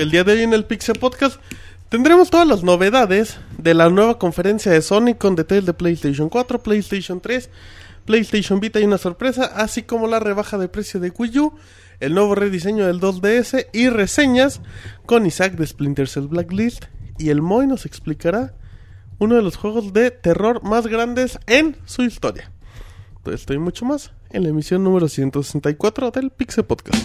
El día de hoy en el Pixel Podcast tendremos todas las novedades de la nueva conferencia de Sony con detalles de PlayStation 4, PlayStation 3, PlayStation Vita y una sorpresa, así como la rebaja de precio de Wii U, el nuevo rediseño del 2DS y reseñas con Isaac de Splinter Cell Blacklist y el Moy nos explicará uno de los juegos de terror más grandes en su historia. Todo y mucho más en la emisión número 164 del Pixel Podcast.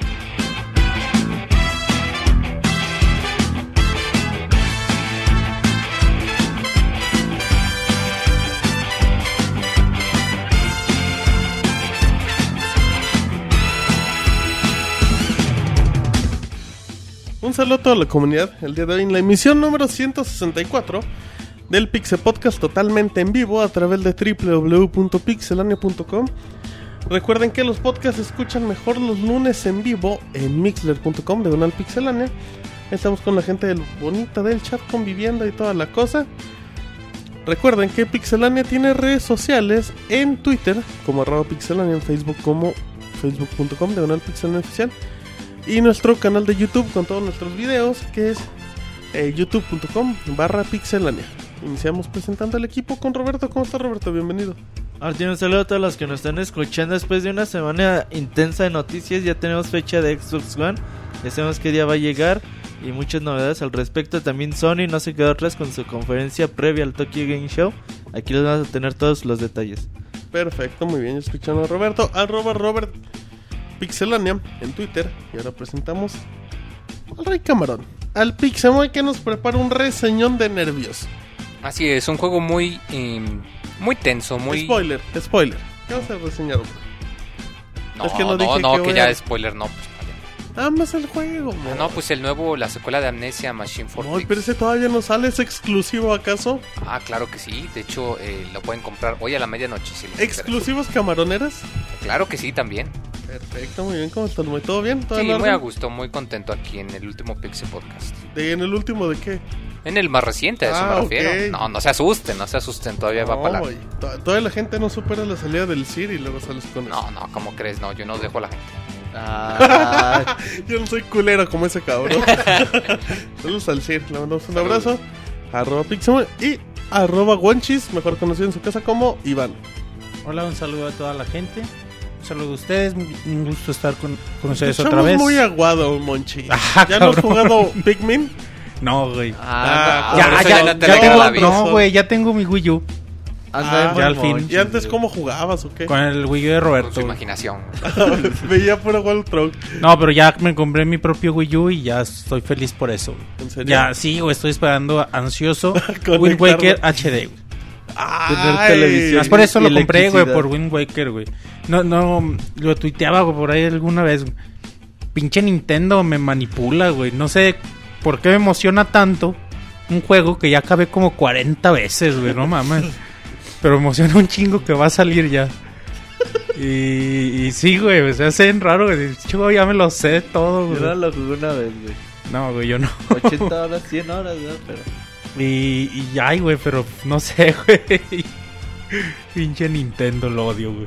Un saludo a toda la comunidad. El día de hoy en la emisión número 164 del Pixel Podcast totalmente en vivo a través de www.pixelania.com. Recuerden que los podcasts se escuchan mejor los lunes en vivo en mixler.com de Donald Pixelania. Estamos con la gente del bonita del chat conviviendo y toda la cosa. Recuerden que Pixelania tiene redes sociales en Twitter como arroba pixelania, en Facebook como facebook.com de Donald Oficial y nuestro canal de YouTube con todos nuestros videos que es eh, youtube.com barra pixelania. Iniciamos presentando al equipo con Roberto. ¿Cómo está Roberto? Bienvenido. Martín, un saludo a todos los que nos están escuchando después de una semana intensa de noticias. Ya tenemos fecha de Xbox One, ya sabemos qué día va a llegar y muchas novedades al respecto. También Sony no se quedó atrás con su conferencia previa al Tokyo Game Show. Aquí les vamos a tener todos los detalles. Perfecto, muy bien. Escuchando a Roberto. Arroba Robert Pixelania en Twitter. Y ahora presentamos al Rey Camarón. Al Pixemoy que nos prepara un reseñón de nervios. Así es, un juego muy eh, muy tenso, muy Spoiler, spoiler. ¿Qué vas a reseñar? No, Es que no no, dije no, que que, ya a- spoiler no. Pues. Ah, más el juego. Ah, no, pues el nuevo, la secuela de Amnesia Machine Fortress. pero ese todavía no sale, ¿es exclusivo acaso? Ah, claro que sí. De hecho, eh, lo pueden comprar hoy a la medianoche. Si les interesa. ¿Exclusivos camaroneras? Claro que sí, también. Perfecto, muy bien, ¿cómo estás? Muy ¿Todo bien? ¿Todo Sí, muy a gusto, muy contento aquí en el último Pixel Podcast. ¿De- ¿En el último de qué? En el más reciente, a eso Ah, me refiero. No, no se asusten, no se asusten, todavía va para to- Toda la gente no supera la salida del CIR y luego sales con eso. No, no, ¿cómo crees? No, yo no dejo a la gente. Ah, Yo no soy culero como ese cabrón. Saludos al CIR, le mandamos un abrazo. Arroba Pixemoy y arroba Wonchis, mejor conocido en su casa como Iván. Hola, un saludo a toda la gente. Saludo a ustedes. Un gusto estar con, con ustedes Te otra vez. muy aguado, Monchi. Ah, ¿Ya no has jugado Pikmin? No, güey. Ah, eso ya, ya no te ya tengo, no, güey, ya tengo mi Wii U. Ah, ya al fin. ¿Y antes cómo jugabas o qué? Con el Wii U de Con Roberto. su güey. imaginación. Veía puro World Truck. No, pero ya me compré mi propio Wii U y ya estoy feliz por eso. güey. ¿En serio? Ya, sí, güey, estoy esperando ansioso. Wind Waker HD, güey. Ay, televisión. Más por eso lo compré, güey, por Wind Waker, güey. No, no, lo tuiteaba güey, por ahí alguna vez. güey. Pinche Nintendo me manipula, güey. No sé por qué me emociona tanto un juego que ya acabé como 40 veces, güey, no mames. Pero me emociona un chingo que va a salir ya. Y, y sí, güey, o sea, hacen raro, güey. Chico, ya me lo sé todo, yo no güey. lo jugué una vez, güey. No, güey, yo no. 80 horas, 100 horas, ¿no? Pero... Y, y ay, güey, pero no sé, güey. Pinche Nintendo lo odio, güey.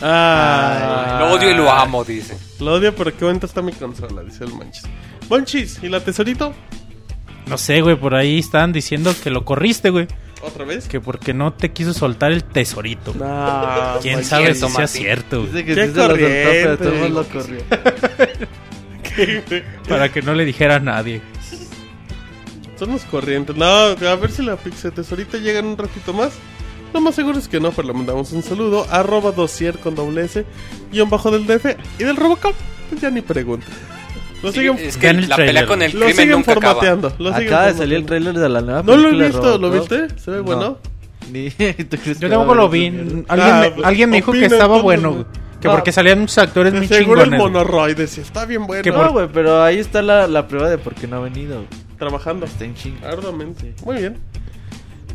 Ah, Lo odio y lo amo, dice. Lo odio, pero qué bonita está mi consola, dice el Monchis. Monchis, ¿y la tesorito? No sé, güey, por ahí estaban diciendo que lo corriste, güey. ¿Otra vez? Que porque no te quiso soltar el tesorito. No, ¿Quién sabe si sea cierto, güey? Dice que Qué lo soltó, pero corriente, todo lo corrió. Para que no le dijera a nadie. Son los corrientes. No, a ver si la Pixel tesorita llega en un ratito más. Lo más seguro es que no, pero le mandamos un saludo. Arroba dosier con doble S, guion bajo del DF y del Robocop. Pues ya ni pregunta. Lo Sí, siguen, es que en el la trailer, pelea con el lo crimen siguen nunca acaba. formateando. Lo siguen Acaba de salir el formateando. trailer de la nueva No lo he visto, ¿lo viste? ¿Se ve No. bueno? Ni... ¿tú crees que Yo tampoco lo vi. Alguien, Ah, me, alguien me dijo que estaba entonces, bueno. Que Ah. porque salían muchos actores muy seguro el chingones. güey. monoroides y está bien bueno. Que No, güey, pero ahí está la, la prueba de por qué no ha venido. Trabajando. Está en chinga. Arduamente. Muy bien.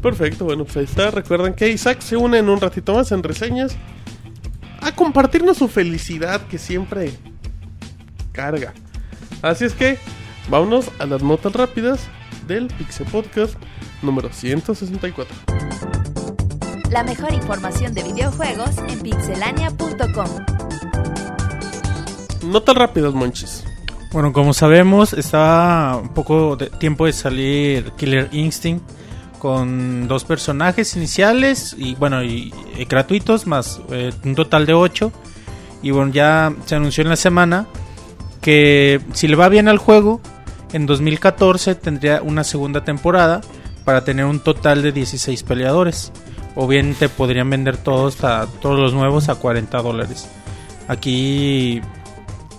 Perfecto, bueno, pues ahí está. Recuerden que Isaac se une en un ratito más en reseñas a compartirnos su felicidad que siempre carga. Así es que, vámonos a las notas rápidas del Pixel Podcast número 164. La mejor información de videojuegos en pixelania.com. Notas rápidas, monchis. Bueno, como sabemos, está un poco de tiempo de salir Killer Instinct con dos personajes iniciales y bueno, y, gratuitos más eh, un total de 8. Y bueno, ya se anunció en la semana que si le va bien al juego, en 2014 tendría una segunda temporada para tener un total de 16 peleadores. O bien te podrían vender todos a todos los nuevos a 40 dólares. Aquí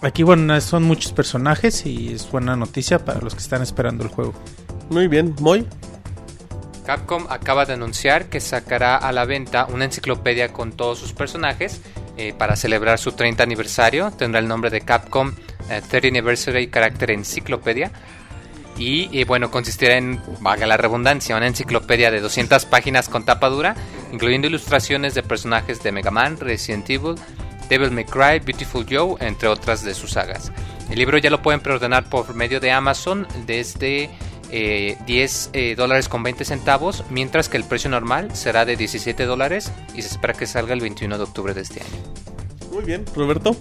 Aquí, bueno, son muchos personajes y es buena noticia para los que están esperando el juego. Muy bien, Moy. Capcom acaba de anunciar que sacará a la venta una enciclopedia con todos sus personajes eh, para celebrar su 30 aniversario. Tendrá el nombre de Capcom eh, 30 Anniversary Character Encyclopedia. Y eh, bueno, consistirá en, valga la redundancia, una enciclopedia de 200 páginas con tapa dura, incluyendo ilustraciones de personajes de Mega Man, Resident Evil, Devil May Cry, Beautiful Joe, entre otras de sus sagas. El libro ya lo pueden preordenar por medio de Amazon desde eh, 10 eh, dólares con 20 centavos, mientras que el precio normal será de 17 dólares y se espera que salga el 21 de octubre de este año. Muy bien, Roberto.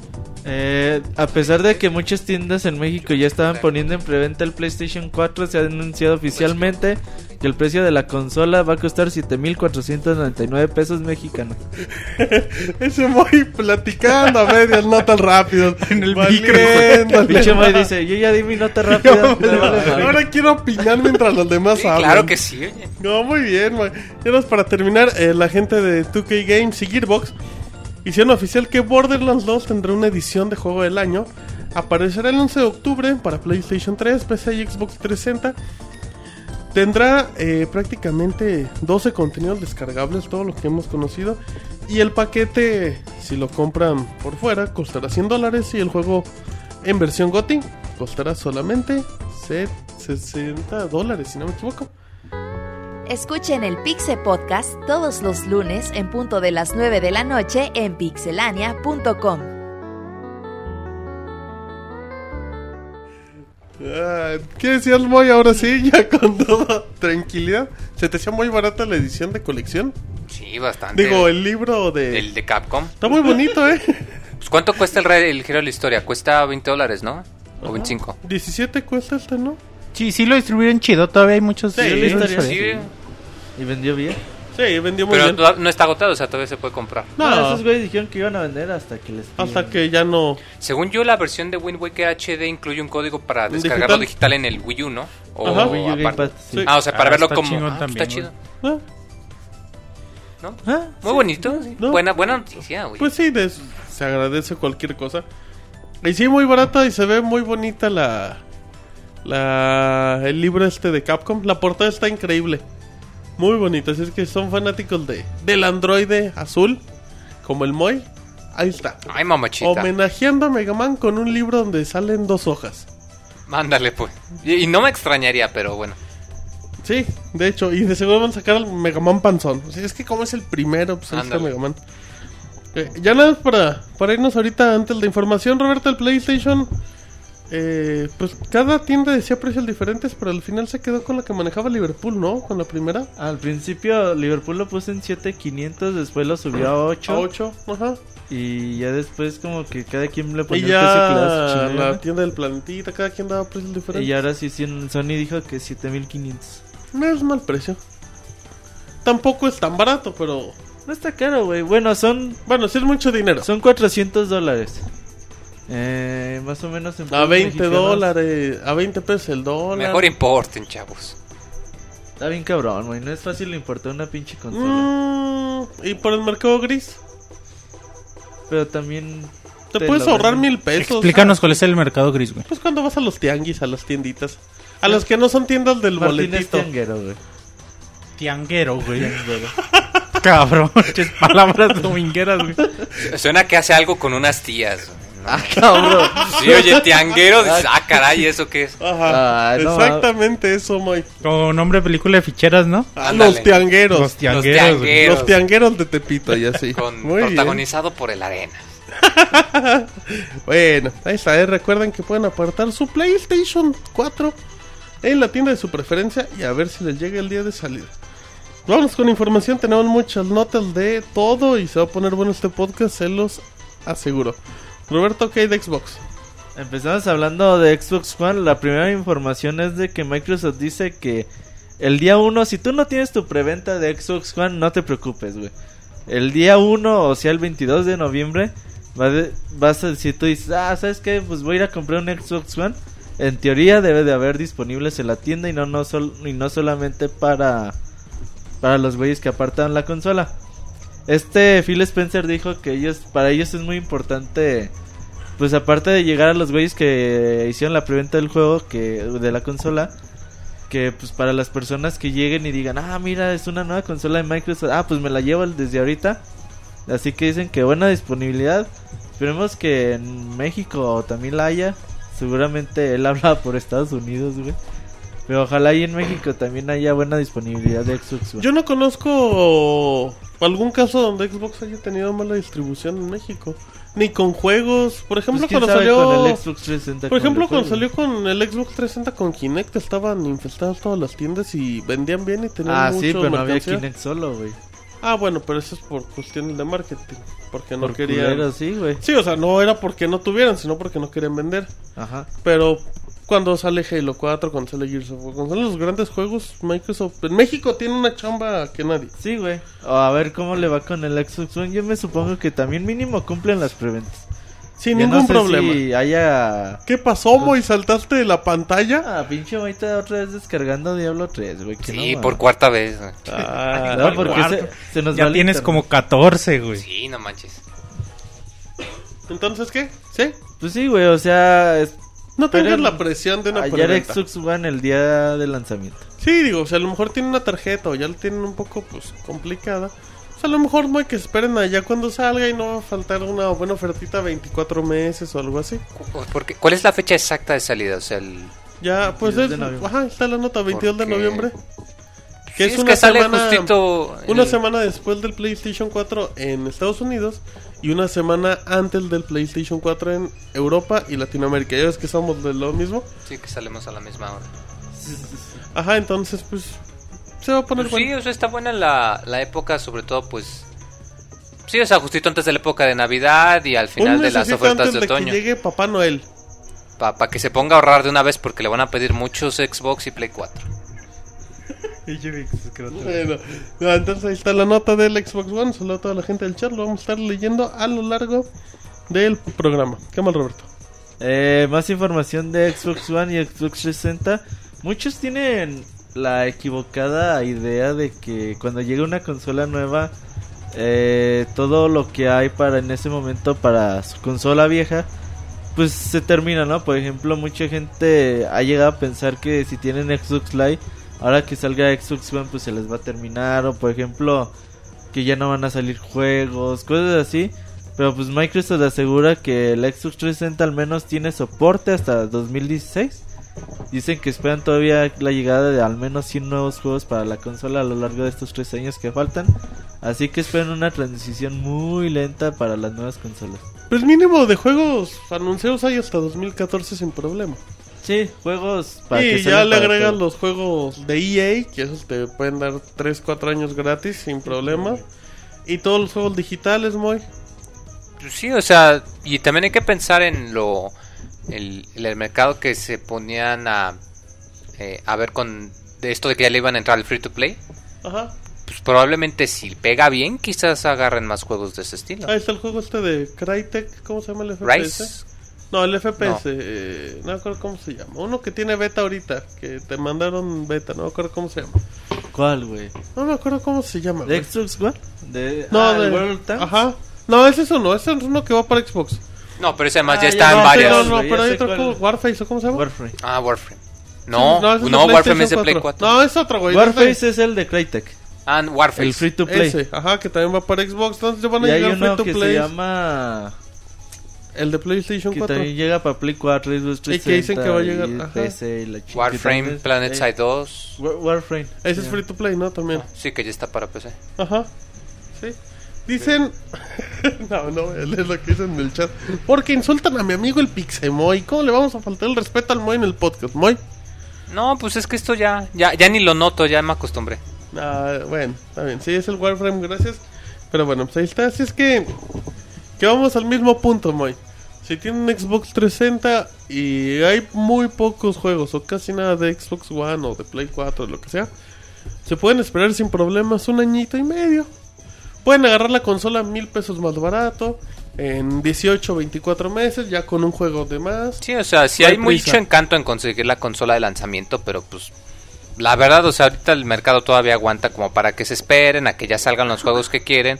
Eh, a pesar de que muchas tiendas en México ya estaban poniendo en preventa el PlayStation 4, se ha anunciado oficialmente que el precio de la consola va a costar 7.499 pesos mexicanos. Ese Moy platicando a medias notas rápidas. En el El pinche Moy dice, yo ya di mi nota rápida. me vale madre". Ahora quiero opinar mientras los demás Sí, hablan. claro que sí, oye. No, muy bien, Moy. Ya nos para terminar, eh, la gente de 2K Games y Gearbox hicieron oficial que Borderlands 2 tendrá una edición de juego del año. Aparecerá el 11 de octubre para PlayStation 3, PC y Xbox 360. Tendrá eh, prácticamente 12 contenidos descargables, todo lo que hemos conocido. Y el paquete, si lo compran por fuera, costará 100 dólares. Y el juego en versión GOTY costará solamente se- 60 dólares, si no me equivoco. Escuchen el Pixe Podcast todos los lunes en punto de las 9 de la noche en pixelania.com. Ah, ¿Qué decías, Moy? Ahora sí, ya con toda tranquilidad. ¿Se te hacía muy barata la edición de colección? Sí, bastante. Digo, el libro de... El de Capcom. Está muy bonito, ¿eh? Pues, ¿Cuánto cuesta el, el giro de la historia? Cuesta 20 dólares, ¿no? O 25. 17 cuesta este, ¿no? Sí, sí lo distribuyen chido, todavía hay muchos. Sí, historia, Sí, ahí. Y vendió bien. Sí, vendió muy pero bien. toda- no está agotado, o sea, todavía se puede comprar. No, No, esos güeyes dijeron que iban a vender hasta que les hasta que ya no... Según yo, la versión de Wind Waker HD incluye un código para descargarlo ¿Digital? digital, en el Wii U, ¿no? O Ajá. Wii U aparte. Sí. Ah, o sea, para Ah, verlo está como... Ah, también, está chido. Ah, ¿no? Ah, Muy sí. bonito. sí. No. Buena, buena noticia, güey. pues sí, de- se agradece cualquier cosa. Y sí, muy barata y se ve muy bonita la... la el libro este de Capcom. La portada está increíble. Muy bonita. Así es que son fanáticos de del androide azul, como el Moy. Ahí está. Ay, mamachita. Homenajeando a Mega Man con un libro donde salen dos hojas. Mándale, pues. Y, y no me extrañaría, pero bueno. Sí, de hecho, y de seguro van a sacar al Mega Man Panzón. O sea, es que como es el primero, pues ahí está. Mega Man. Eh, ya nada más para, para irnos ahorita antes de información, Roberto, el PlayStation. Eh, pues cada tienda decía precios diferentes, pero al final se quedó con la que manejaba Liverpool, ¿no? Con la primera. Al principio Liverpool lo puso en 7500, después lo subió a 8. A 8, ajá. Y ya después como que cada quien le Y ponía precio que su ya chingada la tienda del planetita, cada quien daba precios diferentes. Y ahora sí, sí, Sony dijo que 7500. No es mal precio. Tampoco es tan barato, pero No está caro, güey. Bueno, son bueno, sí es mucho dinero. son 400 dólares. Eh, más o menos en A pesos 20 mexicanos. dólares, a 20 pesos el dólar. Mejor importen, chavos. Está bien cabrón, güey. No es fácil importar una pinche consola. Mm, y por el mercado gris. Pero también... Te, Te puedes ahorrar venden. mil pesos. Explícanos cuál es el mercado gris, güey. Pues cuando vas a los tianguis, a las tienditas. A las que no son tiendas del Martín es boletito. tianguero, güey. Tianguero, güey. Tianguero. Cabrón, palabras domingueras, güey. Suena que hace algo con unas tías. ¿no? Ah, cabrón. Sí, oye, tianguero. dices, ah, caray, ¿eso qué es? Ajá. No exactamente eso, Mike. Como nombre de película de ficheras, ¿no? A Ándale. los tiangueros. Los Los, tiangueros, güey. tiangueros. tiangueros de Tepito y así. Con, Muy bien. protagonizado por el Arena. Bueno, ahí está. eh. Recuerden que pueden apartar su PlayStation 4 en la tienda de su preferencia y a ver si les llega el día de salida. Vamos con información. Tenemos muchas notas de todo y se va a poner bueno este podcast, se los aseguro. Roberto, ¿qué de Xbox? Empezamos hablando de Xbox One. La primera información es de que Microsoft dice que el día 1, si tú no tienes tu preventa de Xbox One, no te preocupes, güey. El día 1, o sea, el 22 de noviembre, vas a, si tú dices, ah, ¿sabes qué? Pues voy a ir a comprar un Xbox One. En teoría debe de haber disponibles en la tienda y no, no, sol- y no solamente para, para los güeyes que apartan la consola. Este Phil Spencer dijo que ellos, para ellos es muy importante pues aparte de llegar a los güeyes que hicieron la preventa del juego, que de la consola, que pues para las personas que lleguen y digan, ah, mira, es una nueva consola de Microsoft, ah, pues me la llevo desde ahorita. Así que dicen que buena disponibilidad. Esperemos que en México también la haya. Seguramente él habla por Estados Unidos, güey. Pero ojalá ahí en México también haya buena disponibilidad de Xbox. Yo no conozco algún caso donde Xbox haya tenido mala distribución en México. Ni con juegos. Por ejemplo, Pues, ¿quién cuando salió... con el Xbox 360 Por ejemplo, cuando salió con el Xbox 360 con Kinect estaban infestadas todas las tiendas y vendían bien y tenían Ah, mucho sí, pero no había. Kinect solo, güey. Ah, bueno, pero eso es por cuestiones de marketing. Porque no Por querían... culeros, sí, güey. Sí, o sea, no era porque no tuvieran, sino porque no querían vender. Ajá. Pero cuando sale Halo 4, cuando sale Gears of War, cuando salen los grandes juegos, Microsoft... En México tiene una chamba que nadie. Sí, güey. A ver cómo le va con el Xbox One. Yo me supongo que también mínimo cumplen las preventas. Sin ningún no sé problema. Si haya. ¿Qué pasó, Moy? ¿Saltaste de la pantalla? Ah, pinche Moita otra vez descargando Diablo 3, güey. Sí, no, por man. cuarta vez. Ah, No, porque se, se nos va Ya tienes internet. como 14, güey. Sí, no manches. Entonces, ¿qué? ¿Sí? Pues sí, güey, o sea. es- No tengas la presión de una Ayer. Xbox One el día del lanzamiento. Sí, digo, o sea, a lo mejor tienen una tarjeta o ya la tienen un poco, pues, complicada. O sea, a lo mejor no hay que esperen allá cuando salga y no va a faltar una buena ofertita 24 meses o algo así. Porque- ¿Cuál es la fecha exacta de salida? O sea, el... Ya, pues 22 es, de ajá, está la nota 22 de noviembre. Sí, Que es es una que sale semana- justito... Una el- semana después del PlayStation 4 en Estados Unidos y una semana antes del PlayStation 4 en Europa y Latinoamérica. Ya ves que somos de lo mismo. Sí, que salimos a la misma hora. Ajá, entonces, pues, se va a poner Pues sí, bueno. o sea, está buena la, la época, sobre todo, pues... Sí, o sea, justito antes de la época de Navidad y al final de las ofertas antes de que otoño. llegue Papá Noel. Para que se ponga a ahorrar de una vez porque le van a pedir muchos Xbox y Play 4. Bueno, no, entonces ahí está la nota del Xbox One. Saludos a toda la gente del chat. Lo vamos a estar leyendo a lo largo del programa. ¿Qué mal, Roberto? Eh, más información de Xbox One y Xbox 360. Muchos tienen la equivocada idea de que cuando llega una consola nueva, eh, todo lo que hay para en ese momento para su consola vieja, pues se termina, ¿no? Por ejemplo, mucha gente ha llegado a pensar que si tienen Xbox Live, ahora que salga Xbox One, pues se les va a terminar. O por ejemplo, que ya no van a salir juegos, cosas así. Pero pues Microsoft asegura que el Xbox 360 al menos tiene soporte hasta 2016. Dicen que esperan todavía la llegada de al menos 100 nuevos juegos para la consola a lo largo de estos tres años que faltan. Así que esperan una transición muy lenta para las nuevas consolas. Pues mínimo de juegos anunciados hay hasta 2014 sin problema. Sí, juegos para que y ya le agregan todo. los juegos de EA, que esos te pueden dar 3, 4 años gratis sin problema. Y todos los juegos digitales, muy. Pues Sí, o sea, y también hay que pensar en lo el, el mercado que se ponían a eh, a ver con de esto de que ya le iban a entrar al free to play. Ajá. Pues probablemente si pega bien, quizás agarren más juegos de ese estilo. Ahí está el juego este de Crytek, ¿cómo se llama el FPS? Rise. No, el FPS, No. eh, no me acuerdo cómo se llama. Uno que tiene beta ahorita, que te mandaron beta, no me acuerdo cómo se llama. ¿Cuál, güey? No me acuerdo cómo se llama. ¿De güey. Xbox One? ¿De... No, ah, de... World Tanks? Ajá. No, ese es uno, ese es uno que va para Xbox. No, pero ese además Ah, ya ya está no, en no, varias. no, no, güey, pero ya hay otro Warface, ¿o cómo se llama? Warframe. Ah, Warframe. Sí, No, no, es de Warframe es de Play 4. No, es otro, güey. Warface es el de Crytek. Ah, Warface. El free to play. Ese, ajá, que también va para Xbox. Entonces ya van a Y hay llegar free uno to que play. se llama... El de PlayStation Que 4. también llega para Play 4, Xbox Y que dicen que va a 360 llegar, y ajá. PC la. Warframe, Planet eh, Side 2. War- Warframe. Ese es Ya. free to play, ¿no? También. Sí, que ya está para PC. Ajá. Sí. Dicen. no, no a leer lo que dicen en el chat. Porque insultan a mi amigo el Pixemoy. ¿Cómo le vamos a faltar el respeto al Moy en el podcast? Moy. No, pues es que esto ya, ya, ya ni lo noto, ya me acostumbré. Ah, bueno, está bien. Sí, es el Warframe, gracias. Pero bueno, pues ahí está. Así es que. Que vamos al mismo punto, Moy. Si tiene un Xbox 360 y hay muy pocos juegos, o casi nada de Xbox One o de Play 4, lo que sea, se pueden esperar sin problemas un añito y medio. Pueden agarrar la consola mil pesos más barato, en 18 o 24 meses, ya con un juego de más. Sí, o sea, sí No hay hay mucho encanto en conseguir la consola de lanzamiento, pero pues la verdad, o sea, ahorita el mercado todavía aguanta como para que se esperen a que ya salgan los juegos que quieren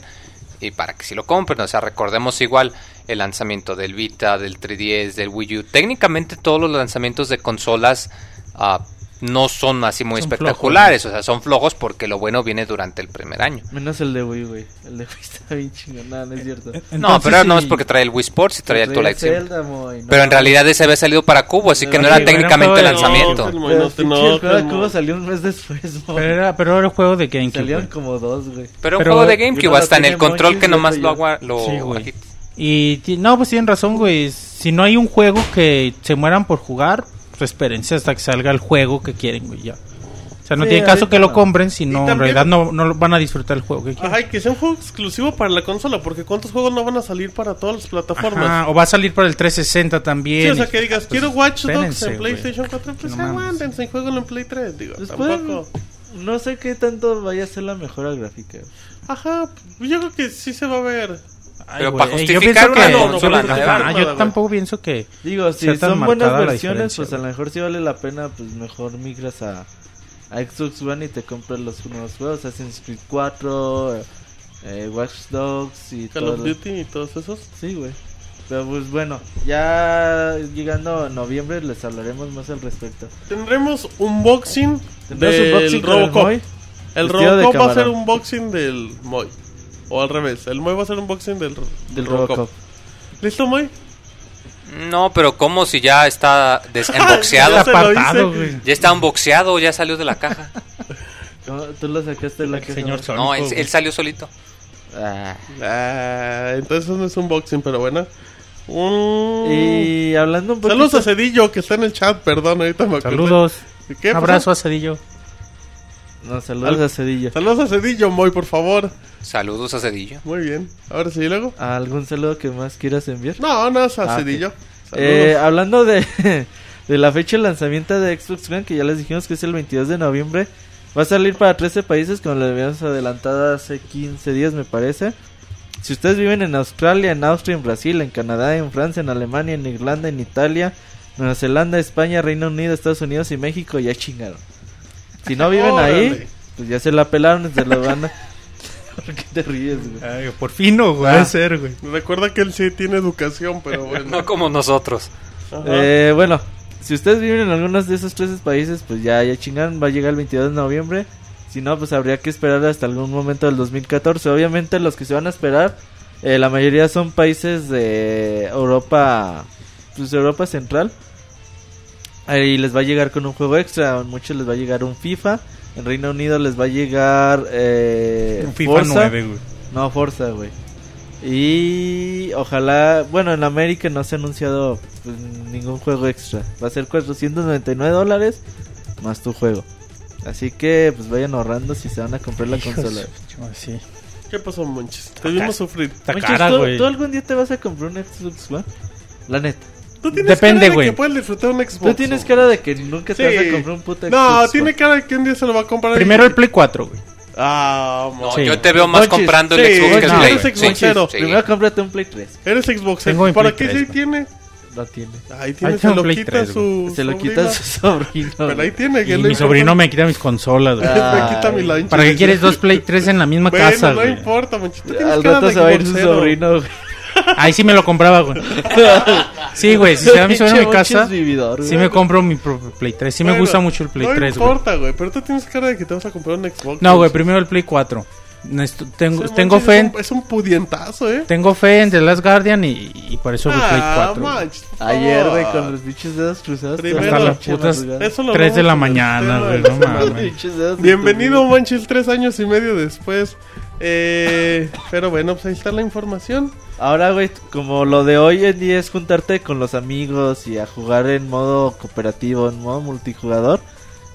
y para que si lo compren, o sea, recordemos igual el lanzamiento del Vita, del 3DS, del Wii U. Técnicamente todos los lanzamientos de consolas ah, no son así muy Son espectaculares, o sea, son flojos porque lo bueno viene durante el primer año. Menos el de Wii, güey. El de Wii está bien chingón. Nada, no es cierto. no, Entonces, pero no sí, es porque trae el Wii Sports y trae el Twilight no. Pero en realidad ese había salido para Cubo, así que no era un técnicamente de- lanzamiento. No, no el juego de Cubo salió un mes después. Pero era, pero era el juego de GameCube. Salieron como dos, güey. Pero un Pero juego de GameCube, hasta en el control que nomás lo, agua, lo Sí. Y no, pues tienen razón, güey. Si no hay un juego que se mueran por jugar, espérense hasta que salga el juego que quieren, güey, ya. O sea, no Sí, tiene caso que lo compren si no, en realidad no, no van a disfrutar el juego que quieren. Ajá, y que sea un juego exclusivo para la consola, porque ¿cuántos juegos no van a salir para todas las plataformas? Ajá, o va a salir para el 360 también. Sí, o sea, que digas, pues, quiero Watch Dogs en. PlayStation 4, pues aguántense y jueguenlo en Play 3, digo, Pues tampoco. No sé qué tanto vaya a ser la mejora gráfica. Ajá, yo creo que sí se va a ver. Ay, Pero para justificar que- nada, yo tampoco pienso que... Digo, si son buenas versiones, pues a lo mejor sí vale la pena, pues mejor migras a, a Xbox One y te compras los nuevos juegos, Assassin's Creed 4, eh, Watch Dogs y Call todo. of Duty y todos esos. Sí, güey. Pero pues bueno, ya llegando a noviembre les hablaremos más al respecto. Tendremos unboxing Tendremos del con el Robocop. El Robocop va a ser camarón. unboxing del Moy. O al revés, el Moy va a ser unboxing del, Del Robocop. ¿Listo, Moy? No, pero como si ya está Ya apartado, hice. güey. ya está unboxeado, ya salió de la caja. ¿Cómo? ¿Tú lo sacaste de la El caja? señor? Sol. No, él, él salió solito. Ah. Ah, entonces no es unboxing, pero bueno. Un... Y hablando un poquito... Saludos a Cedillo, que está en el chat, perdón, ahorita me acordé. Saludos. ¿Qué Un abrazo a Cedillo. No, saludos a Cedillo. Saludos a Cedillo, Moy, por favor. Saludos a Cedillo. Muy bien. Ahora sí, ¿y luego. ¿Algún saludo que más quieras enviar? No, no es a Ah. Cedillo. Eh, hablando de, de la fecha de lanzamiento de Xbox One, que ya les dijimos que es el 22 de noviembre, va a salir para 13 países, como lo habíamos adelantado hace 15 días, me parece. Si ustedes viven en Australia, en Austria, en Brasil, en Canadá, en Francia, en Alemania, en Irlanda, en Italia, Nueva Zelanda, España, Reino Unido, Estados Unidos y México, ya chingaron. Si no viven ahí, pues ya se la pelaron, se lo van a... ¿Por qué te ríes, güey? Ay, por fin no, güey. Ah. Puede ser, güey. Recuerda que él sí tiene educación, pero bueno. No como nosotros. Eh, bueno, si ustedes viven en algunos de esos tres países, pues ya, ya chingaron, va a llegar el 22 de noviembre. Si no, pues habría que esperar hasta algún momento del 2014. Obviamente los que se van a esperar, eh, la mayoría son países de Europa, pues Europa Central. Ahí les va a llegar con un juego extra, a muchos les va a llegar un FIFA. En Reino Unido les va a llegar eh, Un FIFA Forza. 9, güey. No, Forza, güey. Y ojalá, bueno, en América no se ha anunciado pues, ningún juego extra. Va a ser 499 dólares más tu juego. Así que pues vayan ahorrando si se van a comprar la Hijos, consola. sí. ¿Qué pasó, Monchis? Te vimos sufrir. Está Monchis, cara, ¿tú, güey. tú algún día te vas a comprar un Xbox One? La neta. Tú tienes Depende, cara de güey. que puedes disfrutar un Xbox. Tú tienes cara de que nunca te Sí. vas a comprar un puto Xbox No, tiene cara de que un día se lo va a comprar. Primero el Play 4, güey. Ah, No, Sí. yo te veo más Monchis, comprando el sí, Xbox que el no, Play. eres Xboxero. sí. Primero cómprate un Play 3. Eres Xbox. Tengo mi ¿Para Play qué 3, sí tiene? No tiene. Ahí tiene, Ahí se lo Play quita 3, su. Se lo quita a su sobrino. Pero ahí tiene. que Y mi importa? sobrino me quita mis consolas, güey. Ah. Me quita mi lunch. ¿Para qué quieres dos Play 3 en la misma Bueno, casa, no güey? importa, tienes Al rato se va a ir su Xboxero. sobrino, güey. Ahí sí me lo compraba, güey. Sí, güey, si se da mi sobrino en mi casa, vividor, sí me compro mi propio Play 3. Sí me gusta mucho el Play no 3, güey. importa, güey. Pero tú tienes cara de que te vas a comprar un Xbox. No, güey, primero el Play 4. Nesto- tengo, tengo fe es en, un- Es un pudientazo, ¿eh? tengo fe en The Last Guardian y, y por eso el Play Ah, 4. güey. Monchis, por Ayer, güey, con los pinches dedos cruzados. Primero- Hasta las putas madrugada. Eso lo 3 de la mañana, güey, no mames. Bienvenido. Monchis, tres años y medio después. Eh, pero bueno, pues ahí está la información. Ahora, güey, como lo de hoy en día es juntarte con los amigos y a jugar en modo cooperativo, en modo multijugador,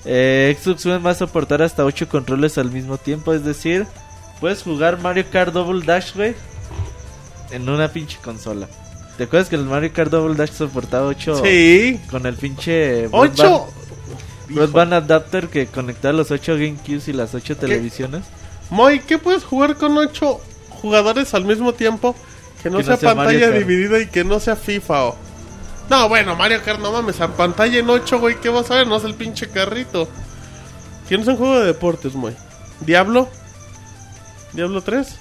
eh, Xbox One va a soportar hasta 8 controles al mismo tiempo. Es decir, puedes jugar Mario Kart Double Dash, güey, en una pinche consola. ¿Te acuerdas que el Mario Kart Double Dash soportaba 8 Sí. con el pinche Ocho. broadband- broadband adapter que conectaba los 8 GameCubes y las 8 televisiones? Moy, ¿qué puedes jugar con ocho jugadores al mismo tiempo? Que no, Que no sea, pantalla dividida y que no sea FIFA o... No, bueno, Mario Kart, no mames, a pantalla en 8, güey, ¿qué vas a ver? No es el pinche carrito. ¿Tienes un juego de deportes, Moy? ¿Diablo? ¿Diablo 3?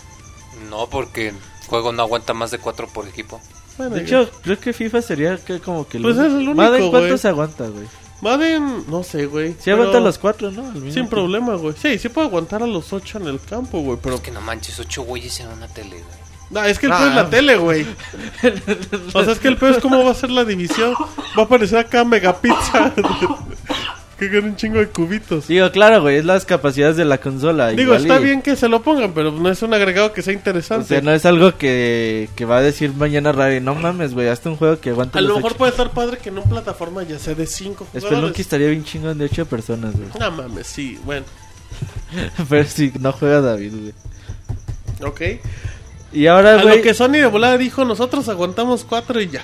No, porque el juego no aguanta más de 4 por equipo. Bueno, De hecho, creo que FIFA sería que como que el Pues es el único, Madden, ¿cuánto güey. se aguanta, güey? Madden, no sé, güey. Sí pero aguanta los 4, ¿no? Al Sin problema, güey. Sí, sí puede aguantar a los 8 en el campo, güey, pero... Es que no manches, 8 güeyes en una tele, güey. No, es que el Ah. peor es la tele, güey. O sea, es que el peor es cómo va a ser la división. Va a aparecer acá Megapizza. que con un chingo de cubitos. Digo, claro, güey, es las capacidades de la consola. Digo, igual está y- bien que se lo pongan, pero no es un agregado que sea O interesante. sea, no es algo que, que va a decir mañana Rari. No mames, güey, hasta un juego que aguante a lo mejor ocho. puede estar padre que en una plataforma ya sea de 5 Spelunky jugadores. estaría bien chingón de 8 personas, güey. No mames, sí, bueno. Pero si no juega David, güey. Ok. Y ahora, A güey. lo que Sony de volada dijo, nosotros aguantamos 4 y ya.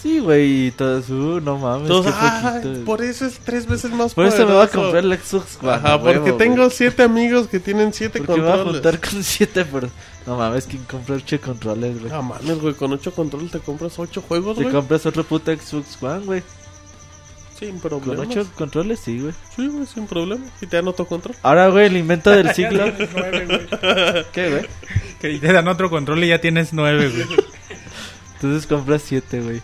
Sí, güey, y todos, uh, no mames. Entonces, qué ah, poquito, por eso es tres veces más Por eso me voy a poderoso. comprar el Xbox One. Ajá, a porque huevo, tengo güey. 7 amigos que tienen 7 Porque me voy a controles. juntar con 7 por... No mames, ¿quién compra 8 controles, güey? No mames, güey, con 8 controles te compras 8 juegos, Te güey. compras otro puto Xbox One, güey. Sin Con problema. 8 controles, sí, güey. Sí, güey, sin problema. Y te dan otro control. Ahora, güey, el invento del siglo. ¿Qué, güey? Que te dan otro control y ya tienes nueve, güey. Entonces compras 7, güey.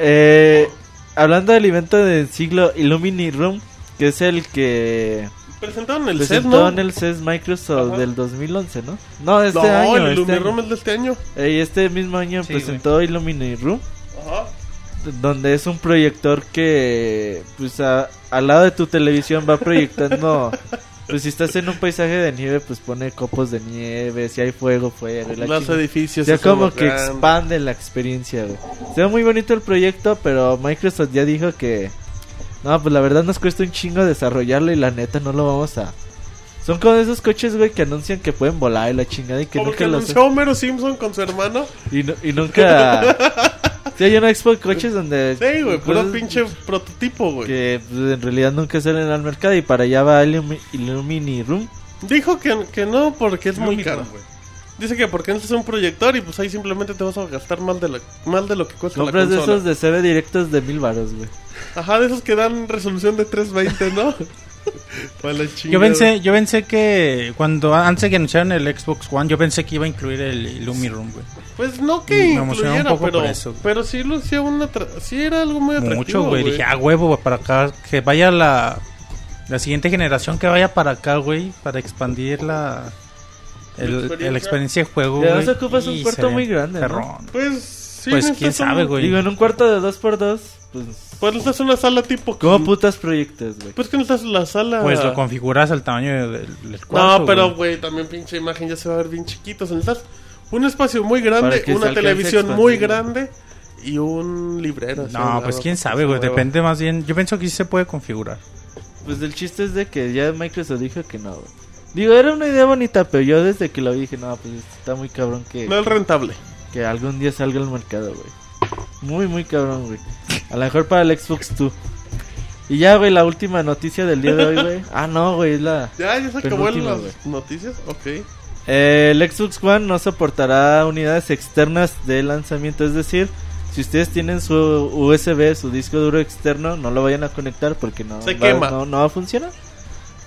Eh, hablando del evento del siglo Illumini Room, que es el que Presentaron el set, presentó ¿no? en el CES Microsoft Ajá. del 2011, ¿no? No, este no, año. el este, Illuminroom año. es de este año. Eh, y este mismo año Sí, presentó Illumini Room, Ajá. Donde es un proyector que, pues, a- al lado de tu televisión va proyectando. Pues si estás en un paisaje de nieve, pues pone copos de nieve, si hay fuego, la Los edificios. Ya se hacen como que grandes. expande la experiencia, güey. Se ve muy bonito el proyecto, pero Microsoft ya dijo que... No, pues la verdad nos cuesta un chingo desarrollarlo y la neta no lo vamos a... Son como esos coches, güey, que anuncian que pueden volar y la chingada y que Como que nunca los... anunció Homero Simpson con su hermano. Y nunca... sí, hay una expo de coches donde... Sí, güey, puro pinche prototipo, güey. Que pues, en realidad nunca salen al mercado y para allá va Illumi- Illumini Room. Dijo que, que no porque es muy Illuminroom, caro. güey. Dice que porque es un proyector y pues ahí simplemente te vas a gastar más de, la, más de lo que cuesta Compras la de consola. esos de CB directos de mil baros, güey. Ajá, de esos que dan resolución de 320, ¿no? Para la Yo pensé, yo pensé que cuando antes que anunciaron el Xbox One, yo pensé que iba a incluir el Illuminroom, güey. Pues no que Me emocionaba un incluyera, poco pero, por eso, pero sí lo hacía una sí era algo muy atractivo, Mucho, güey. Dije, ah, huevo, güey, para acá. Que vaya la, la siguiente generación que vaya para acá, güey. Para expandir la, el- experiencia. experiencia de juego, Ya, güey. sea, ocupas un cuarto muy grande, ¿no? perrón. Pues sí, Pues, quién sabe, güey. Digo, en un cuarto de 2x2, pues... Pues necesitas una sala tipo ¿Cómo putas proyectas, güey? Pues que necesitas la sala Pues lo configuras al tamaño del, del No, pero güey. también pinche imagen ya se va a ver bien chiquito. O sea, necesitas un espacio muy grande, una televisión muy grande y un librero. No, pues quién sabe, güey. Depende más bien. Yo pienso que sí se puede configurar. Pues el chiste es de que ya Microsoft dijo que no, güey. Digo, era una idea bonita, pero yo desde que lo vi dije, no, pues está muy cabrón que, No es rentable. que algún día salga al mercado, güey. Muy, muy cabrón, güey. A lo mejor para el Xbox 2. Y ya, güey, la última noticia del día de hoy, güey. Ah, no, güey, es la... Ya, ya se acabó las güey. noticias. Ok. Eh, el Xbox One no soportará unidades externas de lanzamiento, es decir, si ustedes tienen su USB, su disco duro externo, no lo vayan a conectar porque no, Se va, quema. no, no va a funcionar.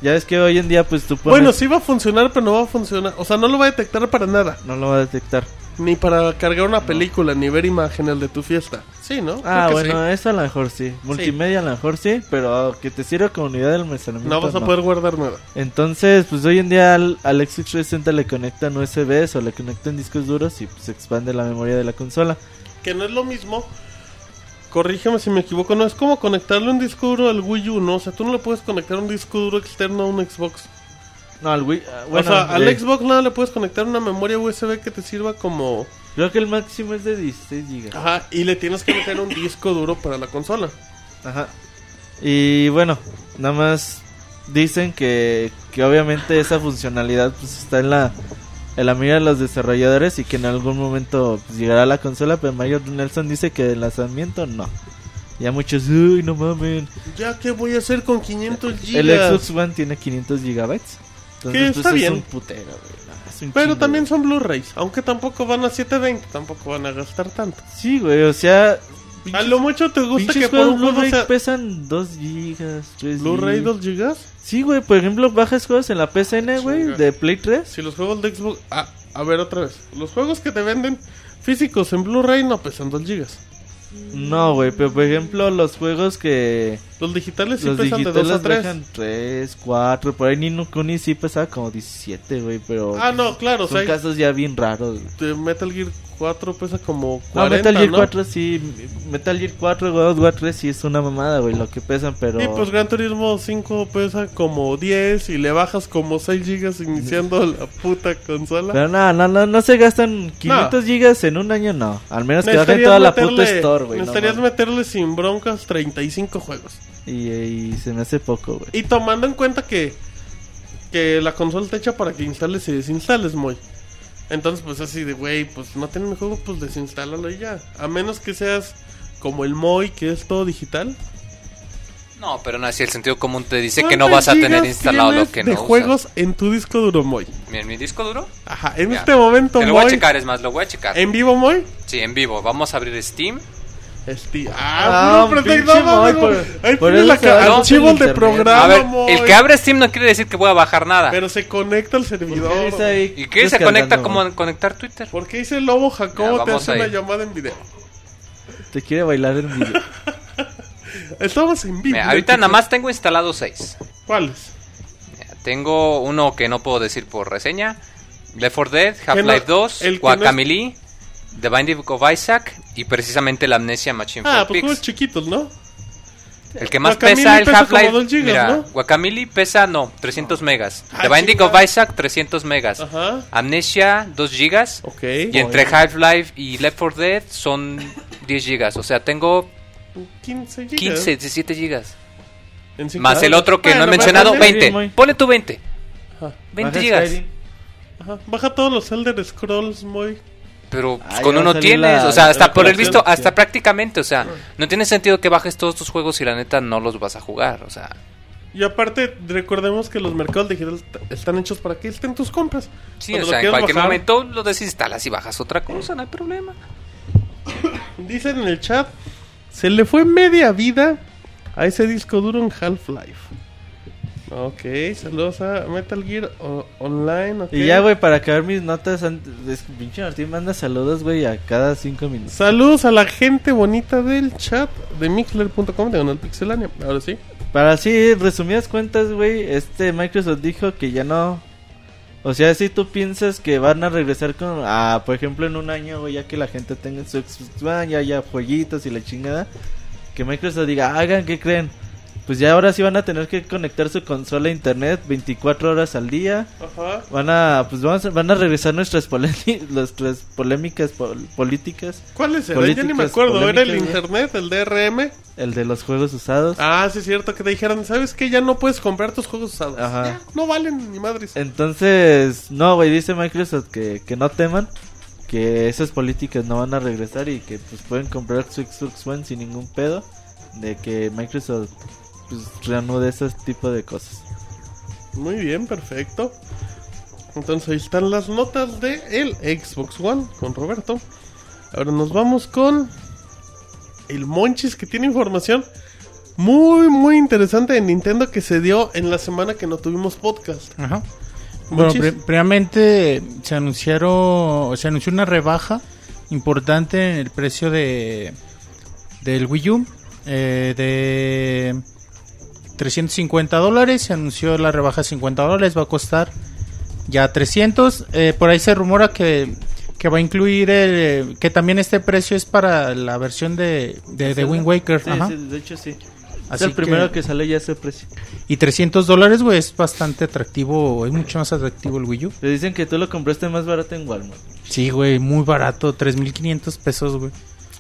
Ya es que hoy en día pues tú pones, Bueno, sí va a funcionar, pero no va a funcionar. O sea, no lo va a detectar para nada. no lo va a detectar. Ni para cargar una película, ni ver imágenes de tu fiesta. Sí, ¿no? Ah, Creo que bueno, sí. eso a lo mejor sí. Multimedia a lo mejor sí, pero que te sirva como unidad de almacenamiento. No vas a poder guardar nada. Entonces, pues hoy en día al, al Xbox 360 le conectan USBs o le conectan discos duros y pues expande la memoria de la consola. Que no es lo mismo. Corrígeme si me equivoco, no es como conectarle un disco duro al Wii U, ¿no? O sea, tú no le puedes conectar un disco duro externo a un Xbox. No, al Wii. ah, Bueno, o sea, al eh, Xbox nada le puedes conectar una memoria USB que te sirva como... Creo que el máximo es de 16 GB. Ajá, y le tienes que meter un disco duro para la consola. Ajá. Y bueno, nada más dicen que, que obviamente esa funcionalidad pues está en la en la mira de los desarrolladores y que en algún momento pues, llegará a la consola, pero Mario Nelson dice que de lanzamiento no. Ya muchos, uy, no mamen. Ya, ¿qué voy a hacer con 500 gigas? El Xbox One tiene 500 gigabytes. Que está es bien. un putero, güey. No, es Pero chingo, también güey. son Blu-rays, aunque tampoco van a 720, tampoco van a gastar tanto. Sí, güey, o sea... A lo mucho te gusta pinches que por un Blu-ray sea pesan 2 gigas, 3 Blu-ray gigas. 2 gigas. Sí, güey, por ejemplo, bajas juegos en la PSN, güey, de Play 3. Si los juegos de Xbox... Ah, a ver otra vez. Los juegos que te venden físicos en Blu-ray no pesan 2 gigas. No, güey, pero por ejemplo, los juegos que. Los digitales sí los pesan de 2 a digitales 3. dejan 3, 4. Por ahí Nino Kuni sí pesaba como 17, güey, pero. Ah, no, claro, o Son sea, casos ya bien raros. de Metal Gear 4 pesa como No, 40, Metal Gear ¿no? 4 sí. Metal Gear 4, God of War 3 sí es una mamada, güey, lo que pesan, pero. Y pues Gran Turismo 5 pesa como 10 y le bajas como 6 gigas iniciando la puta consola. Pero no, no, no, no se gastan 500 gigas en un año, no. Al menos que bajen toda la puta meterle- store, güey. no Necesitarías meterle sin broncas 35 juegos. Y, y se me hace poco, güey. Y tomando en cuenta que, que la consola está hecha para que instales y desinstales, muy. Entonces, pues así de, güey, pues no tienen mi juego, pues desinstálalo y ya. A menos que seas como el Moy, que es todo digital. No, pero no así el sentido común te dice que no vas a ¿Cuántos tener instalado lo que de no usas. juegos en tu disco duro, Moy. En mi disco duro. Ajá, en Ya. este momento, Te lo voy a checar, es más, lo voy a checar. ¿En vivo, Moy? Sí, en vivo. Vamos a abrir Steam. Este, Ah, ah, puro pinche no, no, no. Ahí por eso la ca- archivo de programa, A ver, Moy. el que abre Steam no quiere decir que voy a bajar nada. Pero se conecta al servidor. dice ahí ¿Y qué se conecta como conectar Twitter? ¿Por qué dice Lobo Jacobo Ya, te hace una llamada en video? Te quiere bailar en video. Estamos en vivo. Mira, ahorita nada más tengo instalado 6. ¿Cuáles? Tengo uno que no puedo decir por reseña. Left 4 Dead, Half-Life no- 2, el que Guacamelee, The Binding of Isaac y precisamente la Amnesia Machine Ah, for pues Pigs. chiquitos, ¿no? El que más pesa el Half-Life. Mira, ¿no? Guacamelee pesa no, 300 megas. Ah, The Binding chinga. of Isaac 300 megas. Ajá. Amnesia 2 gigas. Ok. Y entre Half-Life y Left 4 Dead son 10 gigas. O sea, tengo 15 gigas. 15, 17 gigas. Más el otro que Bueno, no he mencionado, bájale. 20. muy- Pone tú 20. Ajá, 20 Baja gigas. Ajá. Baja todos los Elder Scrolls, muy. Pero pues, Ah, con ya va uno salir tienes, la- o sea, hasta por el visto, sí. hasta prácticamente, o sea, no tiene sentido que bajes todos tus juegos y la neta no los vas a jugar, o sea, Y aparte, recordemos que los mercados digitales t- están hechos para que estén tus compras. sí, Cuando o lo sea, en quieras cualquier bajar, momento lo desinstalas y bajas otra cosa, no hay problema. Dicen en el chat, se le fue media vida a ese disco duro en Half-Life. Ok, saludos a Metal Gear o- Online. Y ya, güey, para acabar mis notas, antes, es- pinche Martín manda saludos, güey, a cada cinco minutos. Saludos a la gente bonita del chat de mixler.com de Donald Pixelania. Ahora sí. Para así, resumidas cuentas, güey, este Microsoft dijo que ya no... O sea, si tú piensas que van a regresar con... Ah, por ejemplo, en un año, güey, ya que la gente tenga su Xbox One, ya haya jueguitos y la chingada, que Microsoft diga, hagan, ¿qué creen? Pues ya ahora sí van a tener que conectar su consola a internet 24 horas al día. Ajá. Van a, pues vamos a- van a regresar nuestras, polémi- nuestras polémicas pol- políticas. ¿Cuáles eran? Ya ni me acuerdo. ¿Era el internet, el DRM? El de los juegos usados. Ah, sí es cierto que te dijeron, ¿sabes qué? Ya no puedes comprar tus juegos usados. Ajá. Ya, no valen ni madres. Entonces, no, güey, dice Microsoft que, que no teman, que esas políticas no van a regresar y que pues pueden comprar su Xbox One sin ningún pedo, de que Microsoft pues reanude ese tipo de cosas. Muy bien, perfecto. Entonces ahí están las notas de el Xbox One con Roberto. Ahora nos vamos con el Monchis que tiene información muy muy interesante de Nintendo que se dio en la semana que no tuvimos podcast. Ajá. Bueno, pre- previamente se anunciaron, se anunció una rebaja importante en el precio de del Wii U eh, de 350 dólares. Se anunció la rebaja de 50 dólares, va a costar ya 300. Eh, por ahí se rumora que, que va a incluir el, que también este precio es para la versión de, de, de Wind Waker. Sí, Ajá. sí, de hecho sí. Es el primero que... sale ya ese precio. Y 300 dólares, güey, es bastante atractivo. Es mucho más atractivo el Wii U. Te dicen que tú lo compraste más barato en Walmart. Sí, güey, muy barato. 3.500 pesos, güey.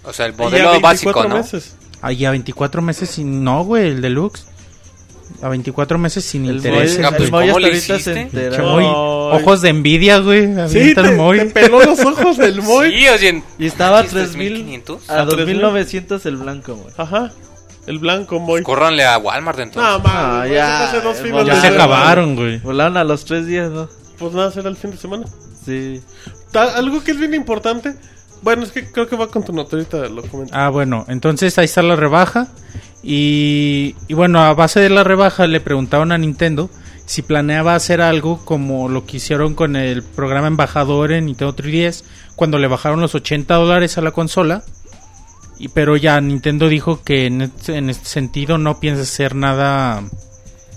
O sea, el Y modelo 24 básico, ¿no? meses. Ahí a 24 meses sin... No, güey, el deluxe. A 24 meses sin El intereses, Moy- Ah, pues, el Moy ¿cómo hasta le ahorita se entera. Moy, ojos de envidia, güey. Sí, te, el Moy. te peló los ojos del Moy. Sí, oye, Y estaba a ¿sí es 3000 3,500? a A 3000. 2900 el blanco, güey. Ajá. El blanco Moy. Córranle a Walmart entonces. No, man, Ah, güey, ya, hace dos fines Ya se acabaron, güey. Volaron a los tres días, ¿no? Pues nada, será el fin de semana. Sí. Algo que es bien importante. Bueno, es que creo que va con tu nota, ahorita lo comento. Ah, bueno, entonces ahí está la rebaja. Y, y bueno, a base de la rebaja le preguntaron a Nintendo si planeaba hacer algo como lo que hicieron con el programa embajador en Nintendo 3DS, cuando le bajaron los 80 dólares a la consola. Y, pero ya Nintendo dijo que en este, en este sentido no piensa hacer nada,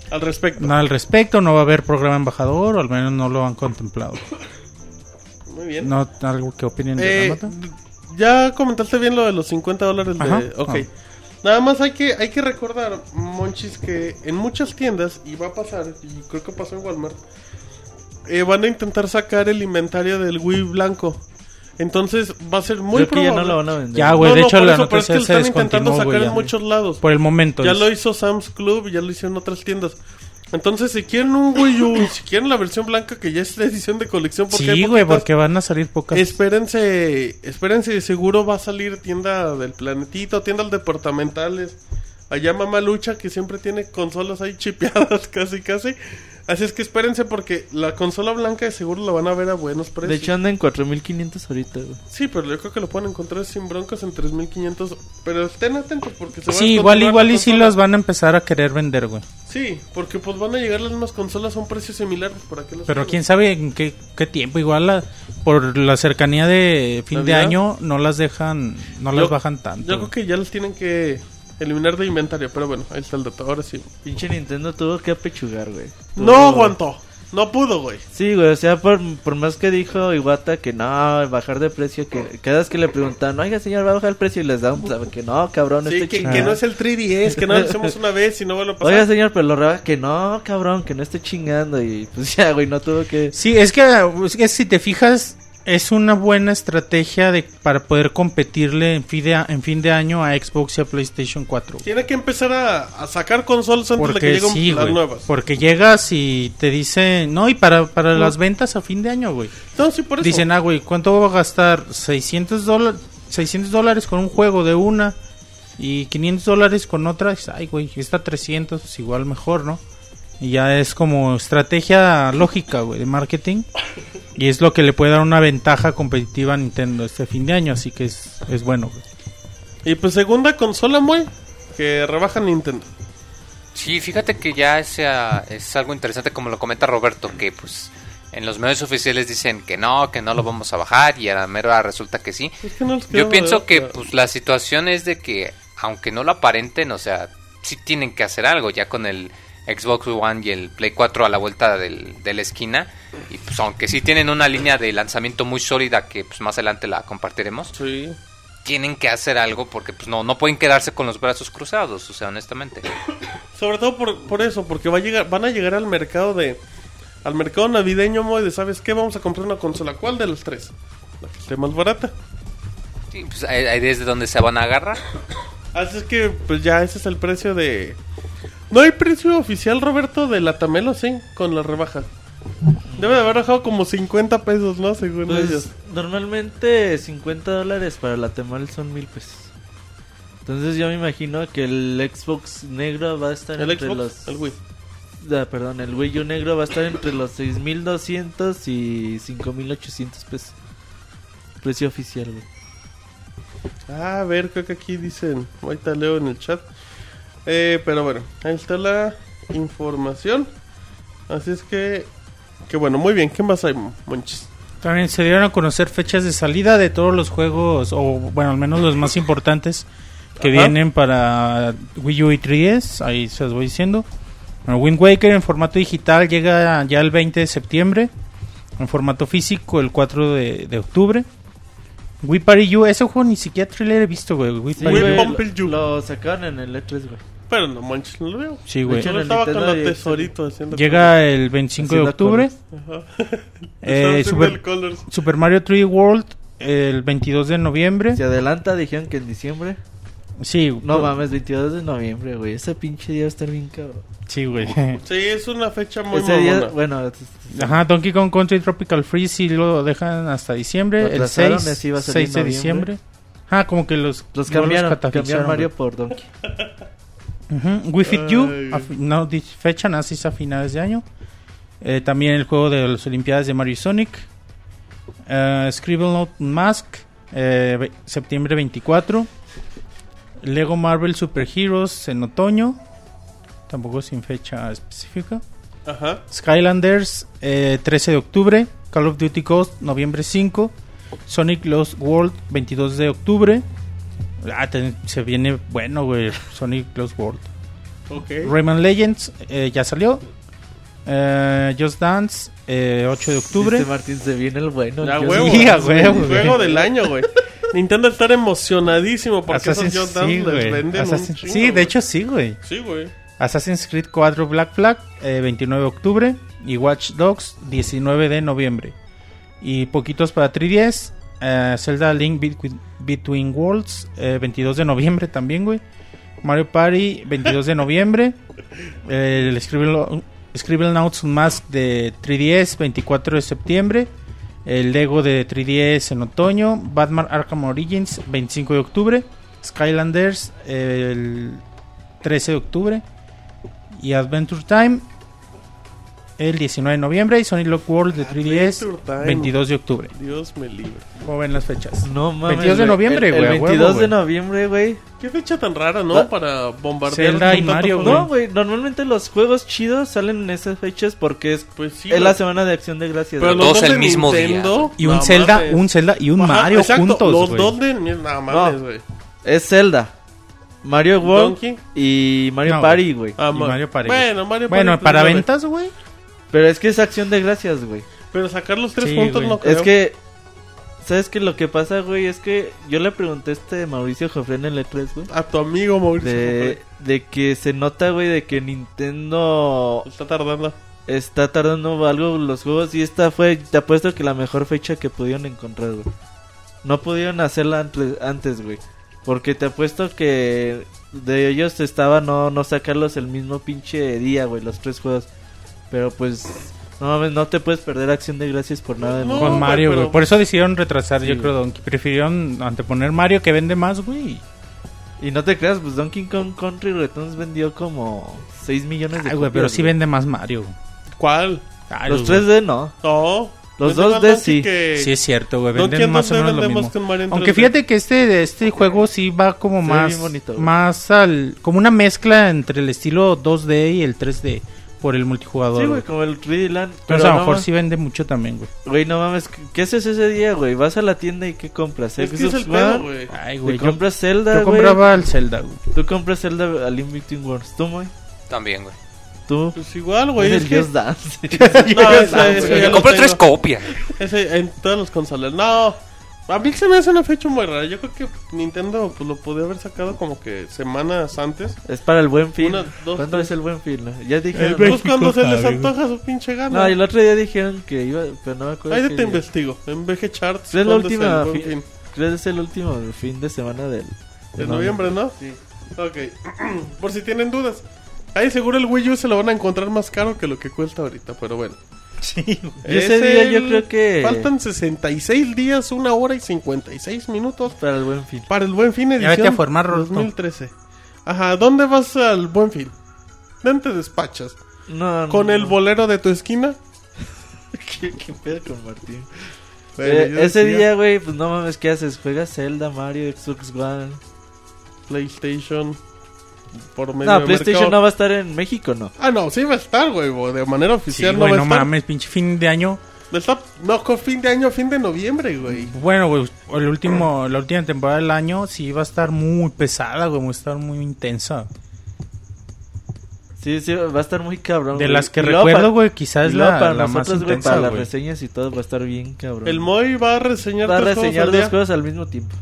Al respecto. nada al respecto, no va a haber programa embajador, o al menos no lo han contemplado. Bien. ¿No algo que opinen de Eh, ya comentaste bien lo de los 50 dólares de... Ok. Ah. Nada más hay que, hay que recordar, Monchis, que en muchas tiendas, y va a pasar, y creo que pasó en Walmart, eh, van a intentar sacar el inventario del Wii blanco. Entonces va a ser muy Creo que ya probable. no lo van a vender. Ya, güey, No, de no, hecho por la eso, pero es que noticia lo se están intentando sacar güey, en muchos lados. Por el momento. Ya lo hizo Sam's Club y ya lo hicieron otras tiendas. Entonces, si quieren un Wii U, si quieren la versión blanca, que ya es la edición de colección, porque Sí, güey, porque van a salir pocas. Espérense, espérense, seguro va a salir tienda del planetito, tiendas departamentales. Allá Mamá Lucha, que siempre tiene consolas ahí chipeadas casi, casi. Así es que espérense porque la consola blanca de seguro la van a ver a buenos precios. De hecho anda en 4500 ahorita, güey. sí, pero yo creo que lo pueden encontrar sin broncas en 3500. Pero estén atentos porque se va a Sí, igual, continuar igual la y sí consola. las van a empezar a querer vender, güey. Sí, porque pues van a llegar las mismas consolas a un precio similar. ¿Para qué las Pero quién sabe en qué, qué tiempo. Igual la- por la cercanía de fin de año no las dejan, no las bajan tanto. Yo creo que ya las tienen que eliminar de inventario. Pero bueno, ahí está el dato. Ahora sí. Pinche Nintendo tuvo que apechugar, güey. No aguantó. No pudo, güey. Sí, güey, o sea, por, por más que dijo Iwata que no, bajar de precio, que cada vez que le preguntaban, oiga señor, va a bajar el precio y les dan, pues, que no, cabrón, Sí, esté que, no es el 3DS, que no lo hacemos una vez y no vuelve a pasar. Oiga señor, pero lo que no, cabrón, que no esté chingando y pues ya, güey, no tuvo que... Sí, es que, es que si te fijas, es una buena estrategia de para poder competirle en fin de, en fin de año a Xbox y a PlayStation 4. güey. Tiene que empezar a, a sacar consolas antes de que Porque lleguen sí, las güey. nuevas. Porque llegas y te dicen, no, y para, para las ventas a fin de año, güey. No, sí, por eso. Dicen, ah, güey, ¿cuánto va a gastar? 600 dólares 600 dólares con un juego de una y 500 dólares con otra. Ay, güey, está 300, pues igual mejor, ¿no? Y ya es como estrategia lógica, güey, de marketing. Y es lo que le puede dar una ventaja competitiva a Nintendo este fin de año, así que es, es bueno. Y pues segunda consola, muy que rebaja Nintendo. Sí, fíjate que ya es, ah, es algo interesante como lo comenta Roberto, que pues en los medios oficiales dicen que no, que no lo vamos a bajar y a la mera resulta que sí. Es que no les queda Yo pienso que pues la situación es de que aunque no lo aparenten, o sea, sí tienen que hacer algo ya con el Xbox One y el Play 4 a la vuelta del, de la esquina y pues aunque sí tienen una línea de lanzamiento muy sólida que pues más adelante la compartiremos, Sí. tienen que hacer algo porque pues no no pueden quedarse con los brazos cruzados, o sea, honestamente. Sobre todo por, por eso, porque va a llegar, van a llegar al mercado de. Al mercado navideño, de, ¿sabes qué? Vamos a comprar una consola. ¿Cuál de las tres? La que esté más barata. Sí, pues ahí es de donde se van a agarrar. Así es que, pues ya, ese es el precio de. No hay precio oficial, Roberto, de la Tamelo, sí, con la rebaja. Debe de haber bajado como 50 pesos, ¿no? Según Pues, ellos. normalmente 50 dólares para la son mil pesos. Entonces yo me imagino que el Xbox negro va a estar El entre Xbox, los... el Wii. Ah, perdón, el Wii U negro va a estar entre los 6200 y 5800 pesos. Precio oficial, güey. Ah, a ver, creo que aquí dicen. Ahorita leo en el chat. Eh, pero bueno, ahí está la información. Así es que. Que bueno, muy bien. ¿Qué más hay, Monchis? También se dieron a conocer fechas de salida de todos los juegos, o bueno, al menos los más importantes que Ajá. vienen para Wii U y 3DS. Ahí se los voy diciendo. Bueno, Wind Waker en formato digital llega ya el 20 de septiembre. En formato físico el 4 de, de octubre. We Party You, ese juego ni siquiera trailer he visto, güey. We Sí, Party lo sacaron en el E3, güey. Pero no manches, no lo veo. Sí, güey. Yo estaba con los tesoritos haciendo Llega el 25 de octubre. Ajá. Eh, Super. Super Mario 3D World el 22 de noviembre. Se adelanta, dijeron que en diciembre. Sí, No mames, 22 de noviembre, güey. Ese pinche día va a estar bien cabrón. Sí, güey. Sí, es una fecha muy Ese día, bueno, Ajá, Donkey Kong Country Tropical Freeze sí lo dejan hasta diciembre. Lo El atrasaron, 6, así iba a salir 6 de noviembre. diciembre. Ah, como que los, los no cambiaron, catalizaron, cambiaron Mario por Donkey. Ujú, We Fit You, no fecha, nace a finales de año. Eh, también el juego de las Olimpiadas de Mario y Sonic. Eh, Scribble Note Mask, eh, septiembre 24. Lego Marvel Super Heroes en otoño, tampoco sin fecha específica. Ajá. Skylanders, eh, 13 de octubre. Call of Duty Ghost, noviembre 5. Sonic Lost World, 22 de octubre. Ah, te- se viene bueno, güey. Sonic Lost World. Ok. Rayman Legends, eh, ya salió. Eh, Just Dance, eh, 8 de octubre. Este Martín se viene el bueno. Ya el huevo. Sí, huevo, el güey. juego del año, güey. Nintendo estar emocionadísimo porque Assassin's- esos Just Dance sí, les güey. venden un Assassin- chingo, sí, de hecho sí, güey. Sí, güey. Assassin's Creed 4 Black Flag, eh, 29 de octubre. Y Watch Dogs, 19 de noviembre. Y poquitos para 3DS. Eh, Zelda Link Between, Between Worlds, eh, 22 de noviembre también, güey. Mario Party, 22 de noviembre. Eh, el Scribble, Scribble Notes Mask de 3DS, 24 de septiembre. El Lego de 3DS en otoño. Batman Arkham Origins, 25 de octubre. Skylanders, eh, el 13 de octubre. Y Adventure Time, el 19 de noviembre. Y Sonic Lock World de 3DS, Adventure Time. 22 de octubre. Dios me libre. ¿Cómo ven las fechas? No mames. 22 de güey. noviembre, güey, a El huevo, 22 de güey. noviembre, güey. Qué fecha tan rara, ¿no? Para bombardear. Zelda y Mario, juego. No, güey. Normalmente los juegos chidos salen en esas fechas porque es, Pues sí. es güey. la semana de acción de gracias. Pero güey. los dos el mismo día. Y un no Zelda, mames. un Zelda y un Ajá, Mario exacto, juntos, Los güey. dos de. No mames, güey. Es Zelda, Mario World Donkey. y Mario No, Party, güey. Ah, Mario Party. Bueno, Mario Bueno, Party, para pues, ventas, güey. Pero es que es acción de gracias, güey. Pero sacar los tres Sí, puntos güey. no creo. Es que, ¿sabes qué? Lo que pasa, güey, es que yo le pregunté a este Mauricio Jofre en el E3, güey. A tu amigo Mauricio. De, de que se nota, güey, de que Nintendo Está tardando. está tardando algo los juegos. Y esta fue, te apuesto que la mejor fecha que pudieron encontrar, güey. No pudieron hacerla antes, antes, güey. Porque te apuesto que de ellos estaba no, no sacarlos el mismo pinche día, güey, los tres juegos. Pero pues, no mames, no te puedes perder acción de gracias por nada No. Con güey, Mario, pero- güey. Por eso decidieron retrasar, Sí, yo creo, Donkey. Prefirieron anteponer Mario que vende más, güey. Y no te creas, pues Donkey Kong Country Returns vendió como 6 millones de Ay, güey, pero sí güey. vende más Mario. ¿Cuál? Ay, Los güey. 3D no. No. Los Vende 2D más Donkey sí. que- Sí, es cierto, güey. Venden en más o 2D menos lo mismo. Aunque 3D. fíjate que este, este juego sí va como ve más, bonito, más al, como una mezcla entre el estilo 2D y el 3D por el multijugador. Sí, güey. como el 3D Land. Pero a lo no mejor mames- sí vende mucho también, güey. Güey, no mames, ¿qué- ¿qué haces ese día, güey? Vas a la tienda y ¿qué compras? Es que es el pedo, güey. Ay, Te güey. Yo, compras Zelda, yo güey. compraba el Zelda, güey. Tú compras Zelda a Link Between Worlds. ¿Tú, güey? También, güey. ¿Tú? Pues igual, güey. el Es que... Just Dance. No, ese, ese lo compré tres copias. Ese en todas las consolas. No. A mí se me hace una fecha muy rara. Yo creo que Nintendo pues, lo podía haber sacado como que semanas antes. es para el buen fin. Una, dos, ¿Cuándo tres. es el buen fin? Ya dijeron. El buen- Pues cuando se les antoja su pinche gana. No, y el otro día dijeron que iba, pero no me acuerdo. Ahí qué te investigo. En VG Charts. Es la ¿cuándo última el buen fi- fin? Creo que es el último fin de semana del... De noviembre, ¿no? Sí. Ok. Por si tienen dudas. Ahí seguro el Wii U se lo van a encontrar más caro que lo que cuesta ahorita, pero bueno. Sí, güey. Ese Es día yo creo que... Faltan 66 días, una hora y 56 minutos Para el buen fin. para el Buen Fin edición vete a formar, Roberto. 2013. Ajá, ¿dónde vas al Buen Fin? ¿Dónde te despachas? No, no, ¿Con el bolero de tu esquina? ¿Qué, qué pedo con Martín? Eh, ese decía día, güey, pues no mames, ¿qué haces? ¿Juegas Zelda, Mario, Xbox One? PlayStation. Por medio No, de PlayStation mercado. no va a estar en México, ¿no? Ah, no, sí va a estar, güey. bo- De manera Sí, oficial güey, no va no a estar. mames, pinche fin de año. Está- no, con fin de año, fin de noviembre, güey. Bueno, güey, el último, la última temporada del año sí va a estar muy pesada, güey, va a estar muy intensa. Sí, sí, va a estar muy cabrón. De güey. las que Y recuerdo, güey, quizás la, para la más nosotros, güey, intensa, para las reseñas y todo va a estar bien cabrón. El Moy va a reseñar va a reseñar al dos día. juegos al mismo tiempo.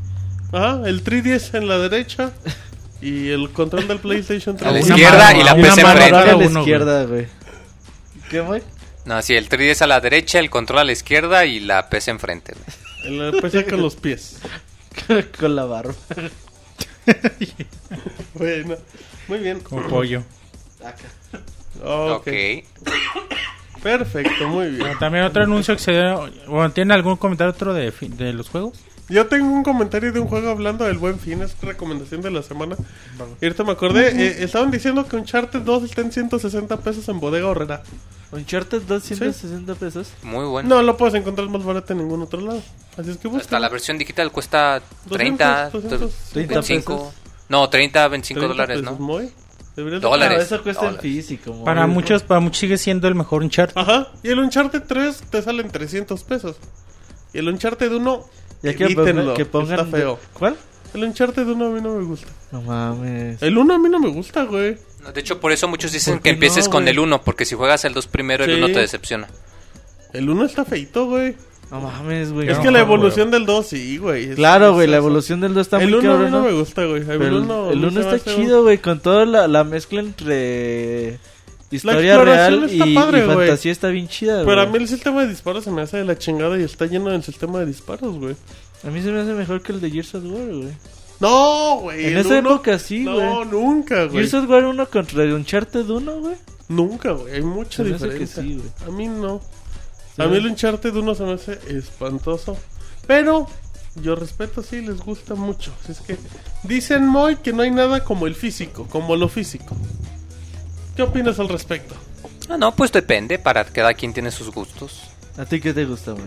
Ajá, el 3DS en la derecha y el control del PlayStation A la 3. Izquierda mano, y la PC enfrente. a la izquierda, güey. ¿Qué, güey? No, sí, el 3DS a la derecha, el control a la izquierda y la PC enfrente. güey. La PC con los pies. Con la barba. Bueno, muy bien. Como pollo. Ok, ok. perfecto, muy bien. Bueno, también otro anuncio que se dio. Bueno, ¿tienen algún comentario otro de, de los juegos? Yo tengo un comentario de un juego hablando del buen fin, es recomendación de la semana. Y ahorita me acordé, eh, estaban diciendo que Uncharted 2 está en 160 pesos en Bodega Horrera. Uncharted 260 pesos. Muy bueno. No lo puedes encontrar más barato en ningún otro lado. Así es que busca. Hasta la versión digital cuesta 30, 200, 30 25. pesos. No, 30, 25 dólares, ¿no? Muy. Dólares. Eso cuesta Dólares. en físico. mo. Para muchos, para muchos sigue siendo el mejor Uncharted. Ajá. Y el Uncharted 3 te sale en 300 pesos. Y el Uncharted 1, Ya que, evítenlo, que pongan. está feo. ¿Cuál? El Uncharted 1 a mí no me gusta. No mames. El 1 a mí no me gusta, güey. No, De hecho, por eso muchos dicen ¿Por que empieces no, con güey? el 1, porque si juegas el 2 primero, el Sí. 1 te decepciona. El 1 está feito, güey. No mames, güey. Es no, que la güey. evolución del 2 sí, güey. es- Claro, güey, la evolución del 2 está El muy 1 a mí cabrón. no ¿no? me gusta, güey. El 1 el 1 está chido, güey, con toda la, la mezcla entre historia exploración real está y, padre, y güey. fantasía está bien chida, Pero a güey. mí el sistema de disparos se me hace de la chingada y está lleno del sistema de disparos, güey. A mí se me hace mejor que el de Gears of War, güey. No, güey. En esa uno- época sí, güey. No, nunca, güey. Gears of War 1 contra el Uncharted 1, güey. Nunca, güey. Hay mucha Se hace que diferencia. sí, güey. A mí no. Sí. A mí el Uncharted 1 se me hace espantoso. Pero yo respeto, sí, les gusta mucho. Es que dicen Moy que no hay nada como el físico, como lo físico. ¿Qué opinas al respecto? Ah, no, pues depende, para cada quien tiene sus gustos. ¿A ti qué te gusta, güey?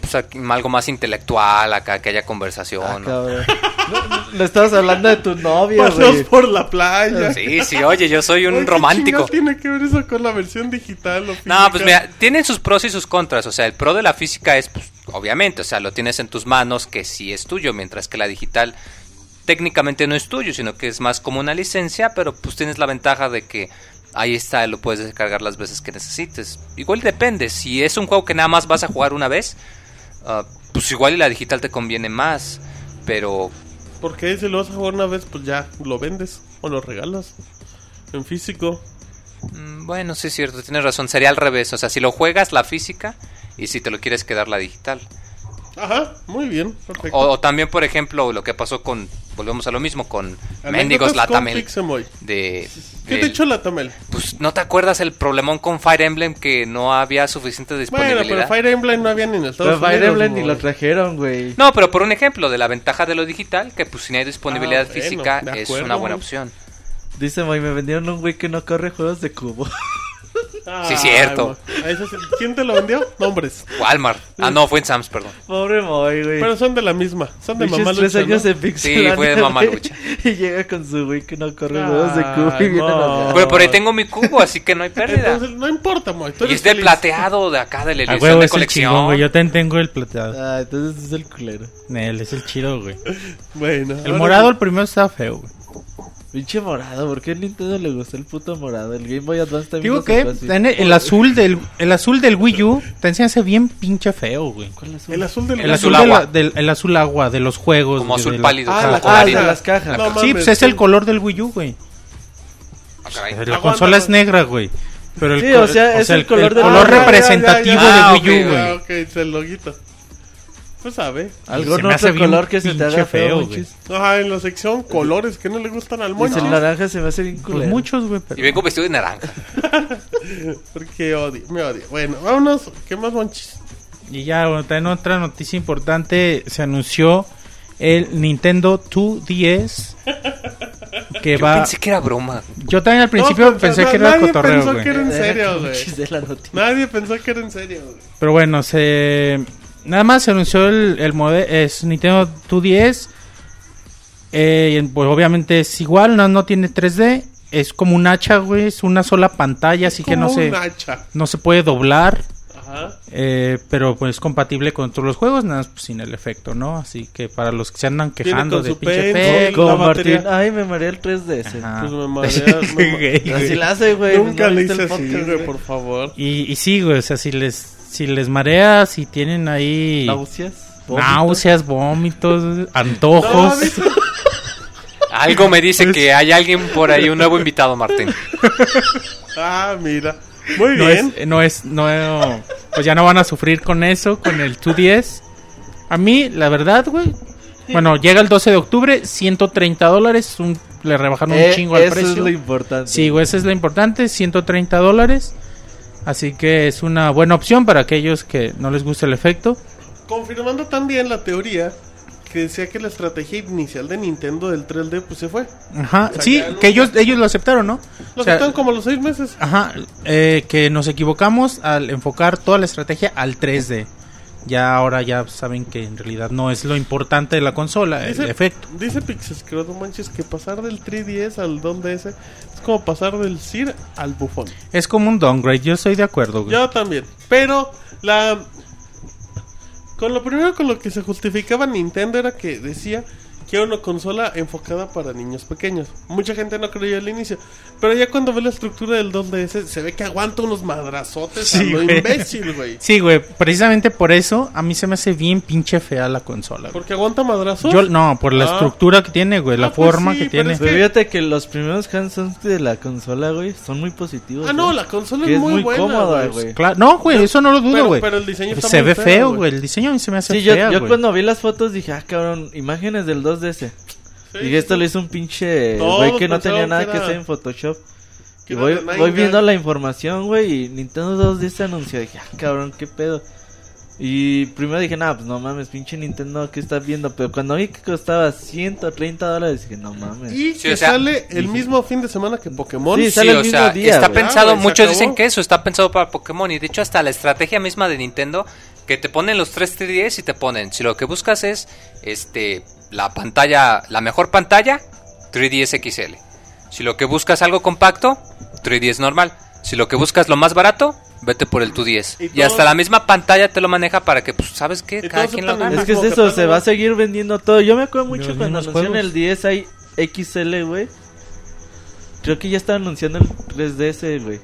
Pues aquí, algo más intelectual, acá que haya conversación. Ah, ¿no? le estabas hablando de tu novia, Paseos güey. por la playa. Sí, sí, oye, yo soy un Oye, ¿qué romántico. chingados tiene que ver eso con la versión digital o No, pues mira, tienen sus pros y sus contras. O sea, el pro de la física es, pues, obviamente, o sea, lo tienes en tus manos que sí es tuyo, mientras que la digital técnicamente no es tuyo, sino que es más como una licencia, pero pues tienes la ventaja de que ahí está, lo puedes descargar las veces que necesites. Igual depende, si es un juego que nada más vas a jugar una vez, ah, pues igual y la digital te conviene más, pero Porque si lo vas a jugar una vez, pues ya lo vendes o lo regalas en físico. mm, bueno, sí es cierto, tienes razón, sería al revés, o sea, si lo juegas la física y si te lo quieres quedar la digital. Ajá, muy bien, perfecto. O, o también, por ejemplo, lo que pasó con, volvemos a lo mismo, con Mendigos con Latamel. De, ¿Qué del- te echó la Tamel? Pues, ¿no te acuerdas el problemón con Fire Emblem que no había suficiente Bueno, disponibilidad? pero Fire Emblem no había ni en Estados Pero Fire. Emblem ni lo trajeron, güey. No, pero por un ejemplo de la ventaja de lo digital, que pues si no hay disponibilidad Ah, bueno, física de es acuerdo, una buena güey. opción. Dice, güey, me vendieron un güey que no corre juegos de cubo. Sí, cierto. Ay, güey. Ese es el- ¿Quién te lo vendió? Nombres. Walmart. Ah, no, fue en Sam's, perdón. Pobre Moy, güey. Pero son de la misma. Son de mamá tres lucha, años ¿no? en Pixelania, Sí, fue de güey, mamalucha. Y llega con su güey que no corre juegos de cubo y viene no. Pero por ahí tengo mi cubo, así que no hay pérdida. Entonces, no importa, Moy. tú Y es de feliz. plateado de acá, de la A edición huevo de es el chingón, colección. güey. Yo también tengo el plateado. Ah, entonces es el culero. Él es el chido, güey. Bueno. El morado, el primero estaba feo, güey. Pinche morado, ¿por qué a Nintendo le gustó el puto morado? El Game Boy Advance también Digo que en el, el azul del el azul del Wii U te se hace bien pinche feo, güey. ¿Cuál es El azul del El azul azul, de agua. la- del el azul agua de los juegos. Como azul de la- pálido, Ah, como la- ah, de las cajas. No Sí, pues es el color del Wii U, güey. Ah, caray. La Aguanta, consola es negra, güey. Pero el Sí, co- o sea, es el color Ah, representativo ya, ya. de Wii U, Ah, güey. Ah, ok, es el loguito. Pues sabe. Algún Se me hace otro bien color que se te haga feo, Monchis. Ajá, en la sección colores que no le gustan al moño. el naranja se me hace bien Pues culero. muchos, güey. Y vengo vestido de naranja. Porque odio, me odio. Bueno, vámonos. ¿Qué más, monchis? Y ya, bueno, también otra noticia importante. Se anunció el Nintendo 2DS. Que Yo va. pensé que era broma. Yo también al principio No, pensé que era nadie cotorreo, pensó güey. que era en serio, güey. Nadie pensó que era en serio, güey. Pero bueno, se nada más se anunció el, el modelo es Nintendo 2DS. Eh, pues obviamente es igual, no, no tiene 3D, es como un hacha, güey, es una sola pantalla, así que no Como se un hacha. no se puede doblar. Ajá. Eh, pero pues compatible con todos los juegos, nada más pues, sin el efecto, ¿no? Así que para los que se andan quejando de pinche la Martín. batería. Ay, me mareé el 3DS. Ajá. Pues me marea, me ma- Gay, Así la hace, güey. Nunca ¿No le hice el así, güey, por favor. Y, y sí, güey, o sea, si les, si les marea, si tienen ahí Náuseas. náuseas, vómitos, antojos. Algo me dice que hay alguien por ahí, un nuevo invitado, Martín. Ah, mira. Muy no bien. es, no es, no, pues ya no van a sufrir con eso, con el 210. A mí, la verdad, güey, bueno, llega el 12 de octubre, 130 dólares, un, le rebajaron un Eh, chingo al eso precio. es lo importante. Sí, güey, eso es lo importante, 130 dólares. Así que es una buena opción para aquellos que no les gusta el efecto. Confirmando también la teoría que decía que la estrategia inicial de Nintendo del 3D pues se fue. Ajá, O sea, sí, que ellos, ellos lo aceptaron, ¿no? Lo O sea, aceptaron como los seis meses. Ajá, eh, que nos equivocamos al enfocar toda la estrategia al 3D. Ya ahora ya saben que en realidad no es lo importante de la consola, el efecto. Dice Pixes que no manches que pasar del 3DS al 2DS es como pasar del Sir al bufón. Es como un downgrade, yo estoy de acuerdo. güey. Yo también. Pero la con lo primero con lo que se justificaba Nintendo era que decía que era una consola enfocada para niños pequeños. Mucha gente no creyó al inicio, pero ya cuando ve la estructura del 2DS se ve que aguanta unos madrazotes a Sí, lo güey. imbécil, güey. Sí, güey, precisamente por eso a mí se me hace bien pinche fea la consola. güey. Porque aguanta madrazos. Yo, no, por la Ah. estructura que tiene, güey, la Ah, pues forma sí, que tiene. es Pero fíjate que los primeros hands de la consola, güey, son muy positivos. Ah, no, ¿eh? la consola Que es es muy, muy buena, cómoda, güey. güey. Claro, no, güey, eso no lo dudo, Pero- güey. pero el diseño está Se muy ve feo, feo, güey. güey. El diseño a mí se me hace Sí, yo, fea, yo güey. cuando vi las fotos dije, ah, cabrón, imágenes del 2DS. Sí, Dije, esto lo hizo un pinche güey que no tenía nada que que, hacer en Photoshop. que Y voy, de voy viendo la información, güey, y Nintendo 2DS anunció. Dije, ah, cabrón, qué pedo. Y primero dije, nah, pues no mames, pinche Nintendo, ¿qué estás viendo? Pero cuando vi que costaba 130 dólares, dije, no mames. Y Sí, que o sea, sale el mismo fin de semana que Pokémon. Sí, Sí, sale el o mismo sea, día, está güey. pensado, Ah, muchos dicen que eso está pensado para Pokémon y de hecho hasta la estrategia misma de Nintendo que te ponen los 3 3DS y te ponen, si lo que buscas es este la pantalla, la mejor pantalla, 3DS XL. Si lo que buscas algo compacto, 3DS normal. Si lo que buscas lo más barato, vete por el 2DS. Y Y, hasta la misma pantalla te lo maneja para que, pues, ¿sabes qué? Cada quien lo gana. Es que es eso, se va a seguir vendiendo todo. Yo me acuerdo mucho Los cuando anunciaron el 10i XL, güey. Creo que ya estaba anunciando el 3DS, güey.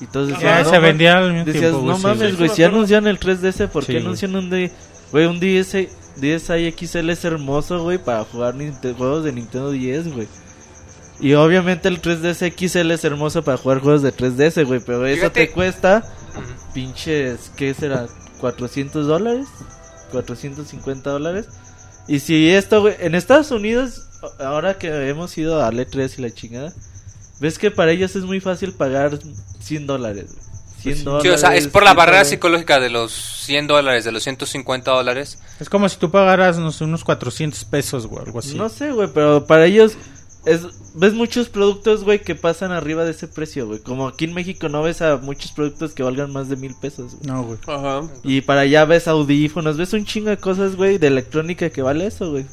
Y todos decían, Ya no, se vendía al mismo Decías, tiempo, no sí, mames, güey, sí si anuncian el 3DS, ¿por Sí, qué anuncian un D? Güey, un DS, DSi XL es hermoso, güey, para jugar juegos de Nintendo 10, güey. Y obviamente el 3DS XL es hermoso para jugar juegos de 3DS, güey, pero eso Fíjate. te cuesta pinches, ¿qué será? ¿400 dólares? ¿450 dólares? Y si esto, güey, en Estados Unidos, ahora que hemos ido a E3 y la chingada, ves que para ellos es muy fácil pagar 100 dólares, güey. 100 Sí, dólares. o sea, es por la barrera 100 psicológica de los 100 dólares, de los 150 dólares. Es como si tú pagaras no sé, unos 400 pesos, güey, algo así. No sé, güey, pero para ellos es ves muchos productos, güey, que pasan arriba de ese precio, güey. Como aquí en México no ves a muchos productos que valgan más de mil pesos, güey. No, güey. Ajá. Y para allá ves audífonos, ves un chingo de cosas, güey, de electrónica que vale eso, güey.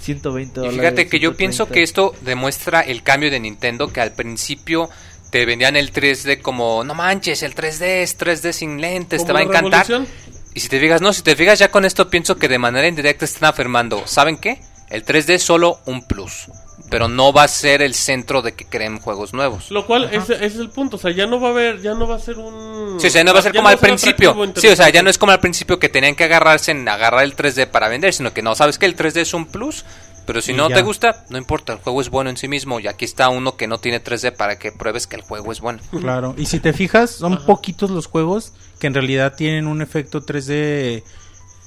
120 Y dólares. fíjate que yo 130. pienso que esto demuestra el cambio de Nintendo, que al principio te vendían el 3D como, no manches, el 3D es 3D sin lentes, te va a encantar. revolución. Y si te fijas, no, si te fijas ya con esto pienso que de manera indirecta están afirmando, ¿saben qué? El 3D es solo un plus, pero no va a ser el centro de que creen juegos nuevos. Lo cual, ese, ese es el punto. O sea, ya no va a haber, ya no va a ser un. Sí, o sea, no va a ser como al principio. Sí, o sea, ya no es como al principio que tenían que agarrarse en agarrar el 3D para vender, sino que no, sabes que el 3D es un plus, pero si no ya. te gusta, no importa, el juego es bueno en sí mismo y aquí está uno que no tiene 3D para que pruebes que el juego es bueno. Claro. Y si te fijas, son poquitos los juegos que en realidad tienen un efecto 3D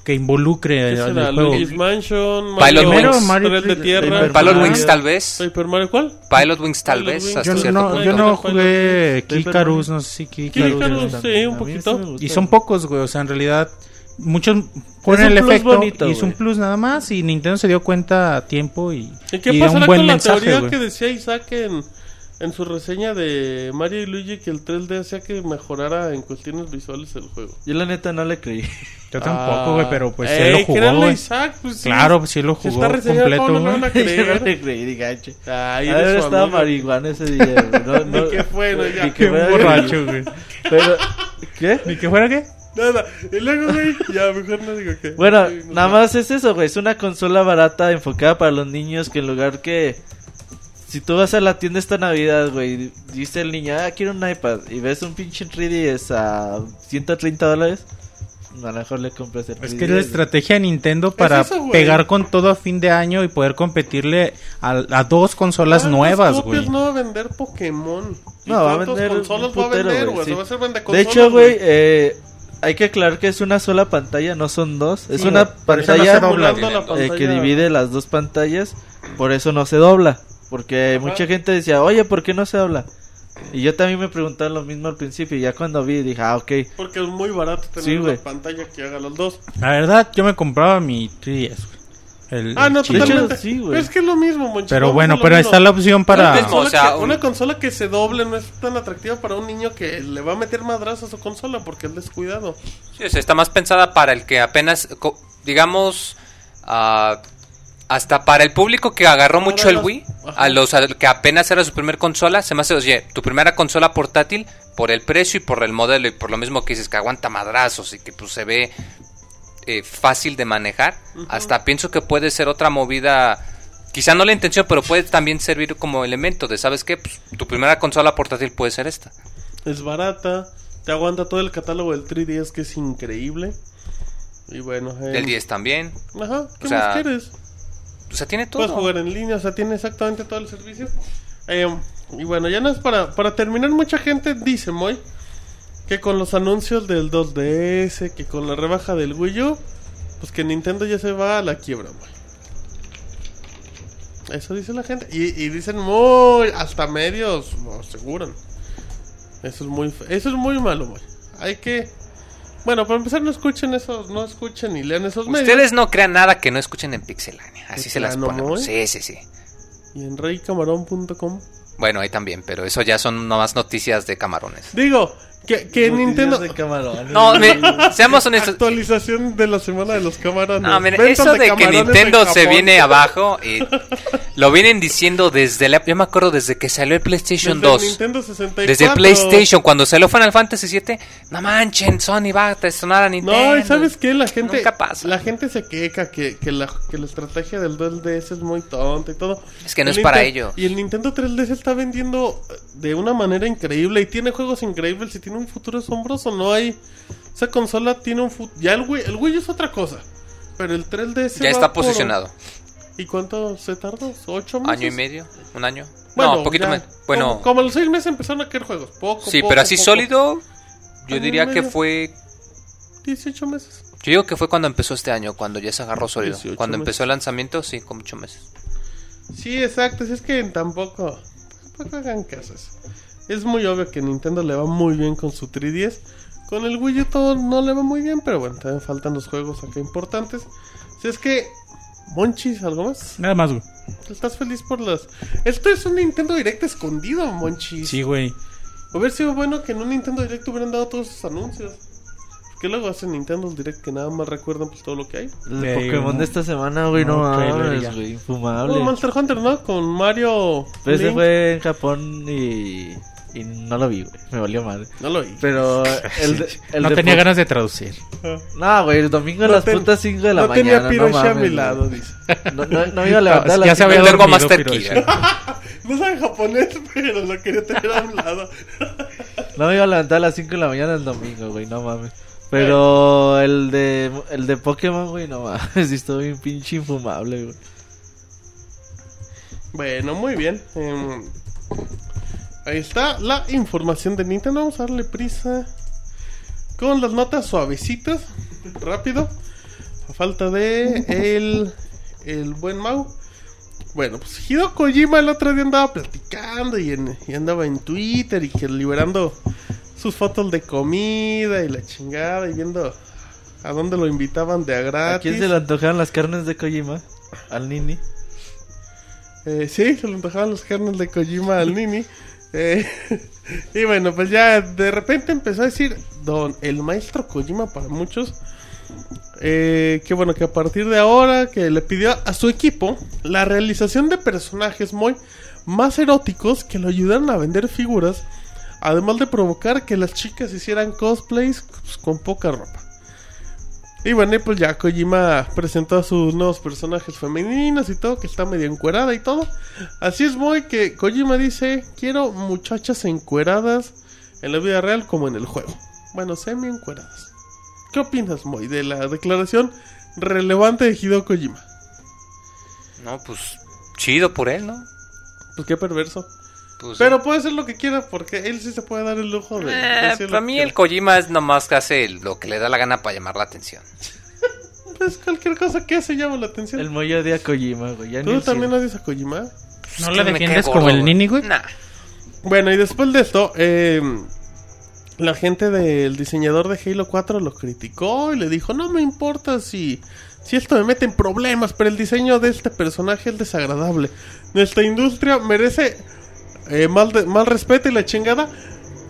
que involucre ¿Qué será? juego. Luigi's Mansion, Pilot Mario, Wings. Mario de Tierra. Paper Pilot. Wings tal vez, ¿Paper Mario cuál? Pilot Wings tal Pilot vez, Wings. hasta Yo cierto no, punto. yo no Pilot jugué Kikarus, no sé si Kikarus, Kikarus. sí, un poquito. Y son pocos, güey. O sea, en realidad, muchos ponen un el plus efecto bonito, y es un güey. plus nada más. Y Nintendo se dio cuenta a tiempo y, ¿Y qué y pasará un buen con la mensaje, teoría güey. que decía Isaac en, en su reseña de Mario y Luigi que el 3D hacía que mejorara en cuestiones visuales el juego? Yo la neta no le creí. Yo tampoco, güey, pero pues Ey, él lo jugó. Isaac, pues sí. Claro, pues sí lo Si jugó completo, ¿cómo no güey. van a Yo no creer? le creí, digache. Ay, A ver, eres su estaba amigo. marihuana ese día, güey. No, no, Ni que fuera, ya. ni Qué fuera- borracho, güey. Pero, ¿qué? ¿Ni que fuera qué? Nada. Y luego, güey, ya mejor no digo que. Bueno, Sí, no nada sé. más es eso, güey. Es una consola barata enfocada para los niños que en lugar que... Si tú vas a la tienda esta Navidad, güey, dice el niño, ah, quiero un iPad, y ves un pinche 3DS a 130 dólares, a lo mejor le compras el 3DS. Es que es la estrategia de Nintendo para eso, güey. pegar con todo a fin de año y poder competirle a, a dos consolas Ah, nuevas, güey. no va a vender Pokémon. ¿Y No, va a vender consolas va a putero, vender, güey, sí. Se va a hacer vende De consolas, hecho, güey, eh, hay que aclarar que es una sola pantalla, no son dos. Es Sí, una no pantalla se dobla. Emulando la eh, pantalla. que divide las dos pantallas, por eso no se dobla. Porque Ajá. mucha gente decía, oye, ¿por qué no se dobla? Y yo también me preguntaba lo mismo al principio, y ya cuando vi dije, ah, ok. Porque es muy barato tener Sí, una güey. pantalla que haga los dos. La verdad, yo me compraba mi 3DS, güey. El- Ah, el no, totalmente. sí, güey. Pero es que es lo mismo, Monchis. Pero bueno, pero mismo. está la opción para... mismo. o sea, que, un- una consola que se doble no es tan atractiva para un niño que le va a meter madrazos a su consola porque es descuidado. Sí, o sea, está más pensada para el que apenas, digamos, ah, hasta para el público que agarró mucho el Wii, Ajá. a los a- que apenas era su primer consola, se me hace, oye, tu primera consola portátil, por el precio y por el modelo y por lo mismo que dices que aguanta madrazos y que pues se ve eh, fácil de manejar, hasta pienso que puede ser otra movida, quizá no la intención, pero puede también servir como elemento de, ¿sabes qué? Pues, tu primera consola portátil puede ser esta. Es barata, te aguanta todo el catálogo del 3DS que es increíble. Y bueno, eh, El 10 también, Ajá, ¿qué O sea, más quieres? o sea, tiene todo. Puedes jugar en línea, o sea, tiene exactamente todo el servicio. Eh, y bueno, ya no es para, para terminar, mucha gente dice, Moy, que con los anuncios del 2DS, que con la rebaja del Wii U, pues que Nintendo ya se va a la quiebra, Moy. Eso dice la gente. Y, y dicen muy, hasta medios lo aseguran. Eso es muy, eso es muy malo, Moy. Hay que... Bueno, para empezar, no escuchen esos, no escuchen ni lean esos medios. Ustedes no crean nada que no escuchen en Pixelania. Así se las. ¿no? Sí, sí, sí. Y en reycamarón.com. Bueno, ahí también, pero eso ya son nomás noticias de camarones. Digo, que, que Nintendo... de camarones. No, me- seamos honestos. Actualización de la semana de los camarones. No, eso de que Nintendo en se viene abajo y lo vienen diciendo desde la... Yo me acuerdo desde que salió el PlayStation Desde el 2. Nintendo 64. Desde el PlayStation, cuando salió Final Fantasy VII, no manchen, Sony va a sonar a Nintendo. No, y sabes qué, la gente, Nunca pasa. la gente se queja que, que, la, que la estrategia del 2DS es muy tonta y todo. Es que no El es para ello. Y el Nintendo 3DS está vendiendo de una manera increíble y tiene juegos increíbles y tiene un futuro asombroso. No hay, esa consola tiene un futuro. Ya el Wii, el Wii es otra cosa, pero el 3DS Ya está por- posicionado. ¿Y cuánto se tardó? ¿Ocho meses? Año y medio, un año. Bueno, no, poquito más. Bueno, Como, los seis meses empezaron a caer juegos. Poco, sí, poco, pero así poco. sólido, yo Año diría que fue 18 meses. Yo digo que fue cuando empezó este año, cuando ya se agarró sólido. 18 Cuando meses. empezó el lanzamiento, sí, con muchos meses. Sí, exacto. Si es que tampoco. Tampoco hagan. Es muy obvio que Nintendo le va muy bien con su 3DS. Con el Wii U todo no le va muy bien, pero bueno, también faltan los juegos acá importantes. Si es que. Monchis, ¿algo más? Nada más, güey. ¿Estás feliz por las.? Esto es un Nintendo Direct escondido, Monchis. Sí, güey. Hubiera sido bueno que en un Nintendo Direct hubieran dado todos esos anuncios. Que luego hacen Nintendo Direct que nada más recuerdan pues todo lo que hay. El Sí, Pokémon de esta semana, güey, no, No, mames, güey, infumable. Monster Hunter, ¿no? Con Mario. Pero ese fue en Japón y, y no lo vi, güey, me valió mal. No lo vi. Pero el, de- el no de tenía ganas de traducir. No, güey, el domingo a No las ten- putas 5 de la no mañana. tenía Piroshi no a mi lado, dice. No, no, no me iba a levantar a las ya se había la- dormido, Master. No sabe japonés, pero lo quería tener a un lado. No me iba a levantar a las 5 de la mañana el domingo, güey, no mames. Pero el de el de Pokémon, güey, no mames, sí estuvo bien pinche infumable, güey. Bueno, muy bien. Em, ahí está la información de Nintendo. Vamos a darle prisa con las notas suavecitas. Rápido. A falta de el, el buen Mau. Bueno, pues Hideo Kojima el otro día andaba platicando y, en- y andaba en Twitter y que liberando sus fotos de comida y la chingada y viendo a dónde lo invitaban de a gratis. ¿A quién se le antojaron las carnes de Kojima? Al Nini. Eh, sí, se le antojaban los carnes de Kojima al Nini. Eh, y bueno, pues ya de repente empezó a decir Don, el maestro Kojima para muchos. eh, que bueno, que a partir de ahora que le pidió a su equipo la realización de personajes muy más eróticos que lo ayudaron a vender figuras además de provocar que las chicas hicieran cosplays pues, con poca ropa. Y bueno, y pues ya Kojima presentó a sus nuevos personajes femeninos y todo, que está medio encuerada y todo. Así es, muy que Kojima dice, quiero muchachas encueradas en la vida real como en el juego. Bueno, semi encueradas. ¿Qué opinas, Moy, de la declaración relevante de Hideo Kojima? No, pues chido por él, ¿no? Pues qué perverso. Pues, Pero puede ser lo que quiera porque él sí se puede dar el lujo de... eh, para mí quiera. el Kojima es nomás que hace lo que le da la gana para llamar la atención. Pues cualquier cosa que hace llama la atención. El Moy odia a Kojima, güey. ya ¿Tú también odias a Kojima? ¿No Es le defiendes como el Nini, güey? Nah. Bueno, y después de esto, eh, la gente del diseñador de Halo 4 lo criticó y le dijo, no me importa si, si esto me mete en problemas, pero el diseño de este personaje es desagradable. Nuestra industria merece eh, mal, de- mal respeto y la chingada.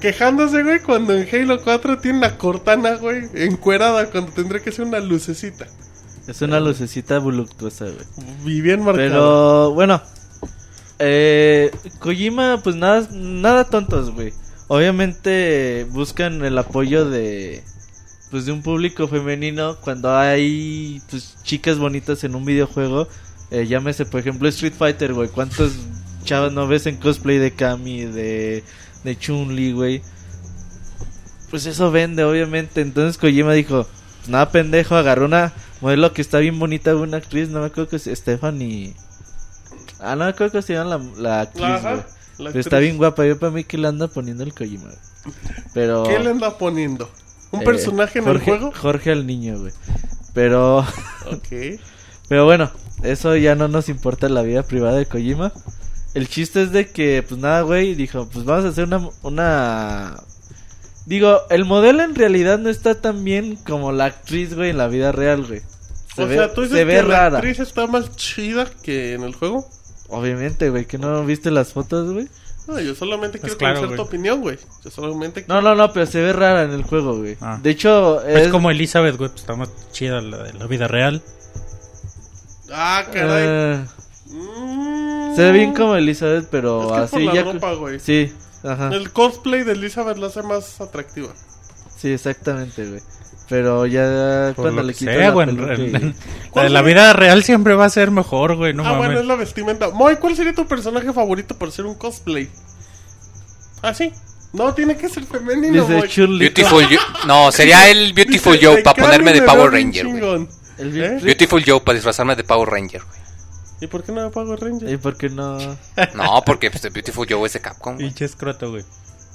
Quejándose, güey, cuando en Halo 4 tiene una cortana, güey, encuerada, cuando tendría que ser una lucecita. Es una lucecita voluptuosa, güey. Y bien marcada. Pero bueno, eh, Kojima, pues nada, nada tontos, güey. Obviamente buscan el apoyo de, pues de un público femenino cuando hay, pues chicas bonitas en un videojuego. Eh, llámese, por ejemplo, Street Fighter, güey. ¿Cuántos chavos no ves en cosplay de Kami, de, de Chun-Li, güey? Pues eso vende, obviamente. Entonces Kojima dijo, nada pendejo, agarró una modelo que está bien bonita, una actriz, no me acuerdo que es Stephanie... Ah, no me acuerdo que se llama la, la actriz, Ajá, güey. la Pero está bien guapa, yo para mí que le anda poniendo el Kojima. güey. Pero... ¿Qué le anda poniendo? ¿Un eh, personaje en Jorge, el juego? Jorge al niño, güey. Pero... Ok. Pero bueno, eso ya no nos importa la vida privada de Kojima. El chiste es de que, pues nada, güey, dijo, pues vamos a hacer una... una... Digo, el modelo en realidad no está tan bien como la actriz, güey, en la vida real, güey. Se o ve, sea, tú dices se ve que la rara. actriz está más chida que en el juego. Obviamente, güey, que no viste las fotos, güey. No, yo solamente Pues quiero claro, conocer tu opinión, güey. Yo solamente No, no, no, pero se ve rara en el juego, güey. Ah. De hecho, Es es, como Elizabeth, güey, pues está más chida la de la vida real. Ah, caray. Mm. Se ve bien como Elizabeth, pero Es que es por así la ya. ropa, güey. Sí, ajá. El cosplay de Elizabeth la hace más atractiva. Sí, exactamente, güey. Pero ya Por cuando lo le que quitas sea, la güey. en- peluca y- en- ¿Cuál La de la vida real siempre va a ser mejor, güey. No ah, bueno, es la vestimenta. Moy, ¿cuál sería tu personaje favorito por ser un cosplay? Ah, sí. No, tiene que ser femenino, Dice. Beautiful Joe. No, sería el Beautiful Dice, Joe "De para ponerme de Power Ranger, güey. chingón". El ¿Eh? Beautiful Joe para disfrazarme de Power Ranger, güey. ¿Y por qué no me Power Ranger? ¿Y por qué no? No, porque pues, Beautiful Joe es de Capcom. güey. Pinche escroto, güey.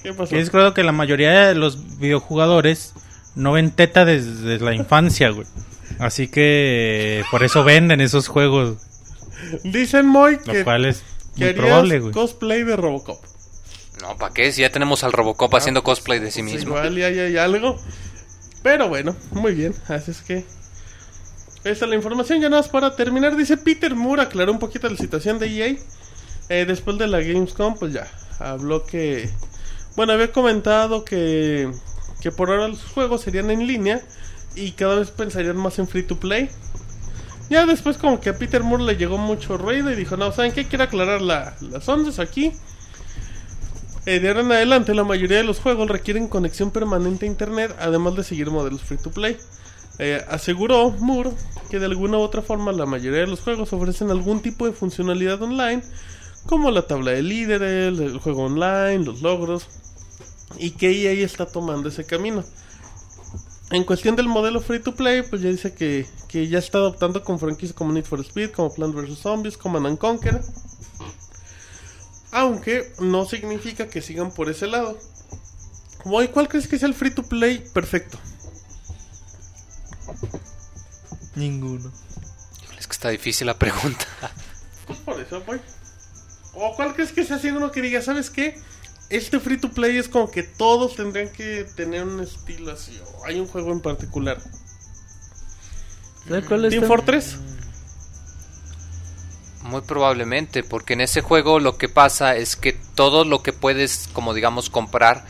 ¿Qué pasó? Y es creo que la mayoría de los videojugadores no ven teta desde la infancia, güey. Así que por eso venden esos juegos, Dicen, Moy, lo que, cual es muy probable, güey. cosplay de Robocop. No, ¿para qué? Si ya tenemos al Robocop haciendo cosplay de sí Pues mismo. igual y ahí hay algo. Pero bueno, muy bien. Así es que. Esta es la información. Ya nada más para terminar. Dice Peter Moore, aclaró un poquito la situación de EA. Eh, después de la Gamescom, pues ya. Habló que. Bueno, había comentado que. Que por ahora los juegos serían en línea. Y cada vez pensarían más en free to play. Ya después, como que a Peter Moore le llegó mucho ruido y dijo: No, ¿saben qué? Quiero aclarar la- las ondas aquí. Eh, de ahora en adelante, la mayoría de los juegos requieren conexión permanente a internet, además de seguir modelos free to play. Eh, aseguró Moore que de alguna u otra forma la mayoría de los juegos ofrecen algún tipo de funcionalidad online, como la tabla de líderes, el juego online, los logros, y que EA está tomando ese camino. En cuestión del modelo free to play, pues ya dice que, que ya está adoptando con franquicias como Need for Speed, como Plant vs. Zombies, Command and Conquer. Aunque no significa que sigan por ese lado. ¿cuál crees que sea el free to play perfecto? Ninguno. Es que está difícil la pregunta. Pues por eso, Moy. ¿O cuál crees que sea así uno que diga, ¿sabes qué? Este free to play es como que todos tendrían que tener un estilo así. O hay un juego en particular. ¿Sabes cuál es? Team Fortress. Muy probablemente, porque en ese juego lo que pasa es que todo lo que puedes, como digamos, comprar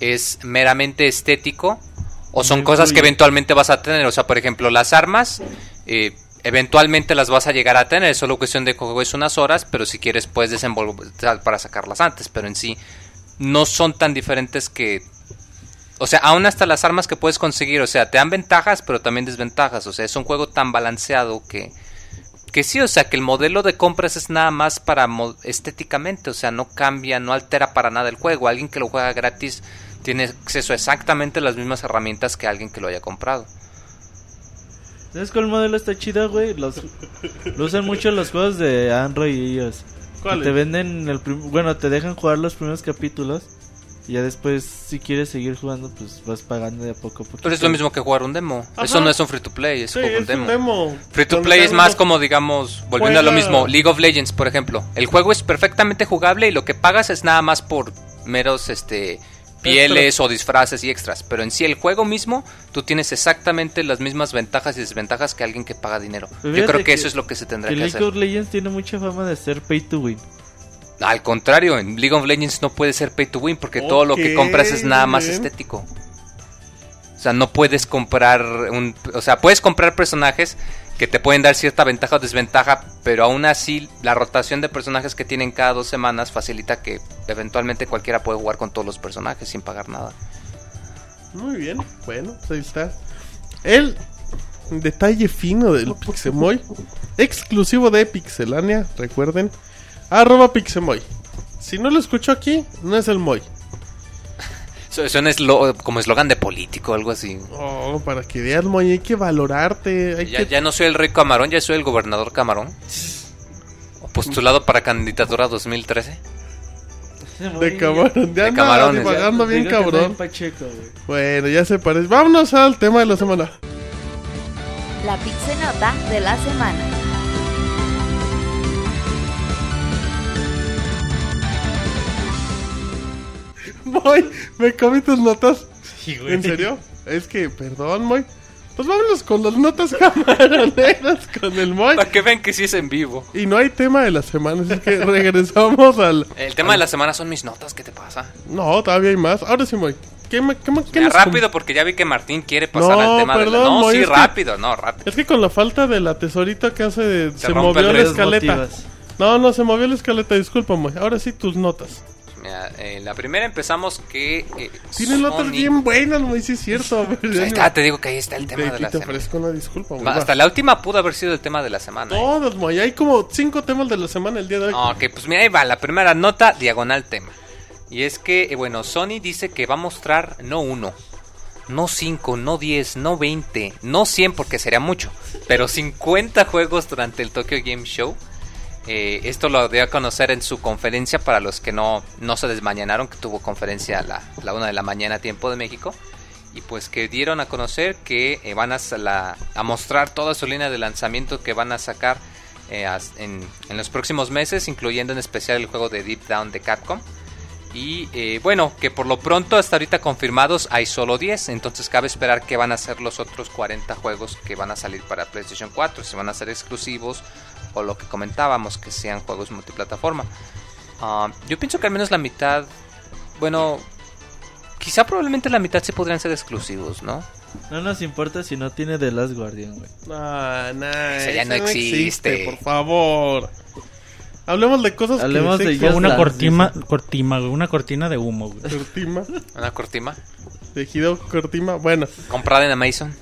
es meramente estético o son cosas que eventualmente vas a tener. O sea, por ejemplo, las armas, eh, eventualmente las vas a llegar a tener. Es solo cuestión de que juegues unas horas, pero si quieres puedes desenvolver para sacarlas antes. Pero en sí no son tan diferentes que... O sea, aún hasta las armas que puedes conseguir, o sea, te dan ventajas, pero también desventajas. O sea, es un juego tan balanceado que... Que sí, o sea, que el modelo de compras es nada más para estéticamente, o sea, no cambia, no altera para nada el juego. Alguien que lo juega gratis tiene acceso a exactamente las mismas herramientas que alguien que lo haya comprado. ¿Sabes cuál modelo está chido, güey? Los, lo usan mucho los juegos de Android y. Que ¿Cuáles? Te venden el prim- bueno, te dejan jugar los primeros capítulos y ya después si quieres seguir jugando pues vas pagando de a poco a poco. Pero es lo mismo que jugar un demo. Ajá. Eso no es un free to play, es Sí, juego un es demo. un demo. Free to play es más como, digamos, volviendo a lo mismo, League of Legends, por ejemplo. El juego es perfectamente jugable y lo que pagas es nada más por meros este pieles o disfraces y extras. Pero en sí, el juego mismo, tú tienes exactamente las mismas ventajas y desventajas que alguien que paga dinero. Pero Yo creo que, que- eso es lo que se tendrá Que que, League hacer. of Legends tiene mucha fama de ser pay to win. Al contrario, en League of Legends no puede ser pay to win porque todo lo que compras es nada más bien. estético. O sea, no puedes comprar un... O sea, puedes comprar personajes que te pueden dar cierta ventaja o desventaja, pero aún así la rotación de personajes que tienen cada dos semanas facilita que eventualmente cualquiera puede jugar con todos los personajes sin pagar nada. Muy bien, bueno, pues ahí está. El detalle fino del Pixemoy, exclusivo de Pixelania, recuerden, arroba Pixemoy. Si no lo escucho aquí, no es el Moy. Eso suena eslo- como eslogan de político o algo así. Oh, para que veas, Moy, hay que valorarte. Hay Ya, que... ya no soy el rey Camarón, ya soy el gobernador Camarón. O postulado para candidatura 2013. De camarón, ya De anda camarones, divagando bien cabrón. Pacheco, güey. Bueno, ya se parece. Vámonos al tema de la semana. La Pixenota de la semana. Moy, me comí tus notas. Sí, güey. ¿En serio? Es que, perdón, Moy. Pues vámonos con las notas camaroneras con el Moy. Para que vean que sí es en vivo. Y no hay tema de la semana, así que regresamos al... El tema de la semana son mis notas, ¿qué te pasa? No, todavía hay más. Ahora sí, Moy. ¿Qué, qué, qué Ya, nos rápido, porque ya vi que Martín quiere pasar No, al tema de la... perdón, No, Moy, sí, es que- rápido, no, rápido. Es que con la falta de la tesorita que hace... Se, rompe movió la escaleta. Motivas. No, no, se movió la escaleta, disculpa, Moy. Ahora sí, tus notas. Mira, eh, la primera empezamos que... Eh, Tienes notas Sony- bien buenas, Moy, sí es cierto. Pues ahí está, te digo que ahí está el tema de aquí la te semana. ofrezco una disculpa, va. Hasta la última pudo haber sido el tema de la semana. ¿eh? Todos, Moy. Hay como cinco temas de la semana el día de hoy. Ok, pues mira, ahí va, la primera nota, diagonal tema. Y es que, eh, bueno, Sony dice que va a mostrar no uno, no cinco, no 10, no 20, no 100 porque sería mucho, pero 50 juegos durante el Tokyo Game Show. Eh, esto lo dio a conocer en su conferencia para los que no, no se desmañanaron, que tuvo conferencia a la, la una de la mañana, tiempo de México. Y pues que dieron a conocer que eh, van a, la- a mostrar toda su línea de lanzamiento que van a sacar eh, en, en los próximos meses, incluyendo en especial el juego de Deep Down de Capcom. Y bueno, que por lo pronto hasta ahorita confirmados hay solo 10, entonces cabe esperar que van a ser los otros 40 juegos que van a salir para PlayStation 4, si van a ser exclusivos o lo que comentábamos, que sean juegos multiplataforma. Ah, yo pienso que al menos la mitad, bueno, quizá probablemente la mitad sí podrían ser exclusivos, ¿no? No nos importa si no tiene The Last Guardian, güey. No, no, Ese ya no existe. Por favor. Hablemos de cosas Hablemos que de Just una Dance, cortina, dice. cortina, güey, una cortina de humo, güey. Cortima, Una cortima de Hideo Cortima. Bueno, comprada en Amazon.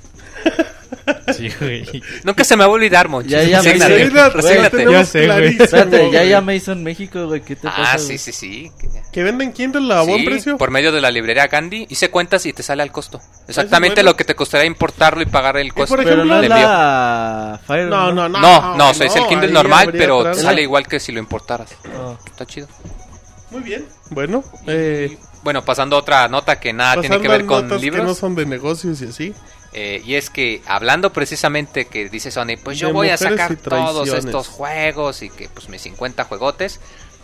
Sí, güey. Nunca se me va a olvidar, Monchis. Ya, ya, Resígnate, Resígnate, resígnate. Ya sé, güey. Espérate, ya México, güey. ¿Qué te pasa? Ah, sí, sí, sí. Que venden Kindle a buen Sí, precio. Por medio de la librería Gandhi. Hice cuentas y te sale al costo. Exactamente bueno. lo que te costaría importarlo y pagar el costo. por Pero ejemplo, no es envío. la Fire. No, no, no. No, no, o sea, es el no, Kindle ahí normal, pero te sale igual que si lo importaras. Oh. Está chido. Muy bien. Bueno, eh, Bueno, pasando a otra nota que nada tiene que ver con notas libros. que no son de negocios y así. Eh, y es que hablando precisamente que dice Sony, pues yo voy a sacar todos estos juegos y que pues mis 50 juegotes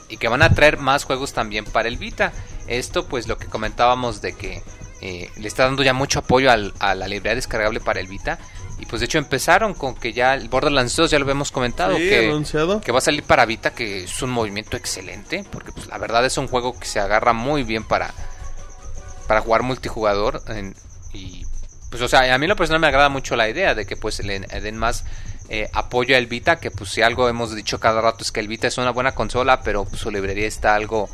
y que van a traer más juegos también para el Vita. Esto pues lo que comentábamos de que eh, le está dando ya mucho apoyo al- a la librería descargable para el Vita. Y pues de hecho empezaron con que ya el Borderlands 2 ya lo habíamos comentado Sí, que, anunciado. que va a salir para Vita, que es un movimiento excelente, porque pues la verdad es un juego que se agarra muy bien para, para jugar multijugador. en- y pues o sea, a mí lo personal me agrada mucho la idea de que pues le den más eh, apoyo al Vita, que pues si algo hemos dicho cada rato es que el Vita es una buena consola, pero pues, su librería está algo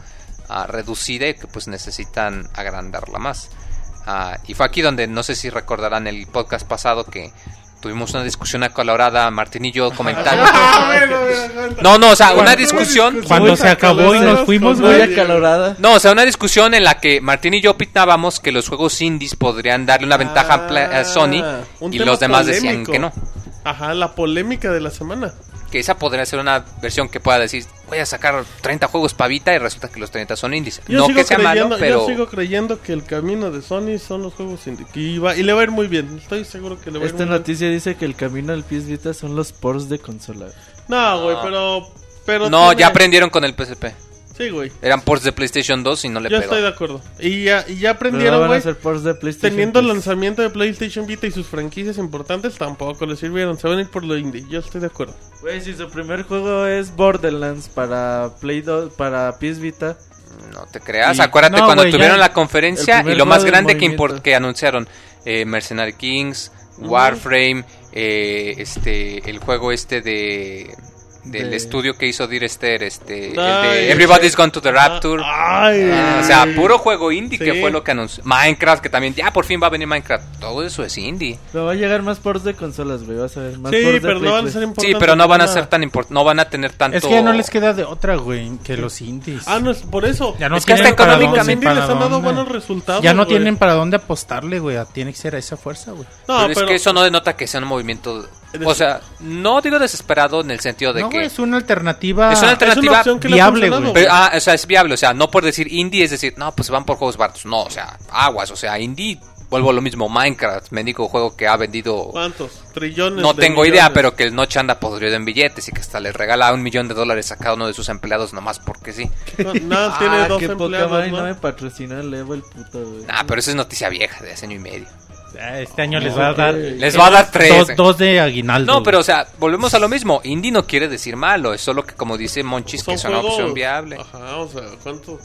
ah, reducida y que pues necesitan agrandarla más. Ah, y fue aquí donde no sé si recordarán el podcast pasado que tuvimos una discusión acalorada, Martín y yo comentando. No, no, o sea, una discusión. Cuando se acabó y nos fuimos, Muy acalorada. No, o sea, una discusión en la que Martín y yo opinábamos que los juegos indies podrían darle una ventaja a Sony Ah, un y los demás decían que no. Ajá, la polémica de la semana. Que esa podría ser una versión que pueda decir, voy a sacar 30 juegos para Vita y resulta que los 30 son indies. Yo no que sea creyendo, malo, pero... Yo sigo creyendo que el camino de Sony son los juegos indie. Y, va- y le va a ir muy bien. Estoy seguro que le va a ir Esta muy bien. noticia dice que el camino al PS Vita son los ports de consola. No, güey, pero... pero No, tiene- ya aprendieron con el PSP. Sí, güey. Eran ports de PlayStation 2 y no le Yo pegó. estoy de acuerdo. Y ya, y ya aprendieron, güey. ser ports de PlayStation. Teniendo el 3. lanzamiento de PlayStation Vita y sus franquicias importantes, tampoco le sirvieron. Se van a ir por lo indie. Yo estoy de acuerdo. Güey, si su primer juego es Borderlands para Play 2, para PS Vita. No te creas, Y- acuérdate no, cuando güey, tuvieron la conferencia y lo más grande que, que anunciaron, eh, Mercenary Kings, Warframe, eh, este, el juego este de del De- estudio que hizo Dear Esther, este, el de Everybody's Gone to the Rapture. Ay, Ah, o sea, puro juego indie que fue lo que anunció. Minecraft, que también ya por fin va a venir Minecraft. Todo eso es indie. Pero va a llegar más ports de consolas, güey. Vas a ver más Sí, ports pero no van a 3. ser Sí, importantes. pero no van a ser tan import no van a tener tanto. Es que ya no les queda de otra, güey, que los indies. Ah, no, es por eso. Ya no Es que hasta tienen para Los económicamente- les han dado buenos resultados. Ya no güey. tienen para dónde apostarle, güey. Tiene que ser a esa fuerza, güey. No, pero, es que eso no denota que sea un movimiento. O sea, no digo desesperado en el sentido de No, que. Güey, es una alternativa. Es una Es alternativa una opción que viable, güey. Pero, ah, o sea, es viable, o sea, no por decir indie es decir, no, pues van por juegos baratos. No, o sea, aguas, o sea, indie, vuelvo a lo mismo, Minecraft, mendigo juego que ha vendido, ¿Cuántos? Trillones. no de tengo millones. idea, pero que el Noche anda podrido en billetes y que hasta le regala un millón de dólares a cada uno de sus empleados nomás porque sí. No, nada, tiene ah, dos qué poca empleados, madre, ¿no? no me patrocina el Evo el puto, güey. Nah, pero esa es noticia vieja de hace año y medio. Ah, Este año les va a dar. Les va a dar tres. Dos, dos de aguinaldo. No, pero o sea, volvemos a lo mismo. Indie no quiere decir malo, es solo que como dice Monchis, que es una opción viable. Ajá, o sea, ¿cuántos,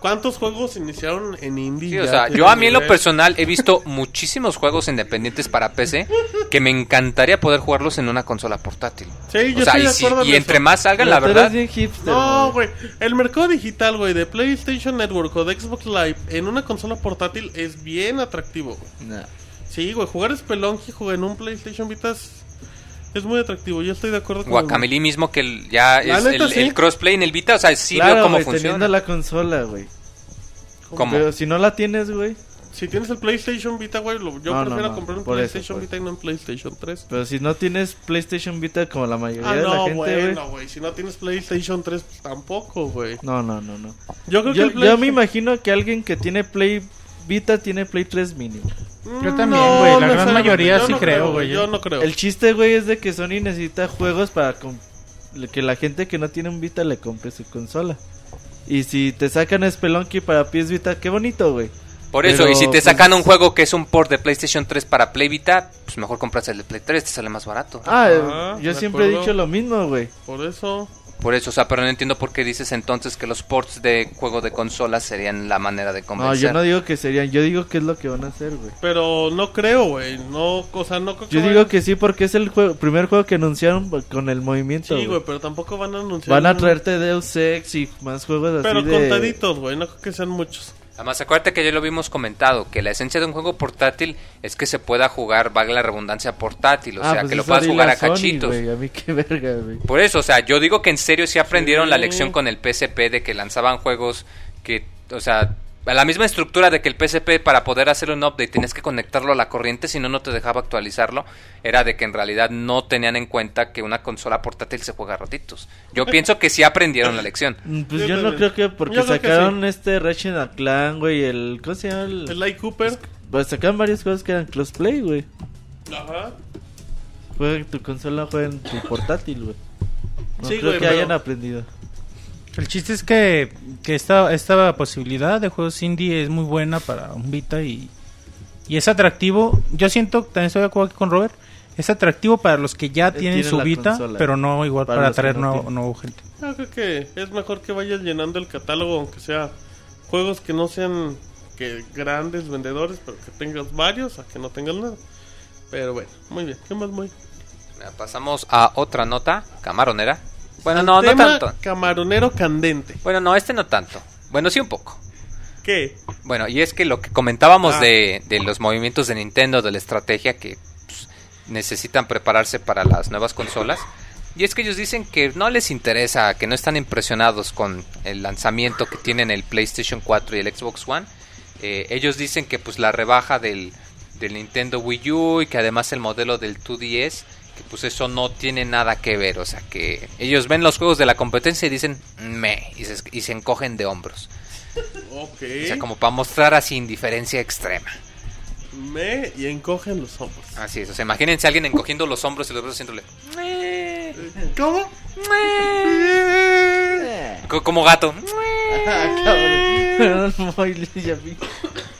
¿cuántos juegos iniciaron en indie? Sí, o sea, yo a mí en lo personal he visto muchísimos juegos independientes para PC que me encantaría poder jugarlos en una consola portátil. Sí, yo o sea, estoy y, de si- acuerdo y en entre eso. más salgan, la verdad. hipster, No, güey. El mercado digital, güey, de PlayStation Network o de Xbox Live en una consola portátil es bien atractivo. güey. Sí, güey, jugar Spelunky jugar en un PlayStation Vita es, es muy atractivo. Yo estoy de acuerdo con Guacameli mismo que el- ya La es neta, el, sí. el crossplay en el Vita, o sea, sí claro, veo cómo güey, funciona. teniendo la consola, güey. ¿Cómo? Pero si no la tienes, güey. Si tienes el PlayStation Vita, güey, yo No, no, prefiero no, comprar un eso, PlayStation Vita y no un PlayStation 3. Pero si no tienes PlayStation Vita como la mayoría Ah, de la no, gente, güey. bueno, güey. Si no tienes PlayStation 3, pues tampoco, güey. No, no, no, no. Yo creo Yo, que el yo me imagino que alguien que tiene Play Vita tiene Play 3 mínimo. Yo también, güey, la gran mayoría Yo sí no creo, güey. Yo no creo. El chiste, güey, es de que Sony necesita juegos para com- que la gente que no tiene un Vita le compre su consola. Y si te sacan Spelunky para PS Vita, qué bonito, güey. Por eso, Pero, y si te pues, sacan un juego que es un port de PlayStation 3 para Play Vita, pues mejor compras el de Play 3, te sale más barato. Ah, yo siempre he dicho lo mismo, güey. Por eso. Por eso, o sea, pero no entiendo por qué dices entonces que los ports de juego de consolas serían la manera de No, convencer. yo no digo que serían, yo digo que es lo que van a hacer, güey. Pero no creo, güey. No, o sea, no creo que Yo vayan- digo que sí porque es el juego, primer juego que anunciaron con el movimiento. Sí, güey. pero tampoco van a anunciar. Van a traerte Deus Ex y más juegos así Pero contaditos, güey. No creo que sean muchos. Además, acuérdate que ya lo habíamos comentado, que la esencia de un juego portátil es que se pueda jugar, valga la redundancia, portátil, o Ah, sea, pues que lo puedas jugar a Sony, cachitos. a mí qué verga. Por eso, o sea, yo digo que en serio sí aprendieron Sí. la lección con el PSP de que lanzaban juegos que, o sea, la misma estructura de que el PSP para poder hacer un update tienes que conectarlo a la corriente, si no, no te dejaba actualizarlo, era de que en realidad no tenían en cuenta que una consola portátil se juega a ratitos. Yo pienso que sí aprendieron la lección. Mm, Pues Yo yo no creo que porque que sacaron este Ratchet and Clank, güey, el... ¿Cómo se llama? El... El Light Cooper. Pues sacaron varios juegos que eran crossplay, güey. Ajá. Juega en tu consola, juega en tu portátil, güey. No Sí, creo güey, que pero- hayan aprendido. El chiste es que, que esta, esta posibilidad de juegos indie es muy buena para un Vita y, y es atractivo. Yo siento, también estoy de acuerdo aquí con Robert, es atractivo para los que ya Eh, tienen su Vita, consola. pero no igual Para para, los que traer no nuevo, gente. Yo creo que es mejor que vayas llenando el catálogo, aunque sea juegos que no sean que grandes vendedores, pero que tengas varios, a que no tengas nada. Pero bueno, muy bien. ¿Qué más, muy? Pasamos a otra nota, camaronera. Bueno, no, no tanto. Camaronero candente. Bueno, no, este no tanto. Bueno, sí un poco. ¿Qué? Bueno, y es que lo que comentábamos Ah. de, de los movimientos de Nintendo, de la estrategia que pues, necesitan prepararse para las nuevas consolas. Y es que ellos dicen que no les interesa, que no están impresionados con el lanzamiento que tienen el PlayStation 4 y el Xbox One. Eh, ellos dicen que pues la rebaja del, del Nintendo Wii U y que además el modelo del 2DS, que pues eso no tiene nada que ver. O sea que ellos ven los juegos de la competencia y dicen me y se, y se encogen de hombros. Ok. O sea, como para mostrar así indiferencia extrema. Me y encogen los hombros. Así es, o sea, imagínense a alguien encogiendo los hombros y los brazos haciéndole ¿Cómo? co- como gato.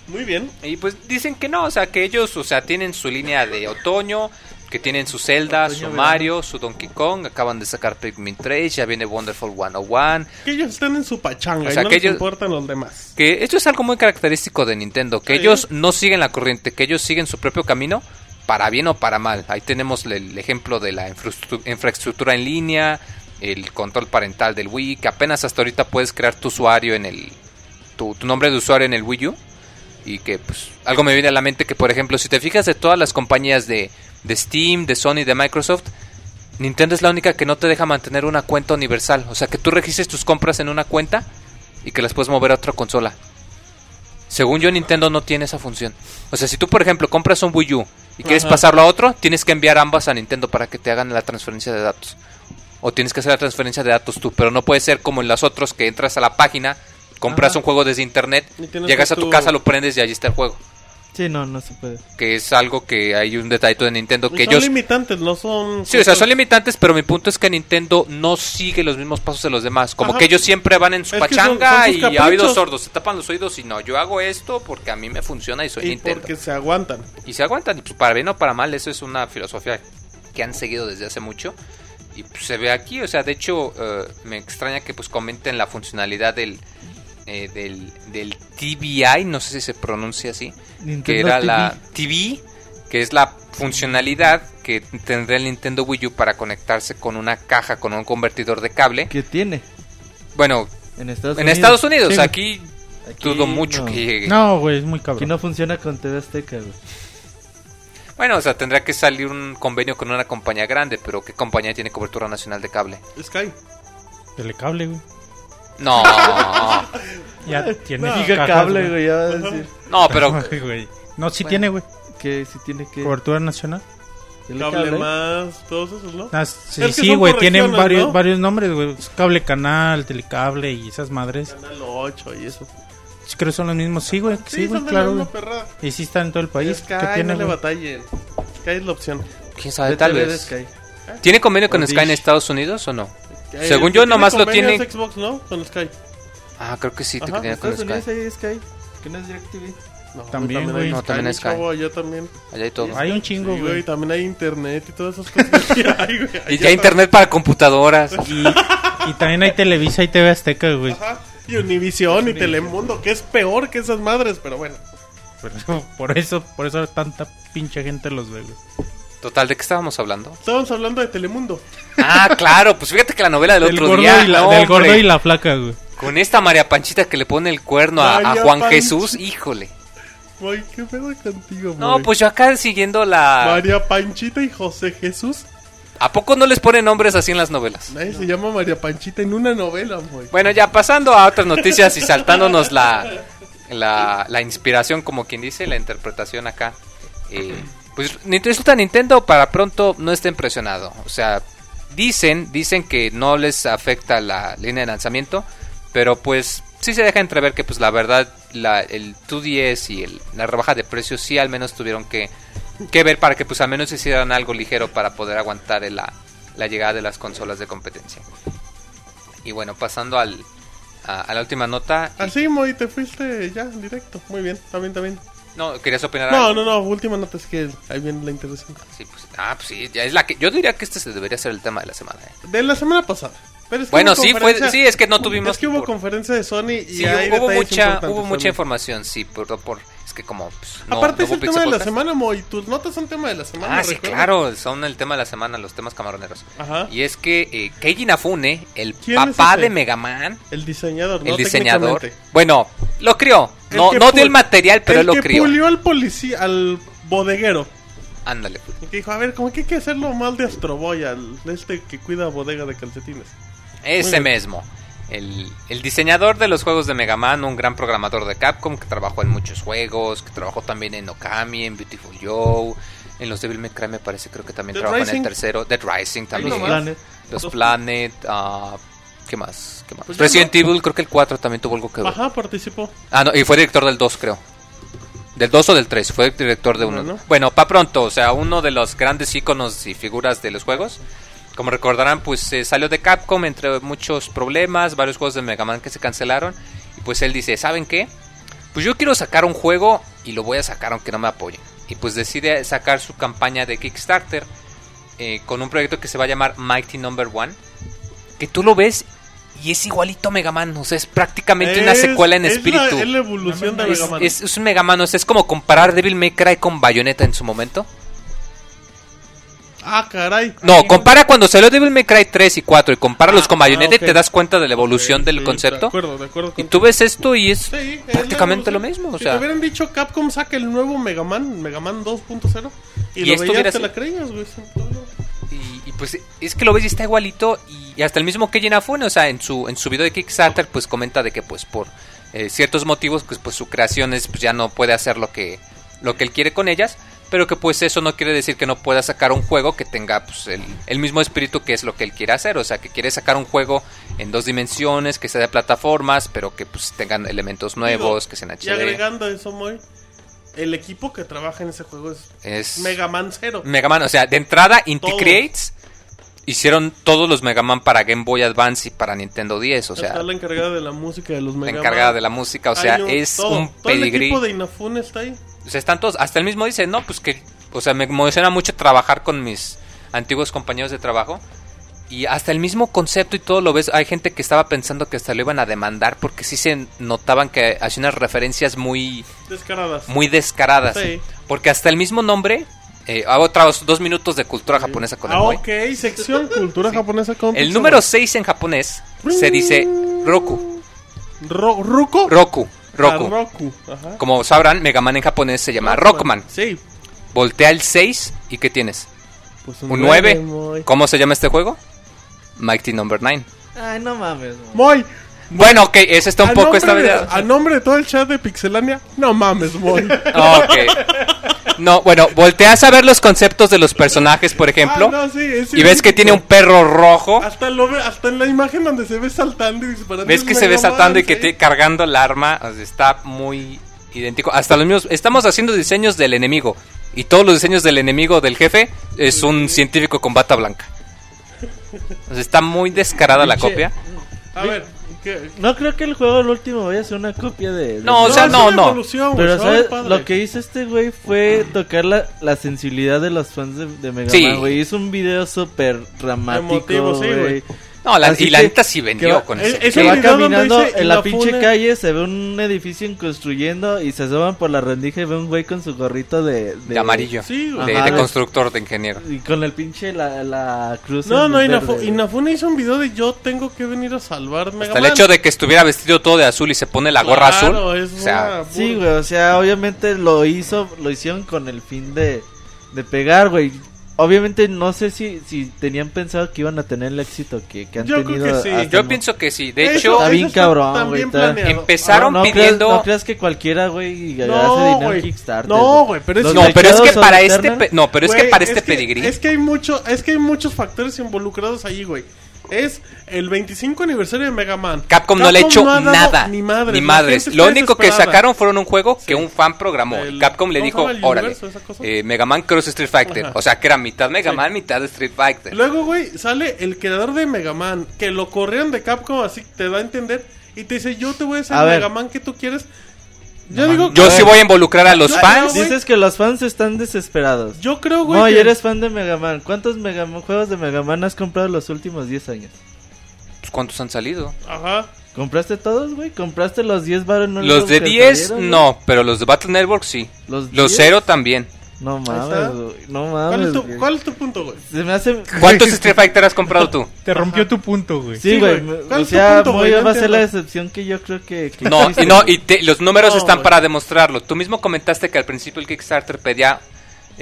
Muy bien. Y pues dicen que no, o sea, que ellos, o sea, tienen su línea de otoño, que tienen su Zelda, Otoño, su verano. Mario, su Donkey Kong, acaban de sacar Pikmin 3, ya viene Wonderful 101. Que ellos están en su pachanga O sea, y no que les ellos- importan los demás. Que esto es algo muy característico de Nintendo, que Sí. ellos no siguen la corriente, que ellos siguen su propio camino, para bien o para mal. Ahí tenemos el, el ejemplo de la infraestru- infraestructura en línea, el control parental del Wii, que apenas hasta ahorita puedes crear tu usuario en el... tu, tu nombre de usuario en el Wii U. Y que pues algo me viene a la mente que por ejemplo si te fijas de todas las compañías de, de Steam, de Sony, de Microsoft, Nintendo es la única que no te deja mantener una cuenta universal. O sea que tú registres tus compras en una cuenta y que las puedes mover a otra consola. Según yo, Nintendo no tiene esa función. O sea, si tú, por ejemplo, compras un Wii U y quieres Ajá. pasarlo a otro, tienes que enviar ambas a Nintendo para que te hagan la transferencia de datos. O tienes que hacer la transferencia de datos tú, pero no puede ser como en las otros que entras a la página, compras Ajá. un juego desde internet, llegas a tu tú- casa, lo prendes y allí está el juego. Sí, no, no se puede. Que es algo que hay un detallito de Nintendo Y que son ellos... limitantes, no son... Sí, o sea, son limitantes, pero mi punto es que Nintendo no sigue los mismos pasos de los demás. Como Ajá. que ellos siempre van en su Es son- pachanga son sus y oídos sordos. Se tapan los oídos y no, yo hago esto porque a mí me funciona y soy Y Nintendo. porque se aguantan. Y se aguantan. Y pues para bien o para mal, eso es una filosofía que han seguido desde hace mucho. Y pues, se ve aquí, o sea, de hecho, eh, me extraña que pues comenten la funcionalidad del, eh, del, del TBI, no sé si se pronuncia así, que era TV. la TV, que es la funcionalidad que tendrá el Nintendo Wii U para conectarse con una caja, con un convertidor de cable. ¿Qué tiene? Bueno, En Estados en Unidos. Estados Unidos, Sí. aquí Aquí dudo mucho no. que llegue. No, güey, es muy Aquí cabrón. no funciona con TV Azteca, güey. Bueno, o sea, tendrá que salir un convenio con una compañía grande, pero ¿qué compañía tiene cobertura nacional de cable? Sky. Telecable, güey. No, Ya tiene No. Cajas, cable, güey, ya va a decir. no, pero. No, sí Bueno. tiene, güey. Que si tiene que... Cobertura nacional. ¿Tiene Cable más, todos esos, ¿no? Ah, sí, Es que sí, güey, tienen varios, ¿no? varios nombres, güey. Cable canal, telecable y esas madres. Canal 8 y eso. Sí, creo que son los mismos. Sí, güey, sí, güey, son de claro. Y sí están en todo el país. Sky, ¿Qué tiene, no le batallen. Sky es la opción. quién sabe, tal de vez. Sky. ¿Tiene convenio con O Sky en. Estados Unidos o no? Según el yo, que nomás lo tiene- Xbox, ¿no? Con Sky. Ah, creo que sí, te Ajá, tiene con Sky. hay Sky. Que no es DirecTV. No, También, hay güey. No, también Sky. chavo, allá también. Allá hay todo. Hay un chingo, Sí, güey. güey, también hay internet y todas esas cosas que hay, güey. Y Allá ya internet para computadoras. Y, y también hay Televisa y TV Azteca, güey. Ajá. Y Univisión y Telemundo, que es peor que esas madres, pero bueno. Pero por eso, por eso tanta pinche gente los ve, güey. Total, ¿de qué estábamos hablando? Estábamos hablando de Telemundo. Ah, claro, pues fíjate que la novela del Del otro gordo, día. y la, no, del gordo y la flaca, güey. Con esta María Panchita que le pone el cuerno a, Juan Panchita. Jesús, híjole. Güey, ¿qué pedo contigo, No, güey? pues yo acá siguiendo la... María Panchita y José Jesús. ¿A poco no les ponen nombres así en las novelas? Nadie se llama María Panchita en una novela, güey. Bueno, ya pasando a otras noticias y saltándonos la, la, la inspiración, como quien dice, la interpretación acá. eh, pues resulta Nintendo para pronto no está impresionado. O sea, dicen, dicen que no les afecta la línea de lanzamiento, pero pues sí se deja entrever que pues la verdad la, el 2DS y el, la rebaja de precios sí al menos tuvieron que, que ver para que pues al menos hicieran algo ligero para poder aguantar la, la llegada de las consolas de competencia. Y bueno, pasando al, a, la última nota. Así, Moy, te fuiste ya, directo. Muy bien, está bien. No, ¿querías opinar No, algo? no, no, última nota es que ahí viene la interesante. Sí, pues, ah, pues sí, ya es la que... Yo diría que este se debería ser el tema de la semana. ¿eh? De la semana pasada. Pero es que Bueno, sí, fue, sí, es que no tuvimos... Es que hubo por- conferencia de Sony y Sí, hay hubo mucha, hubo mucha información, sí, por, por es que como pues, no- Aparte no es el tema de la semana, Moy. Tus notas son tema de la semana. Ah, sí, recuerda. claro, son el tema de la semana, los temas camaroneros. Ajá. Y es que eh, Keiji Inafune, el ¿Quién papá de Mega Man, El diseñador, ¿no? el diseñador, bueno, lo crió. El No, no dio el material, pero el él lo que crió. pulió al policía, al bodeguero. Ándale. Y que dijo, a ver, ¿cómo que hay que hacerlo mal de Astroboy, al este que cuida bodega de calcetines? Ese mismo. El, el diseñador de los juegos de Mega Man, un gran programador de Capcom que trabajó en muchos juegos, que trabajó también en Okami, en Beautiful Joe, en los Devil May Cry me parece, creo que también Dead trabajó en el tercero, Dead Rising también, nomás. Planet. los Planet, ah, ¿qué más? ¿Qué más? Pues Resident no. Evil, creo que el 4 también tuvo algo que ver. Ajá, participó. Ah, no, y fue director del 2, creo. Del 2 o del 3, fue director de uno. Bueno. Bueno, pa' pronto, o sea, uno de los grandes íconos y figuras de los juegos. Como recordarán, pues eh, salió de Capcom entre muchos problemas, varios juegos de Mega Man que se cancelaron. Y pues él dice, ¿saben qué? Pues yo quiero sacar un juego y lo voy a sacar aunque no me apoyen. Y pues decide sacar su campaña de Kickstarter eh, con un proyecto que se va a llamar Mighty Number One. Que tú lo ves y es igualito a Mega Man, o sea, es prácticamente una secuela en es espíritu. La, es la evolución de Es, Mega Man. es- es un Mega Man, o sea, es como comparar Devil May Cry con Bayonetta en su momento. Ah, caray. No, compara cuando salió Devil May Cry 3 y 4 y compáralos Ah, con Bayonetta ah, y te das cuenta de la evolución del sí, concepto. De acuerdo, de acuerdo. Y tú ves esto y es Sí, es la prácticamente lo mismo, o si sea. te hubieran dicho Capcom saca el nuevo Mega Man, Mega Man 2.0, y, Y lo esto veías, te la creías, güey. Y, y, pues es que lo ves y está igualito y, y hasta el mismo Keiji Inafune, o sea, en su en su video de Kickstarter pues comenta de que pues por eh, ciertos motivos pues pues su creación es pues ya no puede hacer lo que lo que él quiere con ellas, pero que pues eso no quiere decir que no pueda sacar un juego que tenga pues el, el mismo espíritu que es lo que él quiere hacer, o sea, que quiere sacar un juego en dos dimensiones, que sea de plataformas, pero que pues tengan elementos nuevos, Digo, que sean Y HD. agregando eso, Moy, el equipo que trabaja en ese juego es Es Mega Man Zero. Mega Man, o sea, de entrada, Inti Todos. Creates hicieron todos los Mega Man para Game Boy Advance y para Nintendo 10, o sea, está la encargada de la música de los la Mega encargada Man. de la música, o sea, es todo, un todo el pedigrí. equipo de Inafune está ahí. O sea, están todos, hasta el mismo dice, no, pues que, o sea, me emociona mucho trabajar con mis antiguos compañeros de trabajo. Y hasta el mismo concepto y todo lo ves, hay gente que estaba pensando que hasta lo iban a demandar porque sí se notaban que hacía unas referencias muy, Descaradas. muy descaradas. Sí. Porque hasta el mismo nombre, eh, hago otros dos minutos de cultura japonesa con el Ah, ok, sección cultura japonesa con El número 6 en japonés se dice Roku. Ro- ¿Ruko? Roku. Roku. Roku. Ajá. Como sabrán, Mega Man en japonés se llama Rockman. Sí. Voltea el 6 y ¿qué tienes? Pues Un 9. Moy. ¿Cómo se llama este juego? Mighty Number 9. Ay, no mames. mo. Moy. Bueno, ok, ese está un a poco esta de-. A nombre de todo el chat de Pixelania, no mames, Moy. Ok. No, bueno, volteas a ver los conceptos de los personajes, por ejemplo, Ah, no, sí, es y ves que tiene un perro rojo. Hasta, lo ve, hasta en la imagen donde se ve saltando y disparando. Ves es que se ve saltando y que sí. te cargando el arma. o sea, está muy idéntico. Hasta los mismos. Estamos haciendo diseños del enemigo. Y todos los diseños del enemigo del jefe es un científico con bata blanca. O sea, está muy descarada la copia. A ver, No creo que el juego el último vaya a ser una copia de... de- No, o sea, no, no. Pero, ¿sabes? Lo que hizo este güey fue tocar la, la sensibilidad de los fans de, de Mega Sí. Man, güey. Hizo un video súper dramático, sí. No, la, Así y la neta sí vendió va- con es- ese. es Que va caminando dice, en la Inafune- pinche calle, se ve un edificio en construyendo y se asoman por la rendija y ve un güey con su gorrito de... de amarillo. Sí, güey. de, Ajá, de constructor, de ingeniero. Y con el pinche la, la cruz. No, no. Inafune hizo un video de yo tengo que venir a salvar Mega Hasta el hecho de que estuviera vestido todo de azul y se pone la gorra Claro, azul. es O sea, una Sí, güey, o sea, obviamente lo hizo, lo hicieron con el fin de, de pegar, güey. Obviamente no sé si, si tenían pensado que iban a tener el éxito que, que han Yo creo tenido. que sí. yo pienso que sí. De Eso- hecho, Está bien cabrón, güey. Empezaron no, no pidiendo- Creas, no creas que cualquiera, güey, hace No, dinero güey. en Kickstarter. No, güey, pero es- no, pero es que para este, pe- no, pero es que Güey, para este pedigrí. Es que hay mucho, es que hay muchos factores involucrados ahí, güey. Es el 25 aniversario de Mega Man. Capcom no le ha hecho ha dado nada. Ni madres. Ni madres. Lo único que sacaron fueron un juego que un fan programó. El- Capcom le ¿cómo se dijo, órale, eh, Mega Man Cross Street Fighter. Ajá. O sea, que era mitad Mega Sí. Man, mitad Street Fighter. Luego, güey, sale el creador de Mega Man. Que lo corrieron de Capcom, así te da a entender. Y te dice, yo te voy a hacer A el. Mega Man que tú quieres. Yo digo, Yo A sí voy a involucrar a los fans. Dices que los fans están desesperados. yo creo, güey. No, y eres fan de Mega Man. ¿Cuántos Mega Man- juegos de Mega Man has comprado en los últimos 10 años? pues, ¿cuántos han salido? Ajá. ¿Compraste todos, güey? ¿Compraste los 10 baros? No Los de que 10, salieron, güey? no, pero los de Battle Network sí. Los Los 10. 0 también. No mames, güey. No ¿Cuál, es mames. tu, güey. ¿Cuál es tu punto, güey? Se me hace. ¿Cuántos Street Fighter has comprado tú? Te rompió tu punto, güey. Sí, Sí, güey. ¿Cuál O es tu punto, güey? va a ser la decepción que yo creo que. que No, y, no, y te- los números No, están güey. para demostrarlo. Tú mismo comentaste que al principio el Kickstarter pedía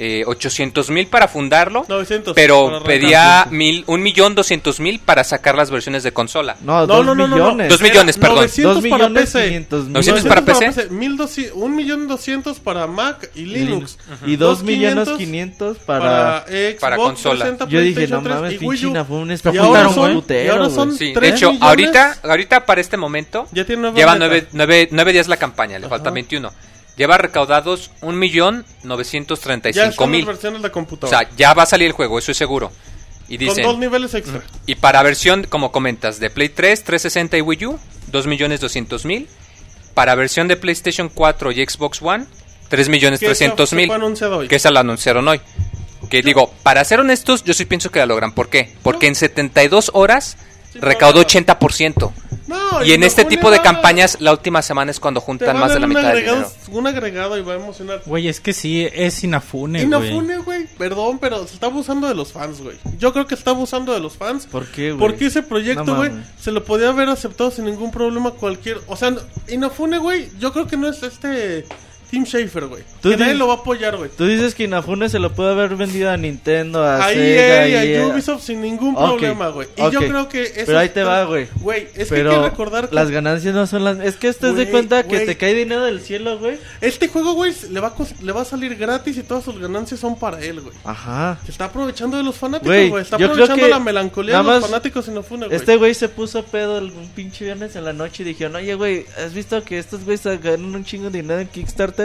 eh, 800 mil para fundarlo, 900. para pero pedía mil, un millón doscientos mil para sacar las versiones de consola. No, No, dos no, no, no, no. millones. Dos millones, perdón. 900 Dos para millones PC. quinientos mil. 900 para PC. 1200 un millón doscientos para Mac y Linux. Y dos Dos millones 500 quinientos Para, para. Xbox para consola. 360, Yo dije, no PlayStation 3 mames, y Wii pinche U. fue un Y espectáculo ahora juntaron, son, güey. y putero, ahora güey. son Sí, de 3 hecho, millones. ahorita, ahorita para este momento ya tiene nueva lleva nueve, nueve, nueve días la campaña, le Ajá. faltan 21. Lleva recaudados un millón novecientos treinta y Ya cinco están las mil. versiones de O computadora. sea, ya va a salir el juego, eso es seguro. Y con dos dicen, niveles extra. y para versión, como comentas, de Play 3, 360 y Wii U, 2 millones 200 mil. Para versión de PlayStation 4 y Xbox One, 3 millones Que esa 300 se mil. fue anunciado hoy. Que esa la anunciaron hoy. Que digo, para ser honestos, yo sí pienso que la logran. ¿Por qué? Porque en 72 horas Sí, recaudó para- 80%. No, Y en este tipo de campañas, la última semana es cuando juntan más de la mitad del agregado, dinero. un agregado y va a emocionar. Güey, es que sí, es Inafune, güey. Inafune, güey, perdón, pero se está abusando de los fans, güey. Yo creo que está abusando de los fans. ¿Por qué, güey? Porque ese proyecto, güey, se lo podía haber aceptado sin ningún problema cualquier... O sea, Inafune, güey, yo creo que no es este Tim Schafer, güey. Que nadie di- lo va a apoyar, güey. Tú dices que Inafune se lo puede haber vendido a Nintendo, a A Sega EA a Ubisoft sin ningún problema, güey. Y yo creo que eso Pero ahí te va, güey. Güey, es Pero que hay que recordar que las ganancias no son las... Es que estás de cuenta que te cae dinero del cielo, güey. este juego, güey, le va, a le va a salir gratis y todas sus ganancias son para él, güey. Ajá. Se está aprovechando de los fanáticos, Güey. Está yo creo aprovechando que la melancolía de los fanáticos Inafune, güey. Este güey se puso pedo un pinche viernes en la noche y dijeron, oye, güey, ¿has visto que estos güeyes ganan un chingo de dinero en Kickstarter?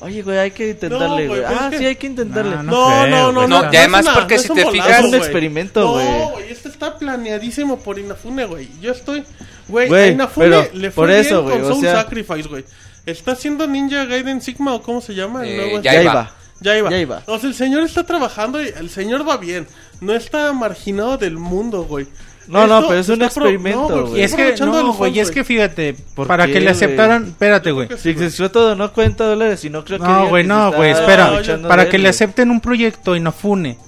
Oye, güey, hay que intentarle, güey, ah, que- sí, hay que intentarle. No, No, no, creo, no, no, y además una- porque no si te bolazo, fijas- Es un experimento, güey. No, güey, este está planeadísimo por Inafune, güey. Yo estoy, güey, a Inafune pero le fue por bien con o Soul sea- Sacrifice, güey. Está haciendo Ninja Gaiden Sigma o cómo se llama el Eh, nuevo ya Ya iba. iba. Ya iba. Ya iba. O sea, el señor está trabajando y el señor va bien. No está marginado del mundo, güey. No, no, pero es un experimento, no, güey. Y es que, no, güey, fans, es que fíjate, ¿Por para qué, que le aceptaran, espérate, güey. Si explotó no 40 dólares y no creo que No, güey, no, güey, espera. Para que él, le acepten un proyecto Inafune,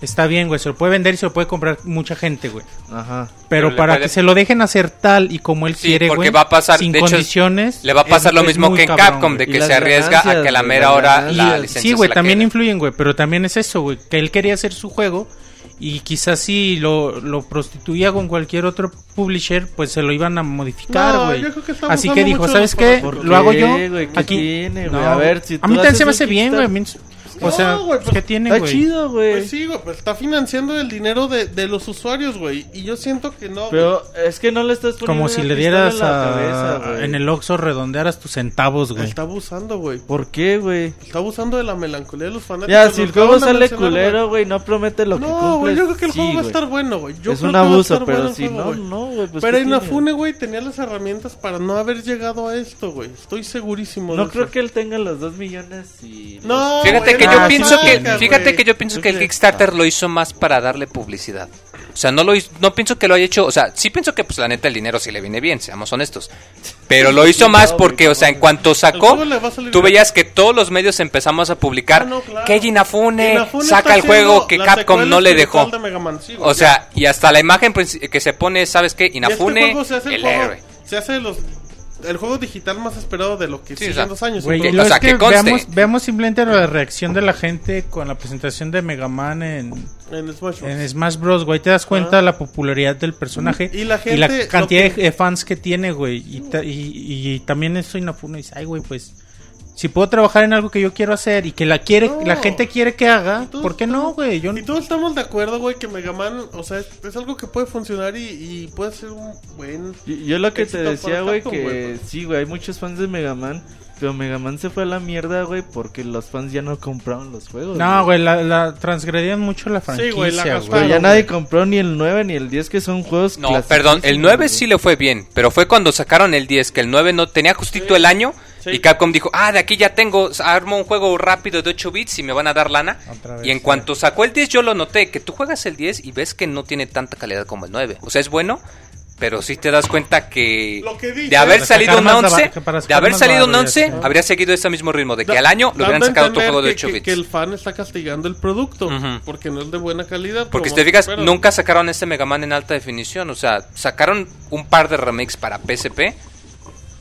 está bien, güey, se lo puede vender y se lo puede comprar mucha gente, güey. Ajá. Pero, Pero para puede- que se lo dejen hacer tal y como él Sí, quiere, porque güey, va a pasar- sin de hecho, condiciones. Le va a pasar es- lo mismo que en cabrón, Capcom, de güey. Y que se arriesga a que la mera hora la Y- licencia Sí, güey, también influyen, güey, pero también es eso, güey, que él quería hacer su juego y quizás si lo, lo prostituía con cualquier otro publisher, pues se lo iban a modificar, No, güey. Así que dijo, ¿sabes qué? Lo hago yo. ¿Qué, güey? ¿Qué tiene, güey? A ver, si a mí también se me hace bien, güey. A O No, sea, güey, pues, ¿qué tiene, Está güey? chido, güey. Pues sí, güey, pues está financiando el dinero de, de los usuarios, güey. Y yo siento que no. Pero es que no le estás poniendo Como si le dieras en la a- cabeza, güey. en el Oxxo redondearas tus centavos, güey. Está abusando, güey. ¿Por qué, güey? Está abusando de la melancolía de los fanáticos. Ya, si el juego sale culero, güey, no promete lo que No, cumple. güey, yo creo que el sí, juego va a estar bueno, güey. Yo Es creo un que a abuso, bueno pero el si juego, no, güey. no, güey. Pues, Pero. Inafune, güey, tenía las herramientas para no haber llegado a esto, güey. Estoy segurísimo. No creo que él tenga los dos millones y... No, Fíjate güey, que no, yo Ah, pienso sí, que, fíjate que yo pienso ¿Tú que el? Kickstarter lo hizo más para darle publicidad. O sea, no lo hizo- no pienso que lo haya hecho, o sea, sí pienso que pues la neta el dinero sí le viene bien, seamos honestos. Pero lo hizo más porque, o sea, en cuanto sacó, tú veías que todos los medios empezamos a publicar Ah, no, claro. que Inafune Inafune saca el juego que Capcom no le dejó. Man, sí, O sea, y hasta la imagen princi- que se pone, ¿sabes qué? Este Inafune, se hace el, el héroe. se hace los el juego digital más esperado de lo que Sí, siguen dos años. Y lo o sea, es que veamos, veamos simplemente la reacción de la gente con la presentación de Mega Man en, en Smash Bros. en Smash Bros, güey. Te das cuenta de la popularidad del personaje Y la gente, lo cantidad que- de fans que tiene, güey. Y, ta- y, y- y también eso Inafune dice, ay, güey, pues... Si puedo trabajar en algo que yo quiero hacer y que la quiere, No. la gente quiere que haga, todos ¿por qué no, güey? Yo Y todos estamos de acuerdo, güey, que Mega Man, o sea, es, es algo que puede funcionar y, y puede ser un buen... Yo, yo lo que te decía, güey, que güey. sí, güey, hay muchos fans de Mega Man, pero Mega Man se fue a la mierda, güey, porque los fans ya no compraron los juegos. No, güey, la, la transgredían mucho la franquicia, güey. Pero ya nadie compró ni el 9 ni el 10, que son juegos No, perdón, el 9 sí le fue bien, pero fue cuando sacaron el 10, que el 9 no tenía justito el año Sí. y Capcom dijo, ah, de aquí ya tengo, armo un juego rápido de 8 bits y me van a dar lana. Vez, y en sí. cuanto sacó el 10 yo lo noté, que tú juegas el 10 y ves que no tiene tanta calidad como el 9. O sea, es bueno, Pero sí te das cuenta que Lo que dice- de haber salido un más 11, daba- para de haber salido un barro, ya 11, está. habría seguido ese mismo ritmo de que Da- al año lo hubieran sacado otro juego de que- 8 que, bits. que el fan está castigando el producto Ujú. porque no es de buena calidad. Porque si te fijas, nunca sacaron este Mega Man en alta definición. O sea, sacaron un par de remakes para PSP.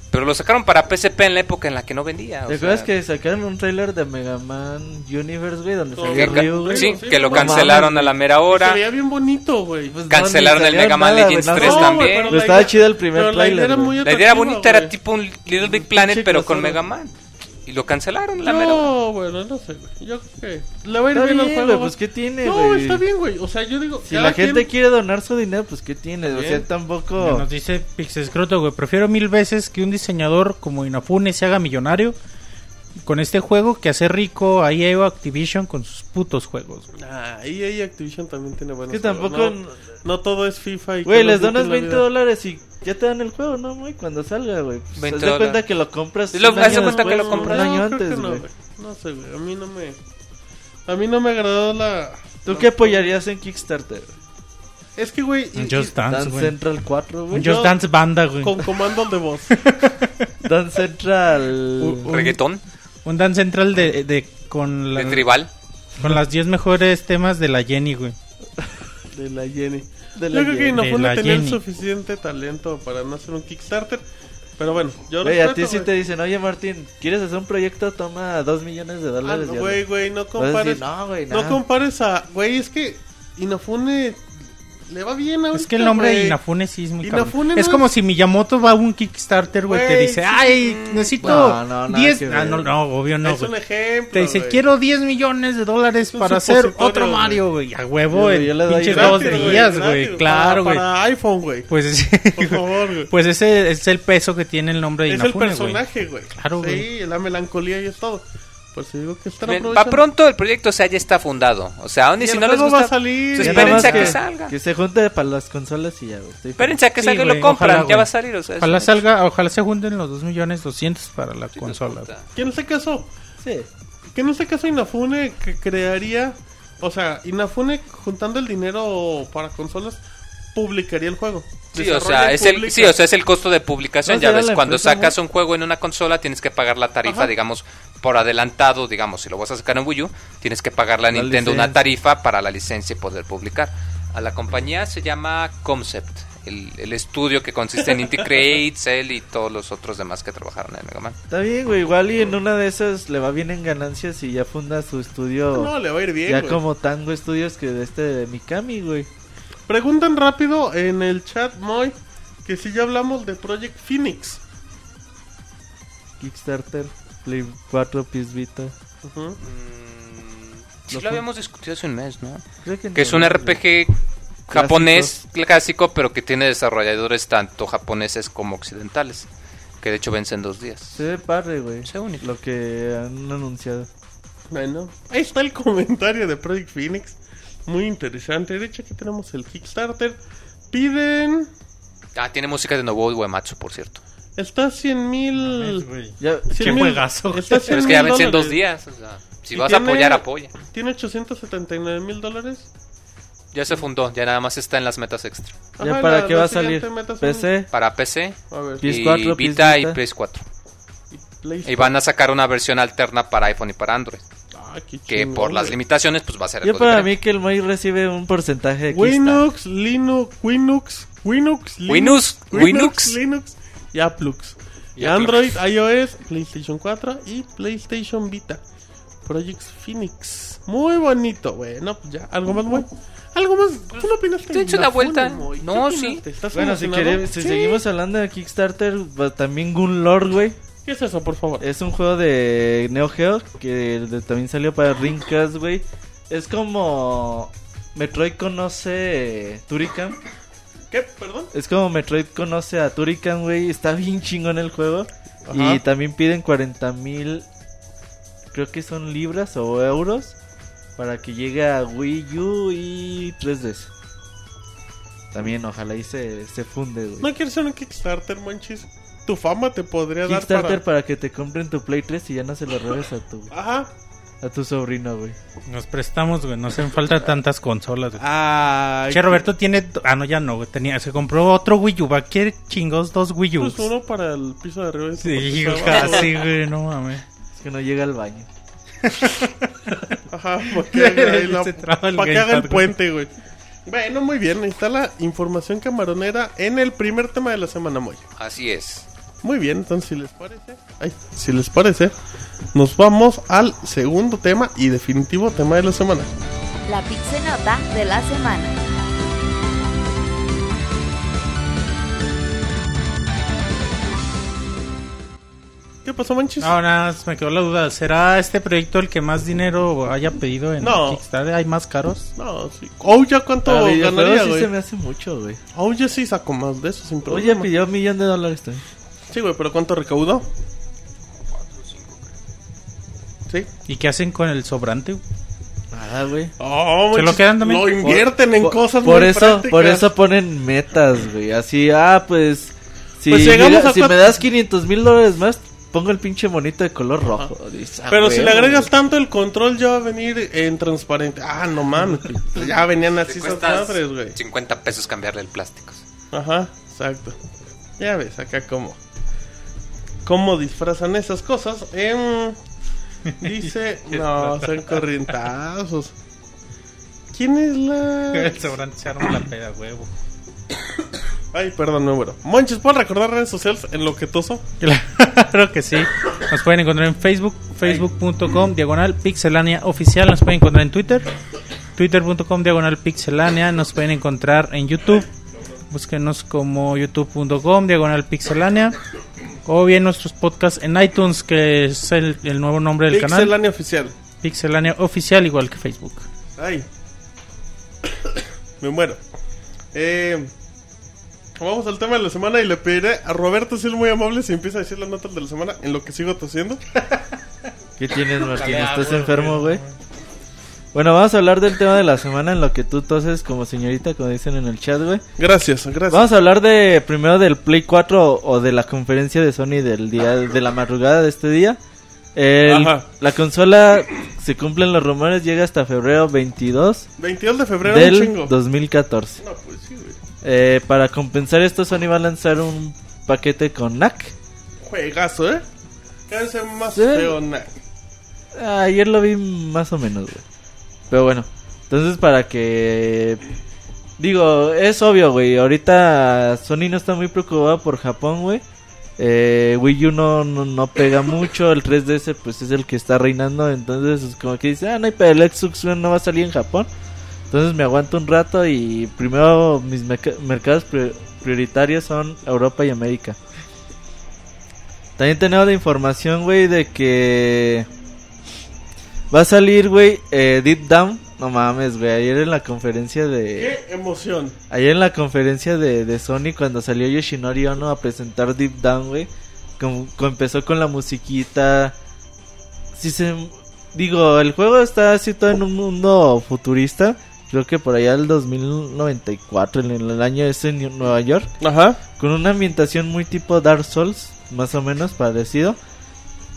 Pero lo sacaron para PSP en la época en la que no vendía. ¿Te acuerdas sea, que sacaron un trailer de Mega Man Universe, güey? Donde salía Ryu, güey. sí, Sí, que lo cancelaron a la mera Se hora. veía bien bonito, güey. Pues Cancelaron el Mega Man nada, Legends güey, 3 nada. No, también. pero estaba idea- chido el primer pero la idea tráiler, era La idea atractiva, bonita era tipo un Little Big Planet, pero con. Mega Man. Y lo cancelaron la mera hora. No, bueno, no sé, güey. Yo creo que le va a ir Está bien, al juego. pues ¿qué tiene, no, está bien, güey. O sea, yo digo. Si la gente quien- quiere donar su dinero, pues ¿qué tiene? O sea, Bien. tampoco... Nos dice Pixescroto, güey. Prefiero mil veces que un diseñador como Inafune se haga millonario con este juego que hacer rico a EA o Activision con sus putos juegos. güey. Ah, EA y Activision también tiene buenos que tampoco... juegos. No, no todo es FIFA y. Güey, les en la 20 vida. dólares y ya te dan el juego, ¿no, güey? Cuando salga, güey. Pues, 20 haz de cuenta que lo compras Y lo- un año cuenta que lo compras. Un año No, antes, no, güey. güey. No sé, güey. A mí no me. A mí no me agradó la. ¿Tú la- qué apoyarías en Kickstarter? Es que, güey. Just Dance, Dance güey. Central 4, güey. Un Just Dance banda, güey. Con comando de voz. Dance Central... Un- Reggaetón, Un Dance Central de, de con, la- de tribal. con las 10 mejores temas de la Jenny, güey. de la Jenny. De Yo la creo que la tenía el Jenny. suficiente talento para no hacer un Kickstarter. Pero bueno, yo Güey, a ti sí te dicen, oye Martín, ¿quieres hacer un proyecto? Toma dos millones de Ah, dólares. no, y güey, hazlo". güey, no compares. decir, no, güey, no compares a. Güey, es que Inafune le va bien ahorita. Es que el nombre güey. de Inafune sí es muy Inafune no Es como es- si Miyamoto va a un Kickstarter, güey, te dice, sí, ay, necesito no, no, nada 10... que Ah, no, no, obvio no, es un güey. ejemplo. Te dice, güey. quiero 10 millones de dólares un para hacer otro. Mario, güey. A huevo, Yo- en yo le doy pinches dos Gratis, días, güey. para- Claro, güey. Para iPhone, güey. Pues, es- Por favor, güey. pues ese es el peso que tiene el nombre de es el Inafune, güey. personaje, güey. Claro, Sí, güey. la melancolía y es todo. Por eso digo que están aprovechando. para pronto el proyecto o sea, ya está fundado. O sea, aún y Y si no les juego gusta, va a salir. pues Ya espérense a más que salga. Que se junte para las consolas y ya, estoy Espérense a que Sí, salga y güey, lo compran. ojalá, ya va a salir. O sea, Ojalá salga, ojalá se junten los 2 millones 200 para la Sí, consola. Que en este caso, feliz. Sí. que en este caso Inafune que crearía, o sea, Inafune juntando el dinero para consolas publicaría el juego. Sí, o sea, y es el, sí, o sea, es el costo de publicación. No, ya ves, cuando sacas un juego en una consola, tienes que pagar la tarifa, Ajá. digamos, por adelantado, digamos, si lo vas a sacar en Wii U, tienes que pagarle a La Nintendo una tarifa para la licencia y poder publicar. A la compañía se llama Concept, el, el estudio que consiste en Inti Create, Cell y todos los otros demás que trabajaron en Mega Man. Está bien, güey. Igual y en una de esas le va bien en ganancias y ya funda su estudio. No, le va a ir bien, ya güey. como Tango Studios que de este de Mikami, güey. Preguntan rápido en el chat, Moy, que si ya hablamos de Project Phoenix. Kickstarter, Play 4, PS Vita. Mm, sí Lo lo habíamos discutido hace un mes, ¿no? Creo que, Que es un. RPG japonés clásico, pero que tiene desarrolladores tanto japoneses como occidentales. Que de hecho vence en dos días. Se ve padre, güey. Se único. Lo que han anunciado. Bueno, ahí está el comentario de Project Phoenix. Muy interesante. De hecho, aquí tenemos el Kickstarter. Piden. Ah, tiene música de Nobuo Uematsu, por cierto. Está a 100 mil. Ya, Qué juegazo. Está a Pero 100 es que ya vence en dos días. o sea, si Y vas a tiene- apoyar, apoya. Tiene 879 mil dólares. Ya se fundó, ya nada más está en las metas extra. ya Ajá, para la- qué la va a salir. son- PC. Para PC, A ver, PS4, y Vita y Vita. PS4. PlayStation. Y van a sacar una versión alterna para iPhone y para Android. Ah, Que chingón, por las limitaciones, pues va a ser Yo algo para diferente. mí que el Moy recibe un porcentaje de Kickstarter. Winux, Linux, Winux, Winux, Winux, Winux. Linux y Applux. Y Y Android, iOS, PlayStation 4 y PlayStation Vita. Project Phoenix. Muy bonito, güey. No, pues ya. ¿Algo más, muy? ¿Algo más? ¿Tú no opinaste? Te he hecho Inafune, vuelta. No? ¿Estás Bueno, si, queremos, si Sí. seguimos hablando de Kickstarter, también Gun Lord, güey. ¿Qué es eso, por favor? Es un juego de Neo Geo que de- también salió para Dreamcast, güey. Es como Metroid conoce Turrican. ¿Qué? ¿Perdón? Es como Metroid conoce a Turrican, güey. Está bien chingón el juego. Ajá. Y también piden 40 mil, creo que son libras o euros, para que llegue a Wii U y 3DS. También ojalá y se, se funde, güey. ¿No quieres hacer un Kickstarter, manchis? Tu fama te podría dar Kickstarter para... para... que te compren tu Play 3 y ya no se lo robes a tu... Ajá. A tu sobrino, güey. Nos prestamos, güey. No hacen falta tantas consolas, güey. Ah, Che, Roberto tiene. Ah, no, ya no, güey. Tenía, se compró otro Wii U. ¿Va qué chingos dos Wii U? Pues uno para el piso de arriba. Sí, casi, güey. No mames. Es que no llega al baño. Ajá, para que haga, la- pa' que haga el puente, güey. Bueno, muy bien. Ahí está la información camaronera en el primer tema de la semana, Moy. Así es. Muy bien, entonces si les parece, ay, si les parece, nos vamos al segundo tema y definitivo tema de la semana. La Pixenota de la semana. ¿Qué pasó, Manches? No, nada, más me quedó la duda. ¿Será este proyecto el que más dinero haya pedido en No. Kickstarter? ¿Hay más caros? No, sí. Ouya, ¿cuánto Para videojuegos ganaría, sí güey? se me hace mucho, güey. Ouya sí sacó más de eso sin Oye, problema. pidió un millón de dólares también. Sí, güey, pero ¿cuánto recaudó? Sí. ¿Y qué hacen con el sobrante? güey? Nada, güey. Oh, ¿Se lo quedan también? Lo invierten en Por- cosas por muy eso prácticas. por eso ponen metas güey así ah pues si, Pues llegamos mira, a si me das 500 mil dólares más pongo el pinche monito de color rojo ah, Pero si le agregas güey. tanto el control ya va a venir en transparente. Ah, no mames. ya venían así esas madres, güey. 50 pesos cambiarle el plástico. Ajá, exacto. Ya ves acá cómo. Cómo disfrazan esas cosas. Em, dice. no, son corrientazos. ¿Quién es la.? Se la peda, huevo. Ay, perdón, no, bueno. Monches, ¿puedo recordar redes sociales en lo que toso? Claro que sí. Nos pueden encontrar en Facebook, facebook.com, diagonal pixelania oficial. Nos pueden encontrar en Twitter, twitter.com, diagonal pixelania. Nos pueden encontrar en YouTube. Búsquenos como youtube.com, diagonal pixelania. O bien nuestros podcasts en iTunes, que es el, el nuevo nombre del canal. Pixelania oficial. Pixelania oficial, igual que Facebook. Ay. Me muero. Eh, vamos al tema de la semana y le pediré a Roberto si es muy amable si empieza a decir las notas de la semana en lo que sigo tosiendo. ¿qué tienes Martín? ¿estás agua, enfermo güey. Bueno vamos a hablar del tema de la semana en lo que tú toses como señorita como dicen en el chat güey Gracias, gracias. Vamos a hablar de primero del Play 4 o de la conferencia de Sony del día de la madrugada de este día. El- Ajá. la consola se cumplen los rumores llega hasta febrero 22 22 de febrero, del chingo. 2014. No, pues sí, güey. Eh, para compensar esto Sony va a lanzar un paquete con NAC. Juegazo, ¿eh? Cada vez más Sí. feo, na- Ah, Ayer lo vi más o menos, güey. Pero bueno, entonces para que... Digo, es obvio, güey. Ahorita Sony no está muy preocupado por Japón, güey. Eh, Wii U no, no, pega mucho. El 3DS pues es el que está reinando. Entonces es como que dice, ah, no hay pero el Xbox no va a salir en Japón. Entonces me aguanto un rato y primero mis mercados pri- prioritarios son Europa y América. También tenemos la información, güey, de que va a salir, güey, eh, Deep Down. No mames, güey, ayer en la conferencia de... Qué emoción. Ayer en la conferencia de, de Sony cuando salió Yoshinori Ono a presentar Deep Down, güey. Empezó con la musiquita. Si se... Digo, el juego está situado en un mundo futurista. Creo que por allá del 2094, en el año ese en Nueva York. Ajá. Con una ambientación muy tipo Dark Souls, más o menos parecido.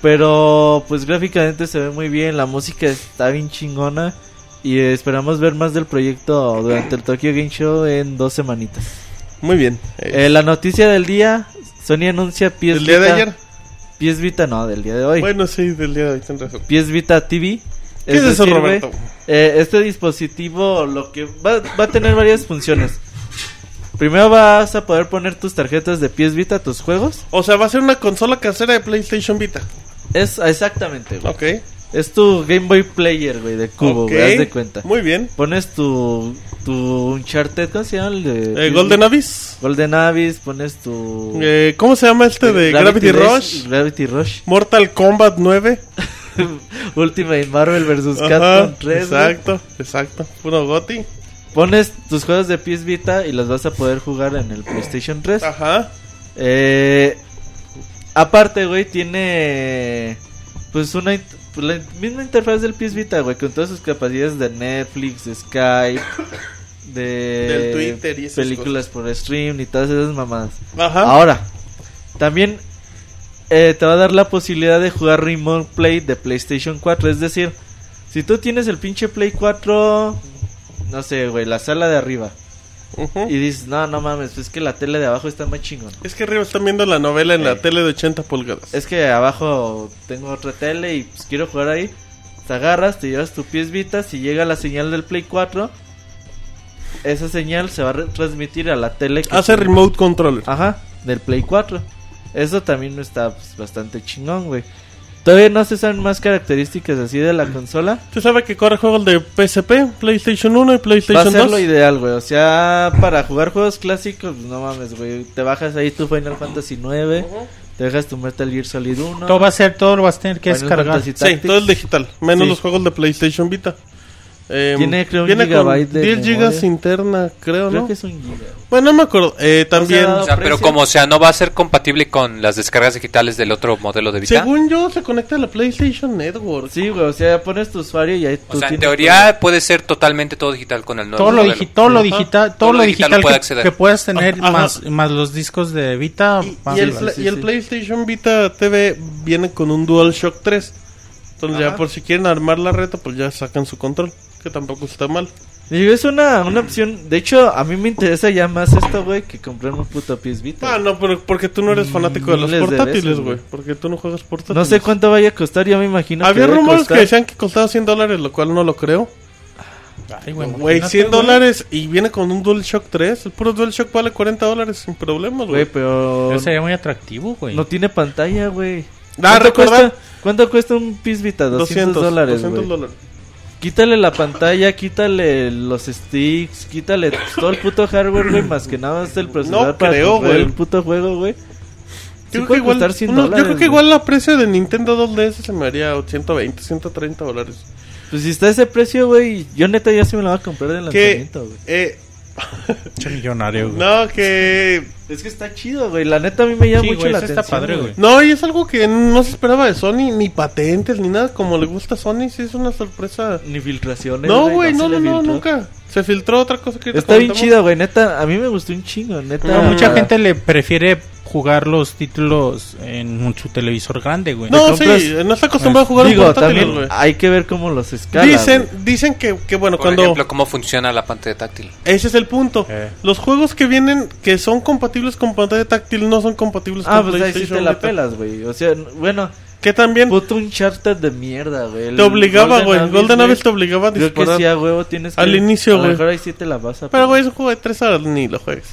Pero pues gráficamente se ve muy bien, la música está bien chingona. Y esperamos ver más del proyecto durante el Tokyo Game Show en dos semanitas. Muy bien. Eh, la noticia del día, Sony anuncia PS ¿El día de ayer? PS Vita no, del día de hoy. Bueno, sí, del día de hoy, tienes razón. PS Vita TV. ¿Qué es eso, decir, Roberto? eh, este dispositivo lo que va, va a tener varias funciones. Primero vas a poder poner tus tarjetas de PS Vita, tus juegos. O sea, va a ser una consola casera de PlayStation Vita. Es exactamente, güey. Ok. Es tu Game Boy Player, güey, de cubo, Ok. güey, haz de cuenta. Muy bien. Pones tu, tu Uncharted, ¿cómo se llama? El de Eh, Golden Abyss. Golden Abyss, pones tu... Eh, ¿Cómo se llama este de Gravity, Rush? Gravity Rush. Mortal Kombat 9. Ultimate Marvel vs. Capcom 3. güey. exacto, exacto. Puro Goti. Pones tus juegos de PS Vita y los vas a poder jugar en el PlayStation 3. Ajá. Eh, aparte, güey, tiene pues una pues, la misma interfaz del PS Vita, güey, con todas sus capacidades de Netflix, de Skype, de Del Twitter y esas películas por stream y todas esas mamadas. Ajá. Ahora, también eh, te va a dar la posibilidad de jugar Remote Play de PlayStation 4, es decir, Si tú tienes el pinche Play 4, no sé, güey, la sala de arriba. Y dices, no, no mames, es que la tele de abajo está más chingón. Es que arriba están viendo la novela en la tele de 80 pulgadas. Es que abajo tengo otra tele y pues quiero jugar ahí. Te agarras, te llevas tu pies Vita, si llega la señal del Play 4, esa señal se va a transmitir a la tele. que Hace tiene- remote controller. Ajá, del Play 4. Eso también está pues, bastante chingón, güey. Todavía no se saben más características así de la consola. ¿Tú sabes que corre juegos de PSP, PlayStation 1 y Va a PlayStation ser 2? lo ideal, güey. O sea, para jugar juegos clásicos, no mames, güey. Te bajas ahí tu Final Fantasy 9, te dejas tu Metal Gear Solid 1. Todo va a ser, todo lo vas a tener que Final descargar. Sí, todo es digital, menos Sí. los juegos de PlayStation Vita. Eh, Tiene, creo, un viene con gigabyte de 10 gigas memoria. interna, creo, Creo ¿no? que es un giga. Bueno, no me acuerdo. Eh, también, O O sea, pero como sea, no va a ser compatible con las descargas digitales del otro modelo de Vita. según yo, se conecta a la PlayStation Network. Sí, güey, o sea, pones tu usuario y ahí tú O sea, en teoría puede ser totalmente todo digital con el nuevo Todo lo, modelo. digi- todo lo digital, todo Todo lo lo digital digital puede que, que puedas tener Ajá. más, más los discos de Vita. Y, va- y el, sí, y el sí. PlayStation Vita TV viene con un DualShock 3. Entonces, ya Ajá. por si quieren armar la reta, pues ya sacan su control. Que tampoco está mal. Digo, es una, una opción. De hecho, a mí me interesa ya más esto, güey, que comprar un puto PS Vita. Ah, no, pero porque tú no eres fanático de los Miles de portátiles, veces, güey. güey. Porque tú no juegas portátiles. No sé cuánto vaya a costar, yo me imagino Había que debe rumores costar- que decían que costaba 100 dólares, lo cual no lo creo. Ay, güey, Güey, imagínate, 100 güey. dólares y viene con un DualShock 3. El puro DualShock vale 40 dólares sin problemas, Güey, güey. pero Eso sería muy atractivo, güey. no tiene pantalla, güey. Ah, ¿Cuánto recuerda, cuesta, ¿Cuánto cuesta un PS Vita? 200, 200 dólares, 200 güey. dólares. Quítale la pantalla, quítale los sticks, quítale todo el puto hardware, güey, más que nada más el procesador No para creo, el puto juego, güey. Sí Yo creo, que igual, costar 100 uno- yo dólares, creo que igual la precio de Nintendo 2DS se me haría 120, 130 dólares. Pues si está ese precio, güey, yo neta ya se me lo voy a comprar de lanzamiento, güey. eh, millonario, güey. no, que... Es que está chido, güey. La neta a mí me llama Sí, mucho güey, la ese está atención. padre, güey. No, y es algo que no se esperaba de Sony, ni patentes, ni nada como le gusta a Sony, sí es una sorpresa. Ni filtraciones. No, güey, no, no, no, filtró. nunca. Se filtró otra cosa que Está bien chida, güey, neta. A mí me gustó un chingo, neta. Mucha gente le prefiere jugar los títulos en su televisor grande, güey. No, compras- sí, no está acostumbrado a jugar Digo, también güey. hay que ver cómo los escala. Dicen, dicen que, que bueno, Por cuando... ejemplo, cómo funciona la pantalla táctil. Ese es el punto. Eh. Los juegos que vienen, que son compatibles con pantalla táctil, no son compatibles Ah, con pues ahí sí PlayStation te la pelas, güey. O sea, bueno, Que también puto un charter de mierda, güey. Te obligaba, güey. Golden güey, Abyss te obligaba a Creo que disparar. sí, a huevo tienes que... Al inicio, A lo güey. mejor ahí sí te la vas a... Pero, güey, es un juego de 3 horas, ni lo juegues.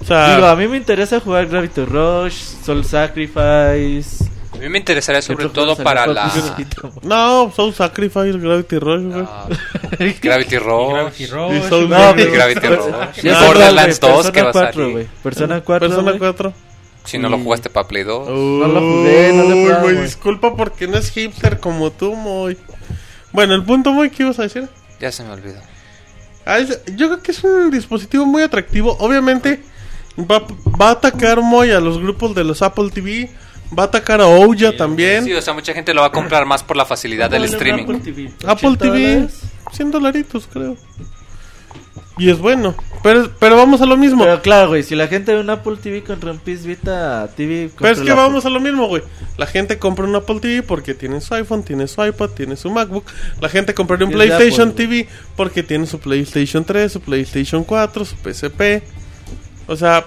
O sea, Digo, a mí me interesa jugar Gravity Rush, Soul Sacrifice... A mí me interesaría sobre todo para la... güey. no, Soul Sacrifice, Gravity Rush, güey. Ah, Gravity Rush. Gravity Rush, Y Soul- güey. No, y Gravity Rush. Y Borderlands güey, 2 que va a Persona 4, salir. güey. Persona 4, Persona güey. 4. Si no lo jugaste para Play 2. No lo jugué, no lo he Uy, disculpa porque no es hipster como tú, Moy. Bueno, el punto, Moy, ¿qué ibas a decir? Ya se me olvidó. Ah, es- yo creo que es un dispositivo muy atractivo. Obviamente, va, va a atacar muy a los grupos de los Apple TV. Va a atacar a Ouya también. Sí, o sea, mucha gente lo va a comprar más por la facilidad del streaming. Apple TV. Apple 80 TV, dólares. 100 dolaritos, creo. Y es bueno. Pero, pero vamos a lo mismo. Pero claro, güey, si la gente ve un Apple TV contra un PS Vita TV... Pero es que vamos a lo mismo, güey. La gente compra un Apple TV porque tiene su iPhone, tiene su iPad, tiene su MacBook. La gente compraría un PlayStation Apple, TV porque tiene su PlayStation 3, su PlayStation 4, su PSP. O sea,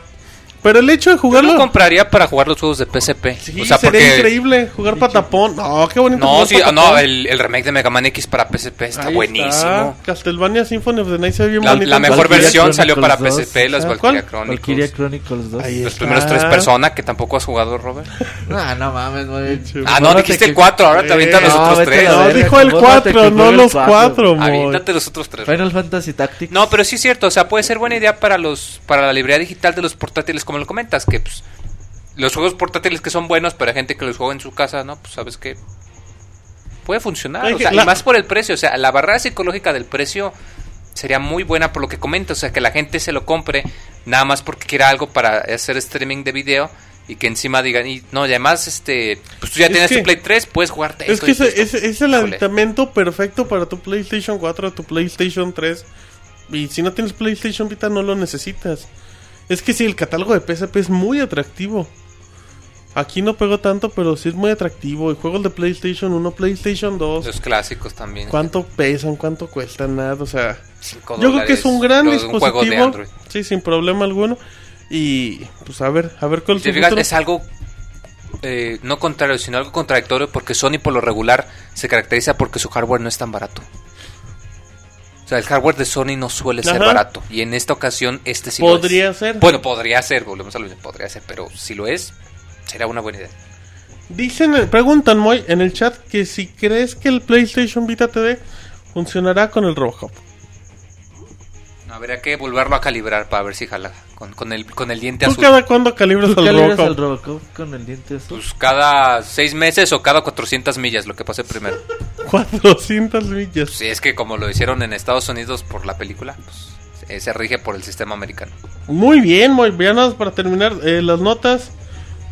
pero el hecho de Yo jugarlo... lo compraría para jugar los juegos de PSP. Sí, o sea, sería porque... increíble jugar patapón. No, qué bonito. No, sí, patapón. no, el, el remake de Mega Man X para PSP está Ahí buenísimo. está. Castlevania Symphony of the Night se ve bien La, bonito. la mejor Valkyria versión salió para Chronicles 2. PSP, las ¿Ah, Valkyria cuál? Valkyria Chronicles. Chronicles 2. Ahí Los está. primeros tres personas que tampoco has jugado, Robert. Ah, no mames, güey. Ah, no, dijiste el 4, ahora te avientan los Eh, no, otros tres. No, dijo el acomódate 4, que no los cuatro. 4, Aviéntate los otros tres. Final Fantasy Tactics. No, pero sí es cierto, o sea, puede ser buena idea para los para la librería digital de los portátiles, como lo comentas, que pues los juegos portátiles que son buenos, pero hay gente que los juega en su casa, ¿no? Pues sabes que puede funcionar, Hay o que- sea, la- y más por el precio, o sea, la barrera psicológica del precio sería muy buena por lo que comentas, o sea, que la gente se lo compre nada más porque quiera algo para hacer streaming de video y que encima digan, y no, y además este, pues tú ya Es tienes que- tu Play 3, puedes jugarte Es que ese- esto. es el Híjole. aditamento perfecto para tu PlayStation 4, tu PlayStation 3. Y si no tienes PlayStation Vita, no lo necesitas. Es que sí, el catálogo de PSP es muy atractivo. Aquí no pegó tanto, pero sí es muy atractivo. Y juegos de PlayStation 1, PlayStation 2. Los clásicos también. ¿Cuánto pesan? ¿Cuánto cuestan? Nada, o sea... Cinco Yo creo que es un gran dispositivo. Un juego de Android. Sí, sin problema alguno. Y pues a ver, a ver cuál Si fijas, es algo eh, no contrario, sino algo contradictorio porque Sony por lo regular se caracteriza porque su hardware no es tan barato. O sea, el hardware de Sony no suele ser Ajá. barato. Y en esta ocasión este sí lo es. Podría ser. Bueno, podría ser, volvemos a lo mismo, podría ser, pero si lo es, será una buena idea. Dicen, eh, preguntan muy en el chat que si crees que el PlayStation Vita TV funcionará con el Robocop. Habría que volverlo a calibrar para ver si jala con, con el, con el diente ¿Tú azul. cada cuándo calibras ¿Tú el calibras Robocop? el Robocop con el diente azul? Pues cada seis meses o cada 400 millas, lo que pase primero. 400 millas. Si es que como lo hicieron en Estados Unidos por la película, pues eh, se rige por el sistema americano. Muy bien, muy bien. Nada más para terminar eh, las notas.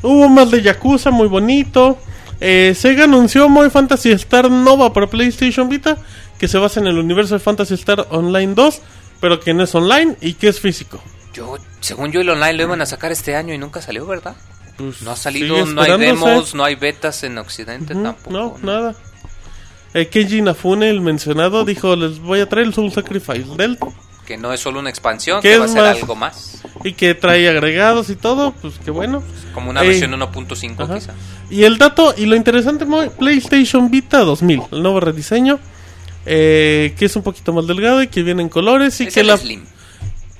Hubo más de Yakuza, muy bonito. Eh, Sega anunció muy Fantasy Star Nova para PlayStation Vita, que se basa en el universo de Fantasy Star Online 2, pero que no es online y que es físico. Yo, según yo, el online lo iban a sacar este año y nunca salió, ¿verdad? Pues, No ha salido, no hay demos, no hay betas en Occidente Ujú, tampoco. No, nada. Eh, Keiji Inafune, el mencionado, dijo, les voy a traer el Soul Sacrifice del Que no es solo una expansión, ¿Qué que va a ser más? algo más. y que trae agregados y todo, pues que bueno. Como una Eh, versión 1.5 Ajá. quizá. Y el dato y lo interesante, PlayStation Vita 2000, el nuevo rediseño, eh, que es un poquito más delgado y que viene en colores y Es que el la... Slim.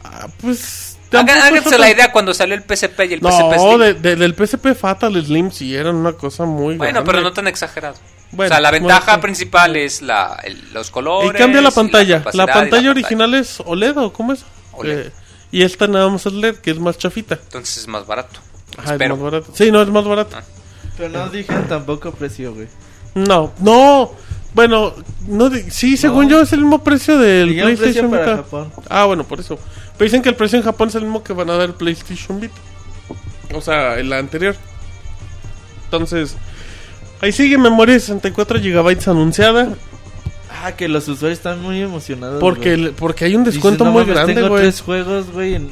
Ah, pues... Háganse está la idea cuando salió el PSP y el PSP No, Slim. de- de- del PSP Fatal Slim sí eran una cosa muy Bueno, grande. pero no tan exagerado. Bueno, o sea, la bueno, ventaja sí. principal es la, el- los colores. Y cambia la pantalla. La, y pantalla original es OLED o cómo es? OLED. Eh, y esta nada más es LED, que es más chafita. Entonces es más barato. Ajá, es más barato. Sí, no, es más barato. Ah. Pero no dijeron tampoco precio, güey. No, no. Bueno, no di- sí, según No. yo es el mismo precio del PlayStation Vita. Japón. Ah, bueno, por eso. Pero dicen que el precio en Japón es el mismo que van a dar el PlayStation Vita. O sea, el anterior. Entonces, ahí sigue memoria de 64 GB anunciada. Ah, que los usuarios están muy emocionados. Porque, el- porque hay un Dices, descuento "No muy mames, grande, Tengo güey. tres juegos, güey. en-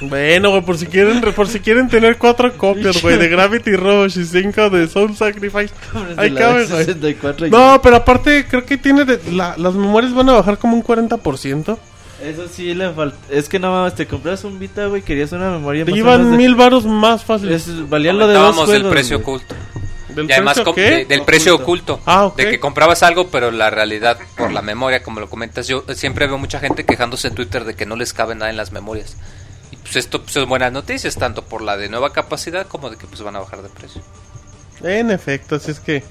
Bueno, güey, por si quieren, por si quieren tener cuatro copias, güey, de Gravity Rush y cinco de Soul Sacrifice. Ahí cabe, güey. 64 No, pero aparte creo que tiene de- la- las memorias van a bajar como un 40%. Eso sí le falta. Es que no mames, te compras un Vita, güey. Querías una memoria Te más iban de- mil varos más fáciles. Es, valía lo de dos juegos. del precio güey. oculto. ¿Del Y además precio qué? de- del precio oculto. Ah, ok. De que comprabas algo, pero la realidad, por la memoria, como lo comentas, yo siempre veo mucha gente quejándose en Twitter de que no les cabe nada en las memorias. Pues esto pues, es buenas noticias, tanto por la de nueva capacidad como de que pues van a bajar de precio. En efecto, así es que.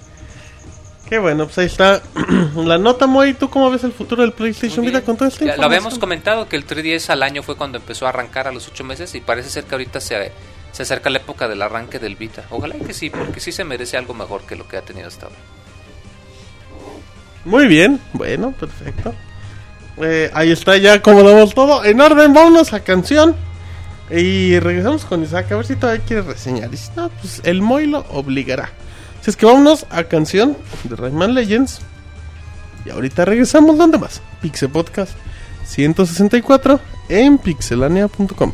Qué bueno, pues ahí está la nota, Moy. ¿Tú cómo ves el futuro del PlayStation Vita con toda esta Ya Lo habíamos comentado que el 3DS al año fue cuando empezó a arrancar a los 8 meses y parece ser que ahorita se, se acerca la época del arranque del Vita. Ojalá que sí, porque sí se merece algo mejor que lo que ha tenido hasta ahora. Muy bien, bueno, perfecto. Eh, ahí está, ya acomodamos todo. En orden, vámonos a canción. Y regresamos con Isaac a ver si todavía quiere reseñar. Y si no, pues el Moy lo obligará. Así es que vámonos a canción de Rayman Legends. Y ahorita regresamos, ¿dónde más? Pixel Podcast 164 en pixelania.com.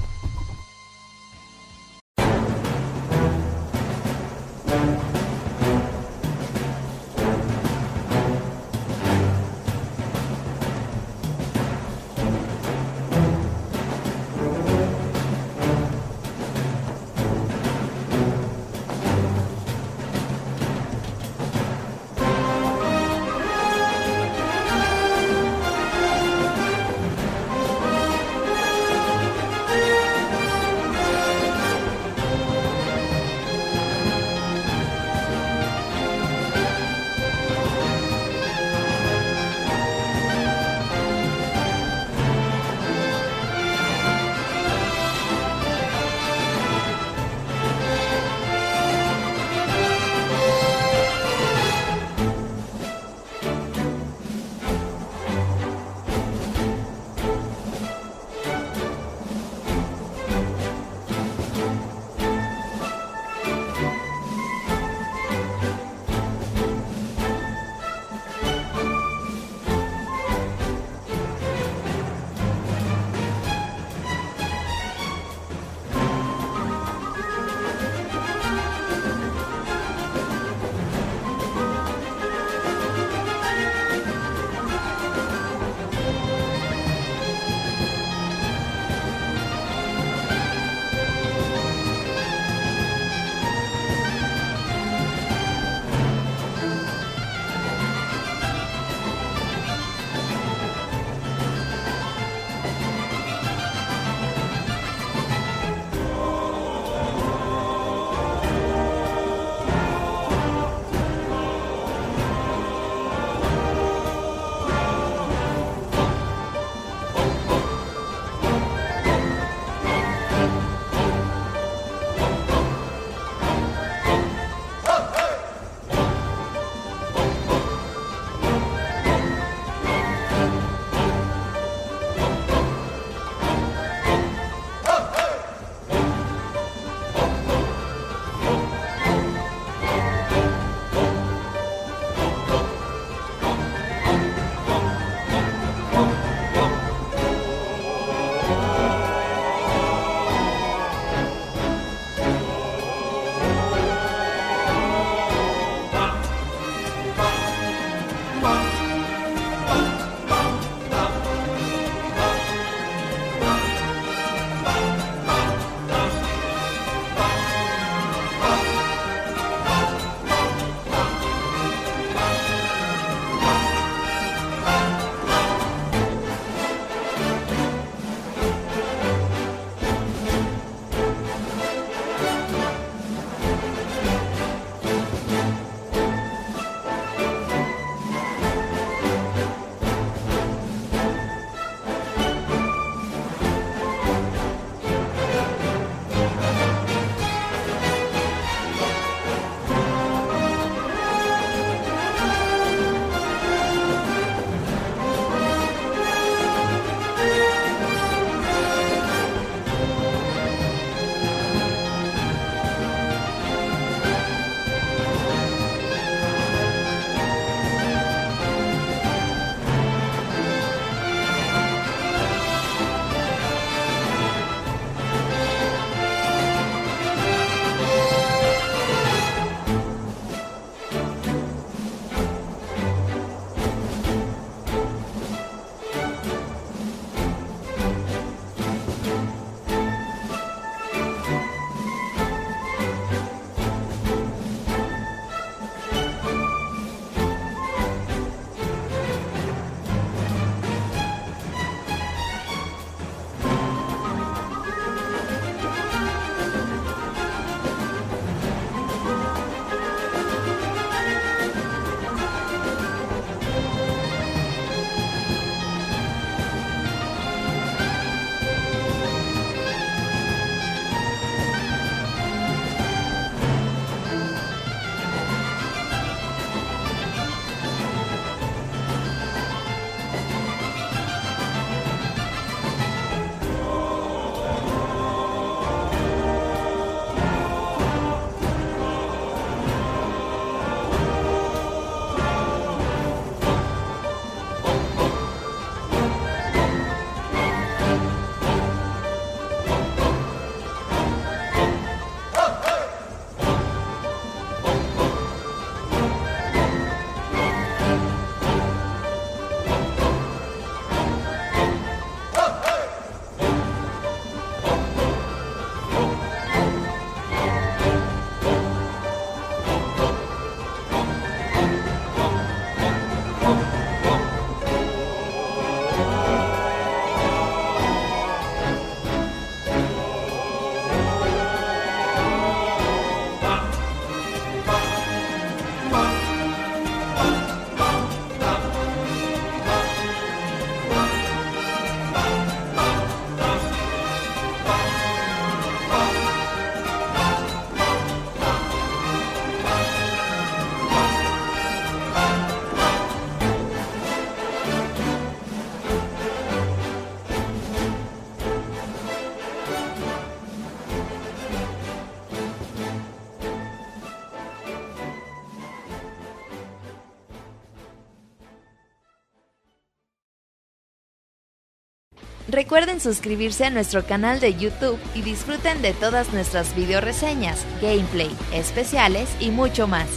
Recuerden suscribirse a nuestro canal de YouTube y disfruten de todas nuestras video reseñas, gameplay, especiales y mucho más.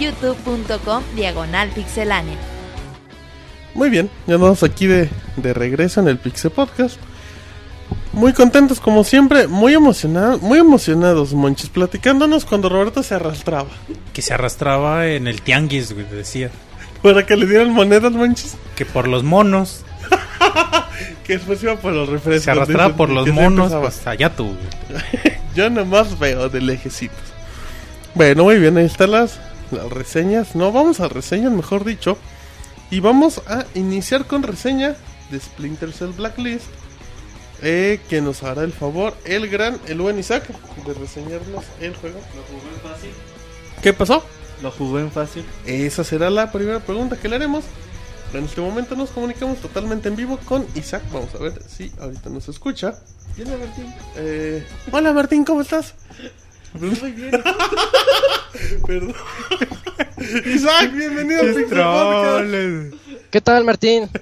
youtube.com diagonal pixelánea. Muy bien, ya andamos aquí de, de regreso en el Pixel Podcast. Muy contentos como siempre, muy emocionados, muy emocionados, monchis, platicándonos cuando Roberto se arrastraba. Que se arrastraba en el tianguis, güey, decía. Para que le dieran monedas, monchis. Que por los monos. Que después iba por los refrescos. Se arrastraba por los monos, pues allá tú. Yo nomás veo de lejecitos. Bueno, muy bien, ahí están las, las reseñas. No, vamos a reseñas, mejor dicho. Y vamos a iniciar con reseña de Splinter Cell Blacklist. Eh, que nos hará el favor el gran, el buen Isaac, de reseñarnos el juego. Lo jugué en fácil. ¿Qué pasó? Lo jugué en fácil. Esa será la primera pregunta que le haremos. En este momento nos comunicamos totalmente en vivo con Isaac. Vamos a ver si ahorita nos escucha. Eh, hola Martín, ¿cómo estás? Muy bien. Perdón. Isaac, bienvenido al Pixel Podcast. ¿Qué tal, Martín?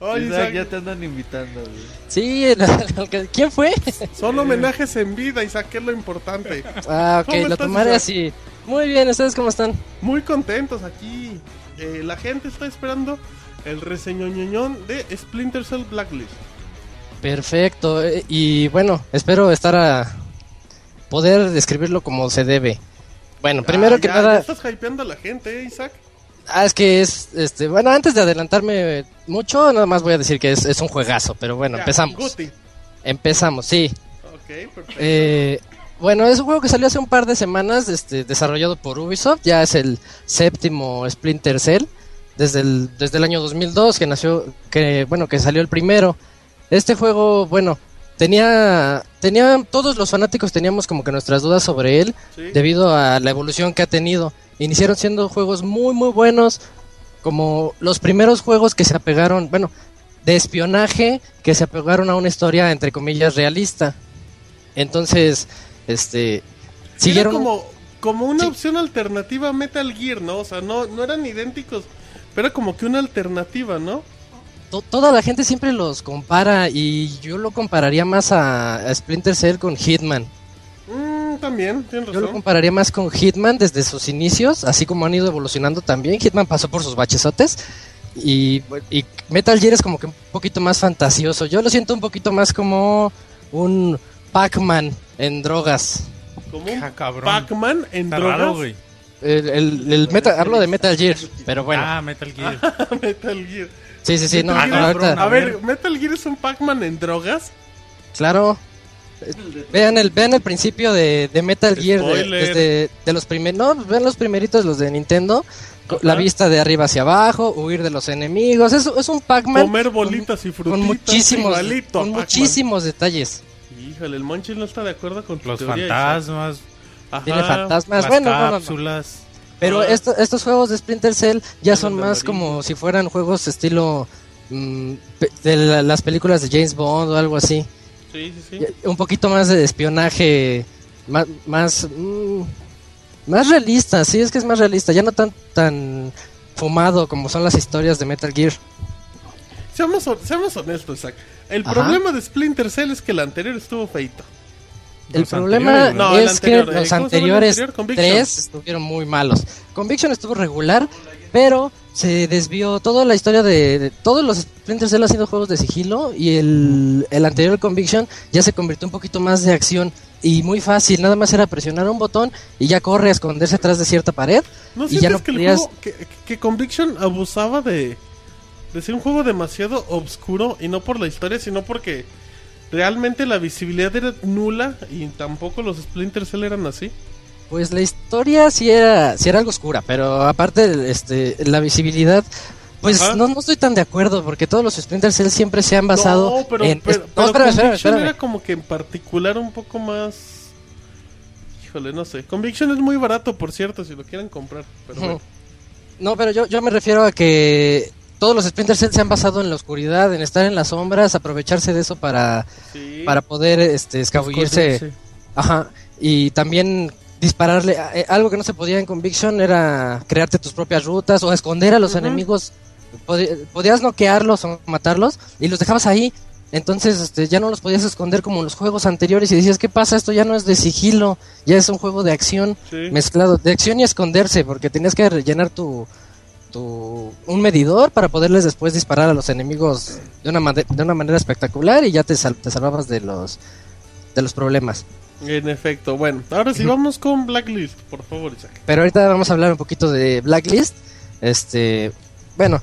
Oye, Isaac, Isaac, ya te andan invitando, güey. Sí, el- el- ¿quién fue? son homenajes en vida, Isaac, que es lo importante. Ah, ok, ¿Cómo lo estás, tomaré Isaac? así. Muy bien, ¿ustedes cómo están? Muy contentos aquí. Eh, la gente está esperando el reseñoñoñón de Splinter Cell Blacklist. Perfecto. eh, Y bueno, espero estar a poder describirlo como se debe. Bueno, primero Ah, que ya, nada, ya estás hypeando a la gente, ¿eh, Isaac? ah, es que es, este, bueno, antes de adelantarme mucho, nada más voy a decir que es, es un juegazo, pero bueno, Ya, empezamos. Guti. Empezamos, sí. Ok, perfecto. Eh, bueno, es un juego que salió hace un par de semanas, este, desarrollado por Ubisoft. Ya es el séptimo Splinter Cell desde el, desde el año 2002 que nació, que bueno, que salió el primero. Este juego, bueno, tenía, tenía todos los fanáticos teníamos como que nuestras dudas sobre él Sí. debido a la evolución que ha tenido. Iniciaron siendo juegos muy muy buenos, como los primeros juegos que se apegaron, bueno, de espionaje que se apegaron a una historia entre comillas realista. Entonces, este siguieron Era como, como una Sí. opción alternativa a Metal Gear, ¿no? O sea, no, no eran idénticos, pero era como que una alternativa, ¿no? to- toda la gente siempre los compara y yo lo compararía más a, a Splinter Cell con Hitman. Mm, también, tienes Yo lo razón. compararía más con Hitman desde sus inicios, así como han ido evolucionando también. Hitman pasó por sus bachesotes y, y Metal Gear es como que un poquito más fantasioso. Yo lo siento un poquito más como un Pac-Man en drogas. Como un Ah. Pac-Man en Está drogas. raro, güey. El, el- el Metal, hablo de Metal Gear, pero bueno. Ah, Metal Gear. Metal Gear. sí, sí, sí, no, Metal no, Gear- ahorita- A ver, Metal Gear es un Pac-Man en drogas. Claro. Vean el, vean el principio de, de Metal Gear de, Spoiler. desde de los primeros, no, vean los primeritos los de Nintendo, co- la Ajá. vista de arriba hacia abajo, huir de los enemigos, es, es un Pac-Man Comer bolitas y con frutitas. muchísimos, igualito a con Pac-Man. muchísimos detalles. Híjole, el Monchis no está de acuerdo con tu Los teoría, fantasmas. Ajá. Tiene fantasmas, las bueno, no, no, no. cápsulas. Pero Ah. esto- estos juegos de Splinter Cell ya son más como si fueran juegos estilo mm, pe- de la- las películas de James Bond o algo así. Sí, sí, sí. Un poquito más de espionaje, más, más, mm, más realista, sí, es que es más realista, ya no tan, tan fumado como son las historias de Metal Gear. Seamos, seamos honestos, Isaac. El Ajá. problema de Splinter Cell es que el anterior estuvo feito. El Los problema anteriores, ¿no? No, el es anterior, que eh, los ¿cómo se llama el anteriores anterior? Tres estuvieron muy malos. Conviction estuvo regular, pero se desvió toda la historia de, de- todos los Splinter Cell han sido juegos de sigilo y el, el anterior Conviction ya se convirtió un poquito más de acción y muy fácil, nada más era presionar un botón y ya corre a esconderse atrás de cierta pared ¿No y sientes ya no que el podías juego, que, que Conviction abusaba de, de ser un juego demasiado oscuro y no por la historia, sino porque realmente la visibilidad era nula y tampoco los Splinter Cell eran así? Pues la historia sí era, sí era algo oscura, pero aparte este, la visibilidad, pues Ajá. no, no estoy tan de acuerdo porque todos los Splinter Cell siempre se han basado no, pero, en... pero, no, pero espérame, espérame. era como que en particular un poco más... Híjole, no sé. Conviction es muy barato, por cierto, si lo quieren comprar. Pero bueno. No, pero yo, yo me refiero a que todos los Splinter Cell se han basado en la oscuridad, en estar en las sombras, aprovecharse de eso para, Sí. para poder este, escabullirse. Ajá. Y también dispararle. eh, algo que no se podía en Conviction era crearte tus propias rutas o esconder a los enemigos podías noquearlos o matarlos y los dejabas ahí. Entonces este, ya no los podías esconder como en los juegos anteriores y decías, ¿qué pasa? Esto ya no es de sigilo, ya es un juego de acción Sí. mezclado, de acción y esconderse, porque tenías que rellenar tu, tu un medidor para poderles después disparar a los enemigos de una, de una manera espectacular y ya te, sal- te salvabas de los, de los problemas. En efecto, bueno, ahora sí vamos con Blacklist, por favor, Isaac. Pero ahorita vamos a hablar un poquito de Blacklist. Este, bueno,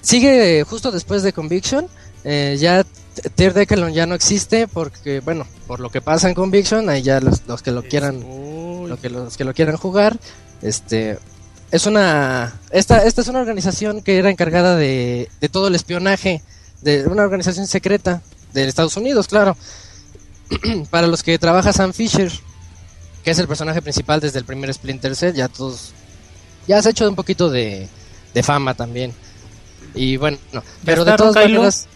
sigue justo después de Conviction. eh, ya T- Tear Decalon ya no existe porque, bueno, por lo que pasa en Conviction, ahí ya los, los que lo quieran, lo que los que lo quieran jugar, este, es una, esta, esta es una organización que era encargada de, de todo el espionaje, de una organización secreta de Estados Unidos, claro. Para los que trabaja Sam Fisher, que es el personaje principal desde el primer Splinter Cell, ya todos, ya se ha hecho un poquito de, de fama también. Y bueno, no, pero de todas maneras,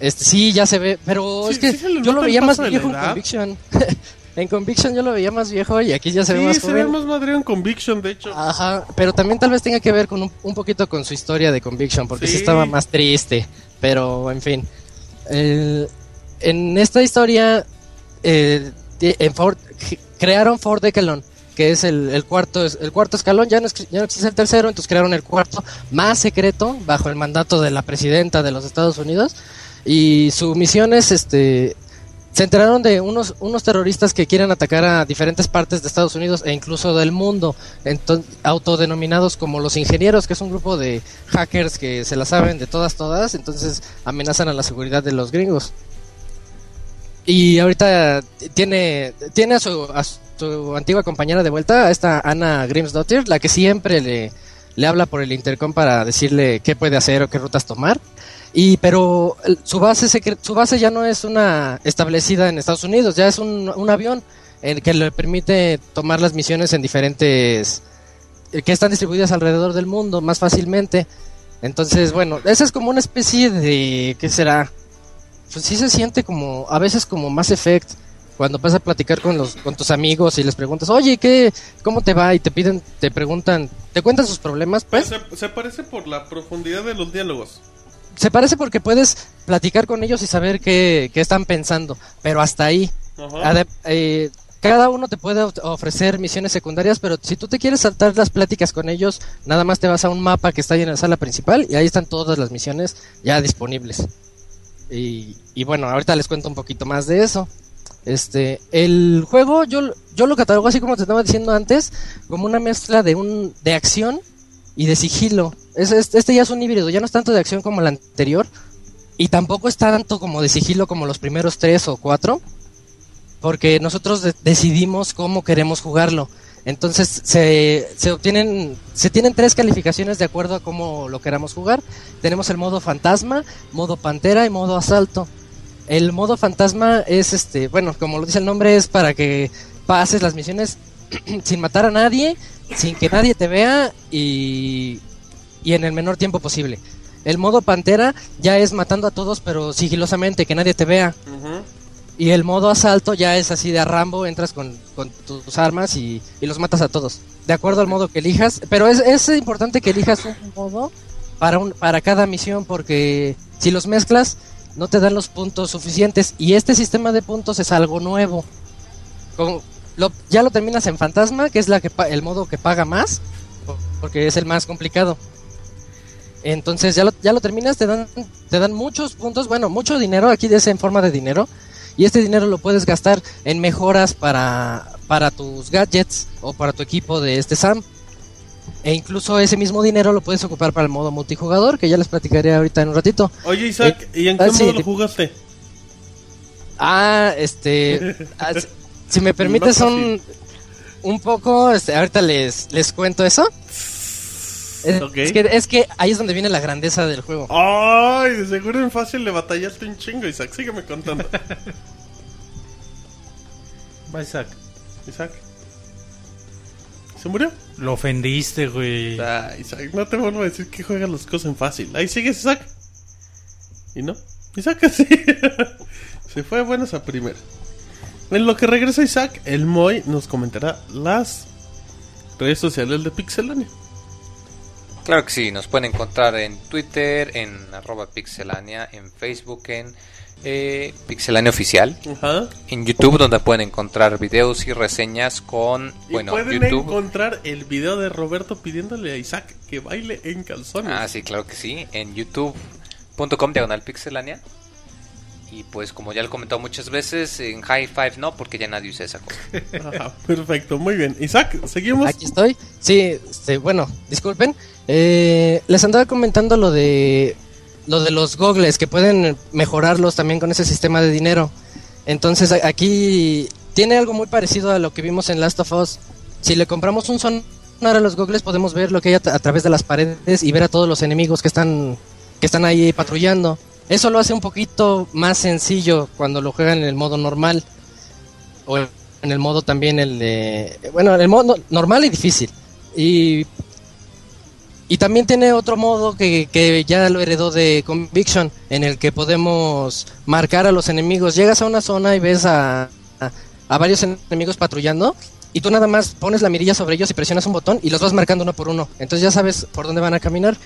este, sí, ya se ve, pero Sí, es que sí yo lo veía más viejo en. Conviction. en Conviction yo lo veía más viejo y aquí ya se ve sí, más se joven. ve más madre en Conviction, de hecho. Ajá, pero también tal vez tenga que ver con un, un poquito con su historia de Conviction, porque sí, Sí. estaba más triste, pero en fin. El- en esta historia, eh, en Ford, crearon Ford Decalon, que es el, el cuarto el cuarto escalón, ya no, es- ya no existe el tercero, entonces crearon el cuarto más secreto, bajo el mandato de la presidenta de los Estados Unidos, y su misión es este se enteraron de unos, unos terroristas que quieren atacar a diferentes partes de Estados Unidos e incluso del mundo, autodenominados como los ingenieros, que es un grupo de hackers que se la saben de todas, todas, entonces amenazan a la seguridad de los gringos. Y ahorita tiene, tiene a su, su antigua compañera de vuelta, esta Anna Grimsdottir, la que siempre le, le habla por el intercom para decirle qué puede hacer o qué rutas tomar. Y pero su base su base ya no es una establecida en Estados Unidos, ya es un, un avión el que le permite tomar las misiones en diferentes eh, que están distribuidas alrededor del mundo más fácilmente. Entonces, bueno, esa es como una especie de ¿qué será? Pues sí se siente como a veces como Mass Effect cuando vas a platicar con los con tus amigos y les preguntas, "Oye, ¿qué cómo te va?" y te piden te preguntan, te cuentan sus problemas, pues se parece por la profundidad de los diálogos. Se parece porque puedes platicar con ellos y saber qué, qué están pensando, pero hasta ahí. Eh, cada uno te puede of- ofrecer misiones secundarias, pero si tú te quieres saltar las pláticas con ellos, nada más te vas a un mapa que está ahí en la sala principal y ahí están todas las misiones ya disponibles. Y, y bueno, ahorita les cuento un poquito más de eso. Este, el juego yo, yo lo catalogo así como te estaba diciendo antes, como una mezcla de un de acción y de sigilo. Es, es- este ya es un híbrido, ya no es tanto de acción como el anterior y tampoco es tanto como de sigilo como los primeros tres o cuatro, porque nosotros de- decidimos cómo queremos jugarlo. Entonces se, se obtienen, se tienen tres calificaciones de acuerdo a cómo lo queramos jugar. Tenemos el modo fantasma, modo pantera y modo asalto. El modo fantasma es este, bueno, como lo dice el nombre, es para que pases las misiones sin matar a nadie, sin que nadie te vea y, y en el menor tiempo posible. El modo pantera ya es matando a todos, pero sigilosamente, que nadie te vea. Y el modo asalto ya es así de a Rambo, entras con, con tus armas y, y los matas a todos. De acuerdo al modo que elijas. Pero es, es importante que elijas un modo para, un, para cada misión porque si los mezclas no te dan los puntos suficientes. Y este sistema de puntos es algo nuevo. Con- lo- ya lo terminas en Fantasma, que es la que el modo que paga más, po- porque es el más complicado. Entonces ya lo, ya lo terminas, te dan, te dan muchos puntos, bueno, mucho dinero, aquí es en forma de dinero, y este dinero lo puedes gastar en mejoras para, para tus gadgets o para tu equipo de este SAM. E incluso ese mismo dinero lo puedes ocupar para el modo multijugador, que ya les platicaré ahorita en un ratito. Oye, Isaac, ¿y en ah, qué sí, modo lo jugaste? Ah, este. si- me permites un, un poco, este, ahorita les, les cuento eso. Es, que, es que ahí es donde viene la grandeza del juego. Ay, de seguro en fácil le batallaste un chingo, Isaac. Sígueme contando. Va, Isaac. Isaac. ¿Se murió? Lo ofendiste, güey. Ah, Isaac, no te vuelvo a decir que juegas las cosas en fácil. Ahí sigues, Isaac. ¿Y no? Isaac así. Se fue a buenas a primera. En lo que regresa Isaac, el Moy nos comentará las redes sociales de Pixelania. Claro que sí, nos pueden encontrar en Twitter, en arroba pixelania, en Facebook, en eh, Pixelania Oficial, en YouTube donde pueden encontrar videos y reseñas con, Y bueno, pueden YouTube. encontrar el video de Roberto pidiéndole a Isaac que baile en calzones. Ah, sí, claro que sí, en youtube.com diagonal pixelania. Y pues como ya lo he comentado muchas veces, en High Five no, porque ya nadie usa esa cosa. Ajá, perfecto, muy bien. Isaac, seguimos. Aquí estoy. Sí, este, bueno, disculpen. Eh, les andaba comentando lo de lo de los gogles que pueden mejorarlos también con ese sistema de dinero. Entonces aquí tiene algo muy parecido a lo que vimos en Last of Us. Si le compramos un sonar a los gogles podemos ver lo que hay a, tra- a través de las paredes y ver a todos los enemigos que están que están ahí patrullando. Eso lo hace un poquito más sencillo cuando lo juegan en el modo normal. O en el modo también el de bueno en el modo normal y difícil. Y y también tiene otro modo que, que ya lo heredó de Conviction en el que podemos marcar a los enemigos. Llegas a una zona y ves a, a, a varios enemigos patrullando y tú nada más pones la mirilla sobre ellos y presionas un botón y los vas marcando uno por uno. Entonces ya sabes por dónde van a caminar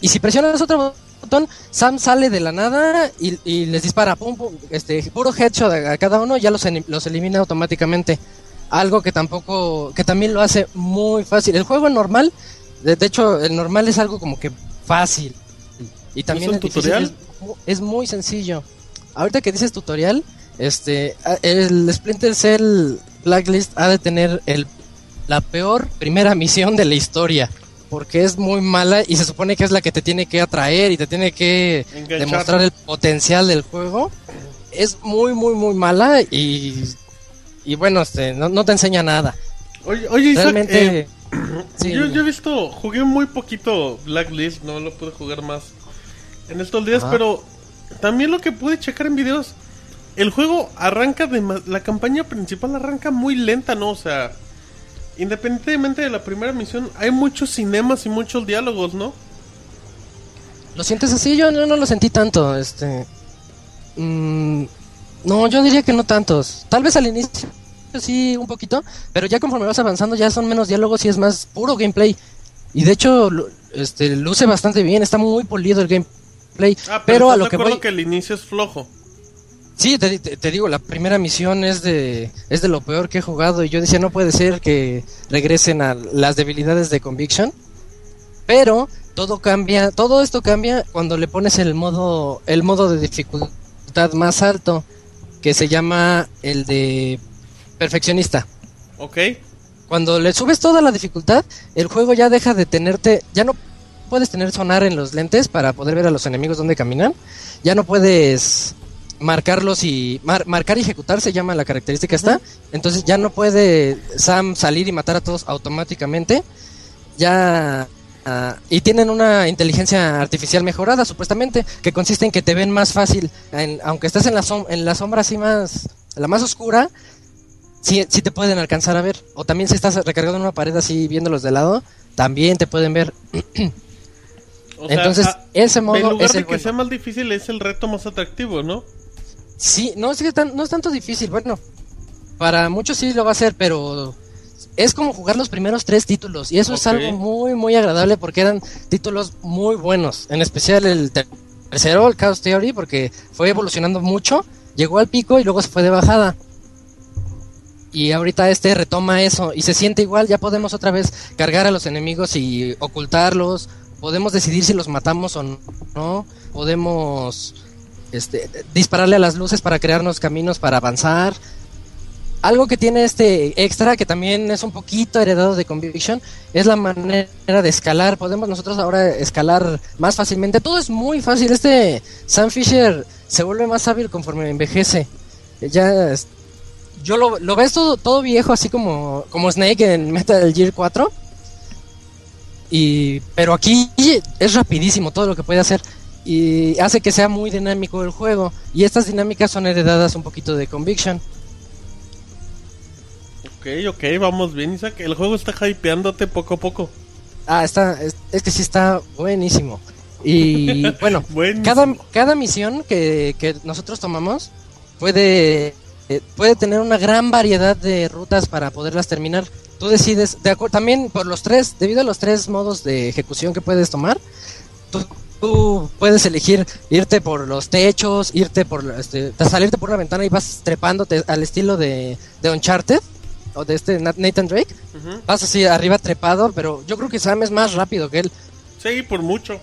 y si presionas otro botón, Sam sale de la nada y, y les dispara, pum, pum, este, puro headshot a, a cada uno, ya los, los elimina automáticamente. Algo que tampoco, que también lo hace muy fácil. El juego normal, de, de hecho, el normal es algo como que fácil. Y también un el difícil tutorial? es, es muy sencillo. Ahorita que dices tutorial, este, el Splinter Cell Blacklist ha de tener el, la peor primera misión de la historia. Porque es muy mala y se supone que es la que te tiene que atraer y te tiene que Enganchar. demostrar el potencial del juego. Es muy, muy, muy mala y, y bueno, este, no, no te enseña nada. Oye, oye Isaac, Realmente... eh, sí, yo, yo he visto, jugué muy poquito Blacklist, no lo pude jugar más en estos días, pero también lo que pude checar en videos, el juego arranca de la campaña principal arranca muy lenta, ¿no? O sea, independientemente de la primera misión, hay muchos cinemas y muchos diálogos, ¿no? ¿Lo sientes así? Yo no, no lo sentí tanto. Este. mm, no, yo diría que no tantos. Tal vez al inicio sí, un poquito. Pero ya conforme vas avanzando, ya son menos diálogos y es más puro gameplay. Y de hecho, este, luce bastante bien. Está muy polido el gameplay. Ah, pero, pero a ¿estás lo que voy. que el inicio es flojo. Sí, te, te- te digo, la primera misión es de, es de lo peor que he jugado y yo decía, no puede ser que regresen a las debilidades de Conviction. Pero todo cambia, todo esto cambia cuando le pones el modo, el modo de dificultad más alto, que se llama el de perfeccionista. ¿Ok? Cuando le subes toda la dificultad, el juego ya deja de tenerte, ya no puedes tener sonar en los lentes para poder ver a los enemigos donde caminan, ya no puedes marcarlos y mar- marcar y ejecutar se llama la característica esta, entonces ya no puede Sam salir y matar a todos automáticamente, ya ah, y tienen una inteligencia artificial mejorada supuestamente que consiste en que te ven más fácil, en- aunque estés en la som- en la sombra así más la más oscura, sí, sí te pueden alcanzar a ver. O también si estás recargado en una pared así viéndolos de lado, también te pueden ver. O sea, Entonces, ah, ese en modo lugar es de el que bueno. sea más difícil, es el reto más atractivo, ¿no? Sí, no es, que tan- no es tanto difícil. Bueno, para muchos sí lo va a ser, pero es como jugar los primeros tres títulos. Y eso es algo muy, muy agradable porque eran títulos muy buenos. En especial el ter- tercero, el Chaos Theory, porque fue evolucionando mucho. Llegó al pico y luego se fue de bajada. Y ahorita este retoma eso y se siente igual, ya podemos otra vez cargar a los enemigos y ocultarlos, podemos decidir si los matamos o no, podemos este, dispararle a las luces para crearnos caminos para avanzar. Algo que tiene este extra, que también es un poquito heredado de Conviction, es la manera de escalar. Podemos nosotros ahora escalar más fácilmente. Todo es muy fácil. Este Sam Fisher se vuelve más hábil conforme envejece. Ya yo lo, lo ves todo, todo viejo, así como, como Snake en Metal Gear 4. Y, pero aquí es rapidísimo todo lo que puede hacer. Y hace que sea muy dinámico el juego. Y estas dinámicas son heredadas un poquito de Conviction. Ok, ok, vamos bien, Isaac. El juego está hypeándote poco a poco. Ah, está, es, es que sí está buenísimo. Y bueno, Buenísimo. cada, cada misión que, que nosotros tomamos puede, eh, puede tener una gran variedad de rutas para poderlas terminar. tú decides, de acuerdo, también por los tres, debido a los tres modos de ejecución que puedes tomar, tú, tú puedes elegir irte por los techos, irte por, este, salirte por una ventana y vas trepándote al estilo de, de Uncharted o de este Nat- Nathan Drake. Vas así arriba trepado, pero yo creo que Sam es más rápido que él. Sí, por mucho.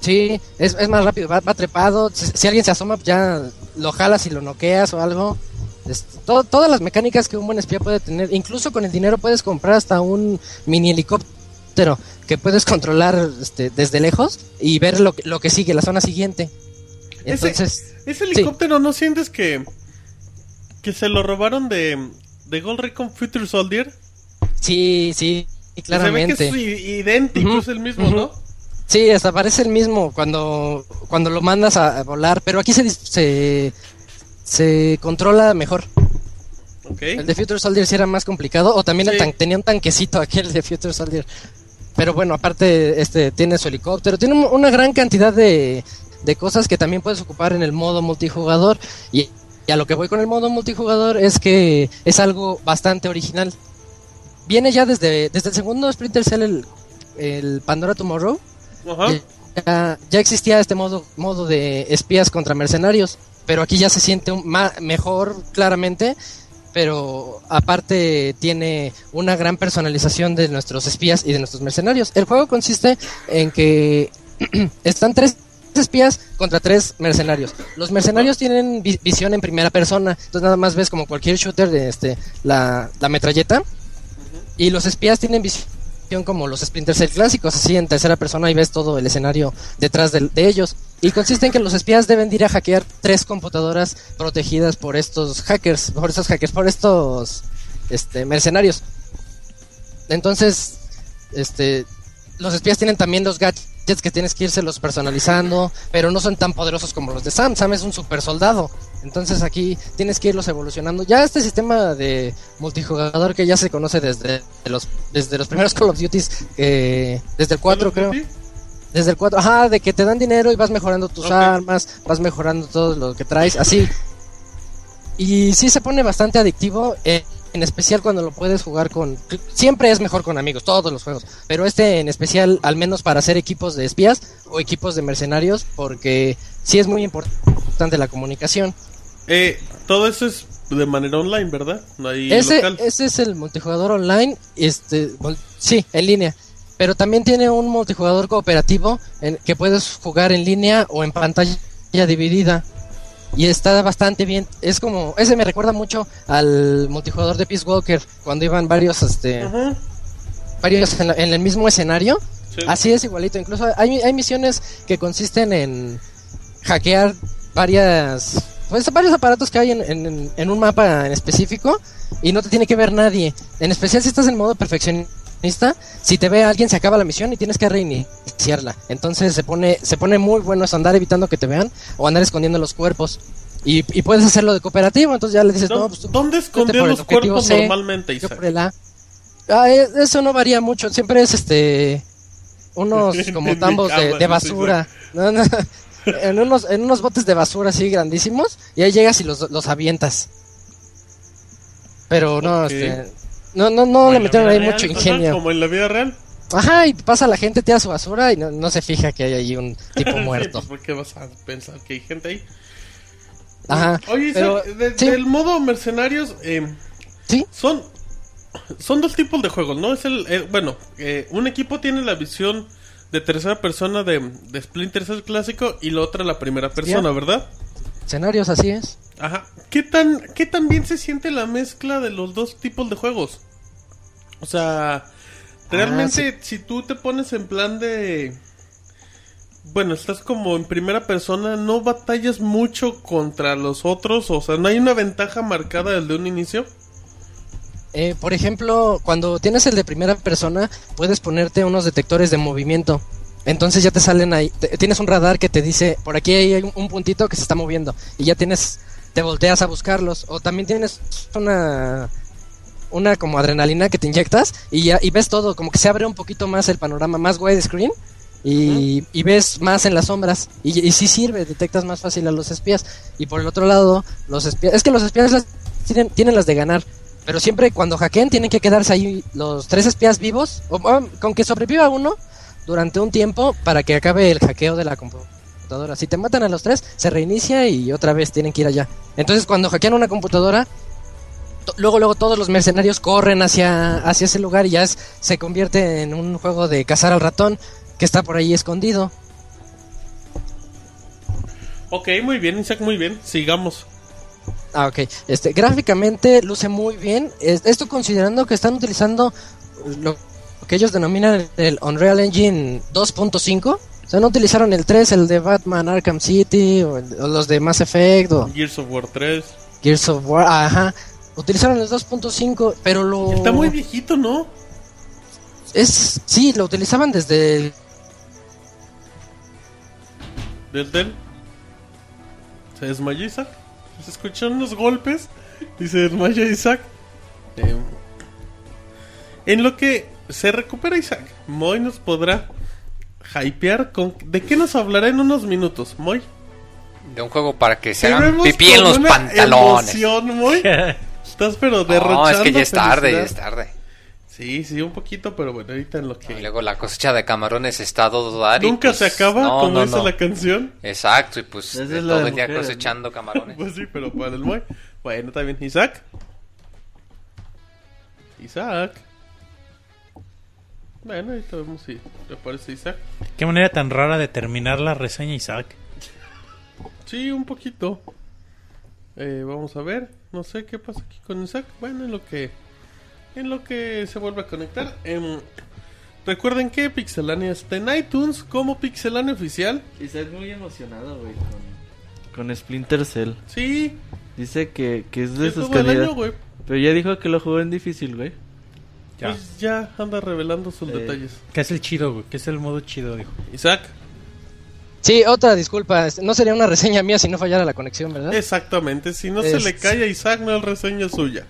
Sí, es, es más rápido, va, va trepado. Si, si alguien se asoma, ya lo jalas y lo noqueas o algo. Es- todo- todas las mecánicas que un buen espía puede tener. Incluso con el dinero puedes comprar hasta un mini helicóptero que puedes controlar este, desde lejos y ver lo, que- lo que sigue, la zona siguiente. Ese- Entonces, Ese helicóptero, ¿no sientes que que se lo robaron de de Gold Recon Future Soldier? sí, sí, Se ve claramente. que es idéntico, Ujú, es el mismo. ¿no? Sí, hasta parece el mismo cuando, cuando lo mandas a, volar, pero aquí se, se, se controla mejor. El de Future Soldier sí era más complicado, o también el Sí. tan- tenía un tanquecito aquel de Future Soldier. Pero bueno, aparte este tiene su helicóptero, tiene un- una gran cantidad de, de cosas que también puedes ocupar en el modo multijugador. Y, y a lo que voy con el modo multijugador es que es algo bastante original. Viene ya desde, desde el segundo Splinter Cell, el, el Pandora Tomorrow, Ajá. ya, ya existía este modo, modo de espías contra mercenarios, pero aquí ya se siente un ma- mejor claramente, pero aparte tiene una gran personalización de nuestros espías y de nuestros mercenarios. El juego consiste en que están tres espías contra tres mercenarios. Los mercenarios tienen vi- visión en primera persona, entonces nada más ves como cualquier shooter de este la, la metralleta. Y los espías tienen visión como los Splinter Cell clásicos, así en tercera persona y ves todo el escenario detrás de, de ellos. Y consiste en que los espías deben de ir a hackear tres computadoras protegidas por estos hackers, por estos hackers, por estos este, mercenarios. Entonces, este, los espías tienen también los gadgets que tienes que irse personalizando, pero no son tan poderosos como los de Sam. Sam es un super soldado. Entonces aquí tienes que irlos evolucionando. Ya este sistema de multijugador que ya se conoce desde los desde los primeros Call of Duty, eh, desde el 4 creo. Desde el 4, ajá, de que te dan dinero y vas mejorando tus armas, vas mejorando todo lo que traes, así. Y sí se pone bastante adictivo, eh, en especial cuando lo puedes jugar con... Siempre es mejor con amigos, todos los juegos, pero este en especial, al menos para hacer equipos de espías o equipos de mercenarios, porque sí es muy importante la comunicación. Eh, todo eso es de manera online, ¿verdad? No hay Ese, local. ese es el multijugador online, este, sí, en línea. Pero también tiene un multijugador cooperativo en, que puedes jugar en línea o en pantalla dividida. Y está bastante bien. Es como, ese me recuerda mucho al multijugador de Peace Walker, cuando iban varios, este, Ajá. varios en, la- en el mismo escenario. Sí. Así es igualito. Incluso hay, hay misiones que consisten en hackear varias. Pues varios aparatos que hay en, en- en un mapa en específico y no te tiene que ver nadie. En especial si estás en modo perfeccionista, si te ve alguien se acaba la misión y tienes que reiniciarla. Entonces se pone se pone muy bueno eso, andar evitando que te vean o andar escondiendo los cuerpos. Y, y puedes hacerlo de cooperativo, entonces ya le dices, ¿Dó- no, pues tú ¿Dónde el los cuerpos C, normalmente, yo Isaac? por el A. Ah, eh, eso no varía mucho, siempre es este unos como tambos de, basura. No, no, en unos en unos botes de basura así grandísimos y ahí llegas y los, los avientas. Pero no, este no no no le metieron ahí real, mucho ingenio. como en la vida real. Ajá, y pasa la gente, tira su basura y no, no se fija que hay ahí un tipo Sí, muerto. pues, ¿Por qué vas a pensar que hay gente ahí? Ajá. Oye, pero, Isaac, de- sí. del modo mercenarios, eh, Sí. son son dos tipos de juegos, ¿no? Es el, eh, bueno, eh, un equipo tiene la visión de tercera persona de, de Splinter Cell clásico y la otra la primera persona. ¿verdad? Escenarios así es. Ajá. ¿Qué tan, ¿Qué tan bien se siente la mezcla de los dos tipos de juegos? O sea, realmente si tú te pones en plan de... Bueno, estás como en primera persona, no batallas mucho contra los otros, o sea, no hay una ventaja marcada desde un inicio. Eh, por ejemplo, cuando tienes el de primera persona, puedes ponerte unos detectores de movimiento. Entonces ya te salen ahí, te- tienes un radar que te dice, por aquí hay un, un puntito que se está moviendo. Y ya tienes, te volteas a buscarlos. O también tienes una, una como adrenalina que te inyectas y ya, y ves todo, como que se abre un poquito más el panorama, más widescreen. Y, y ves más en las sombras. Y, y sí sirve, detectas más fácil a los espías. Y por el otro lado, los espías, es que los espías las tienen, tienen las de ganar Pero siempre cuando hackeen tienen que quedarse ahí los tres espías vivos, o, o, con que sobreviva uno durante un tiempo para que acabe el hackeo de la computadora. Si te matan a los tres, se reinicia y otra vez tienen que ir allá. Entonces cuando hackean una computadora, luego luego todos los mercenarios corren hacia, hacia ese lugar y ya es- se convierte en un juego de cazar al ratón que está por ahí escondido. Ok, muy bien, Isaac, muy bien. Sigamos. Ah, ok. Este, gráficamente luce muy bien. Es- Esto considerando que están utilizando lo que ellos denominan el Unreal Engine 2.5. O sea, no utilizaron el 3, el de Batman Arkham City, o, el- o los de Mass Effect, o Gears of War 3. Gears of War. Ajá. Utilizaron el 2.5, pero lo... Está muy viejito, ¿no? Es, sí, lo utilizaban desde... el- Del del. Se desmayó Isaac. Se escucharon unos golpes. Y se desmayó Isaac. Eh, en lo que se recupera Isaac, Moy nos podrá hypear con... ¿De qué nos hablará en unos minutos, Moy? De un juego para que se hagan vemos pipí en los una pantalones. emoción, Moy. Estás pero derrochando No, es que ya es tarde, ya es tarde. Sí, sí, un poquito, pero bueno, ahorita en lo Y que... luego la cosecha de camarones está a todo dar. y, Nunca pues, se acaba, no, como no, dice no. la canción. Exacto, y pues es todo el día cosechando camarones. Pues sí, pero para el Moy. Bueno, bien. Isaac. Isaac. Bueno, ahorita vemos si te aparece Isaac. Qué manera tan rara de terminar la reseña, Isaac. Sí, un poquito. Eh, vamos a ver. No sé qué pasa aquí con Isaac. Bueno, en lo que en lo que se vuelve a conectar. Em, recuerden que Pixelania está en iTunes como Pixelania oficial. Isaac muy emocionado, güey, con, con Splinter Cell. Sí, Dice que, que es de es sus güey. Pero ya dijo que lo jugó en difícil, güey. Ya. Pues ya anda revelando sus Eh. detalles. ¿Qué es el chido, güey? ¿Qué es el modo chido, dijo? Isaac. Sí, otra disculpa. este, No sería una reseña mía si no fallara la conexión, ¿verdad? Exactamente. Si no se le cae a Isaac, no es reseña suya.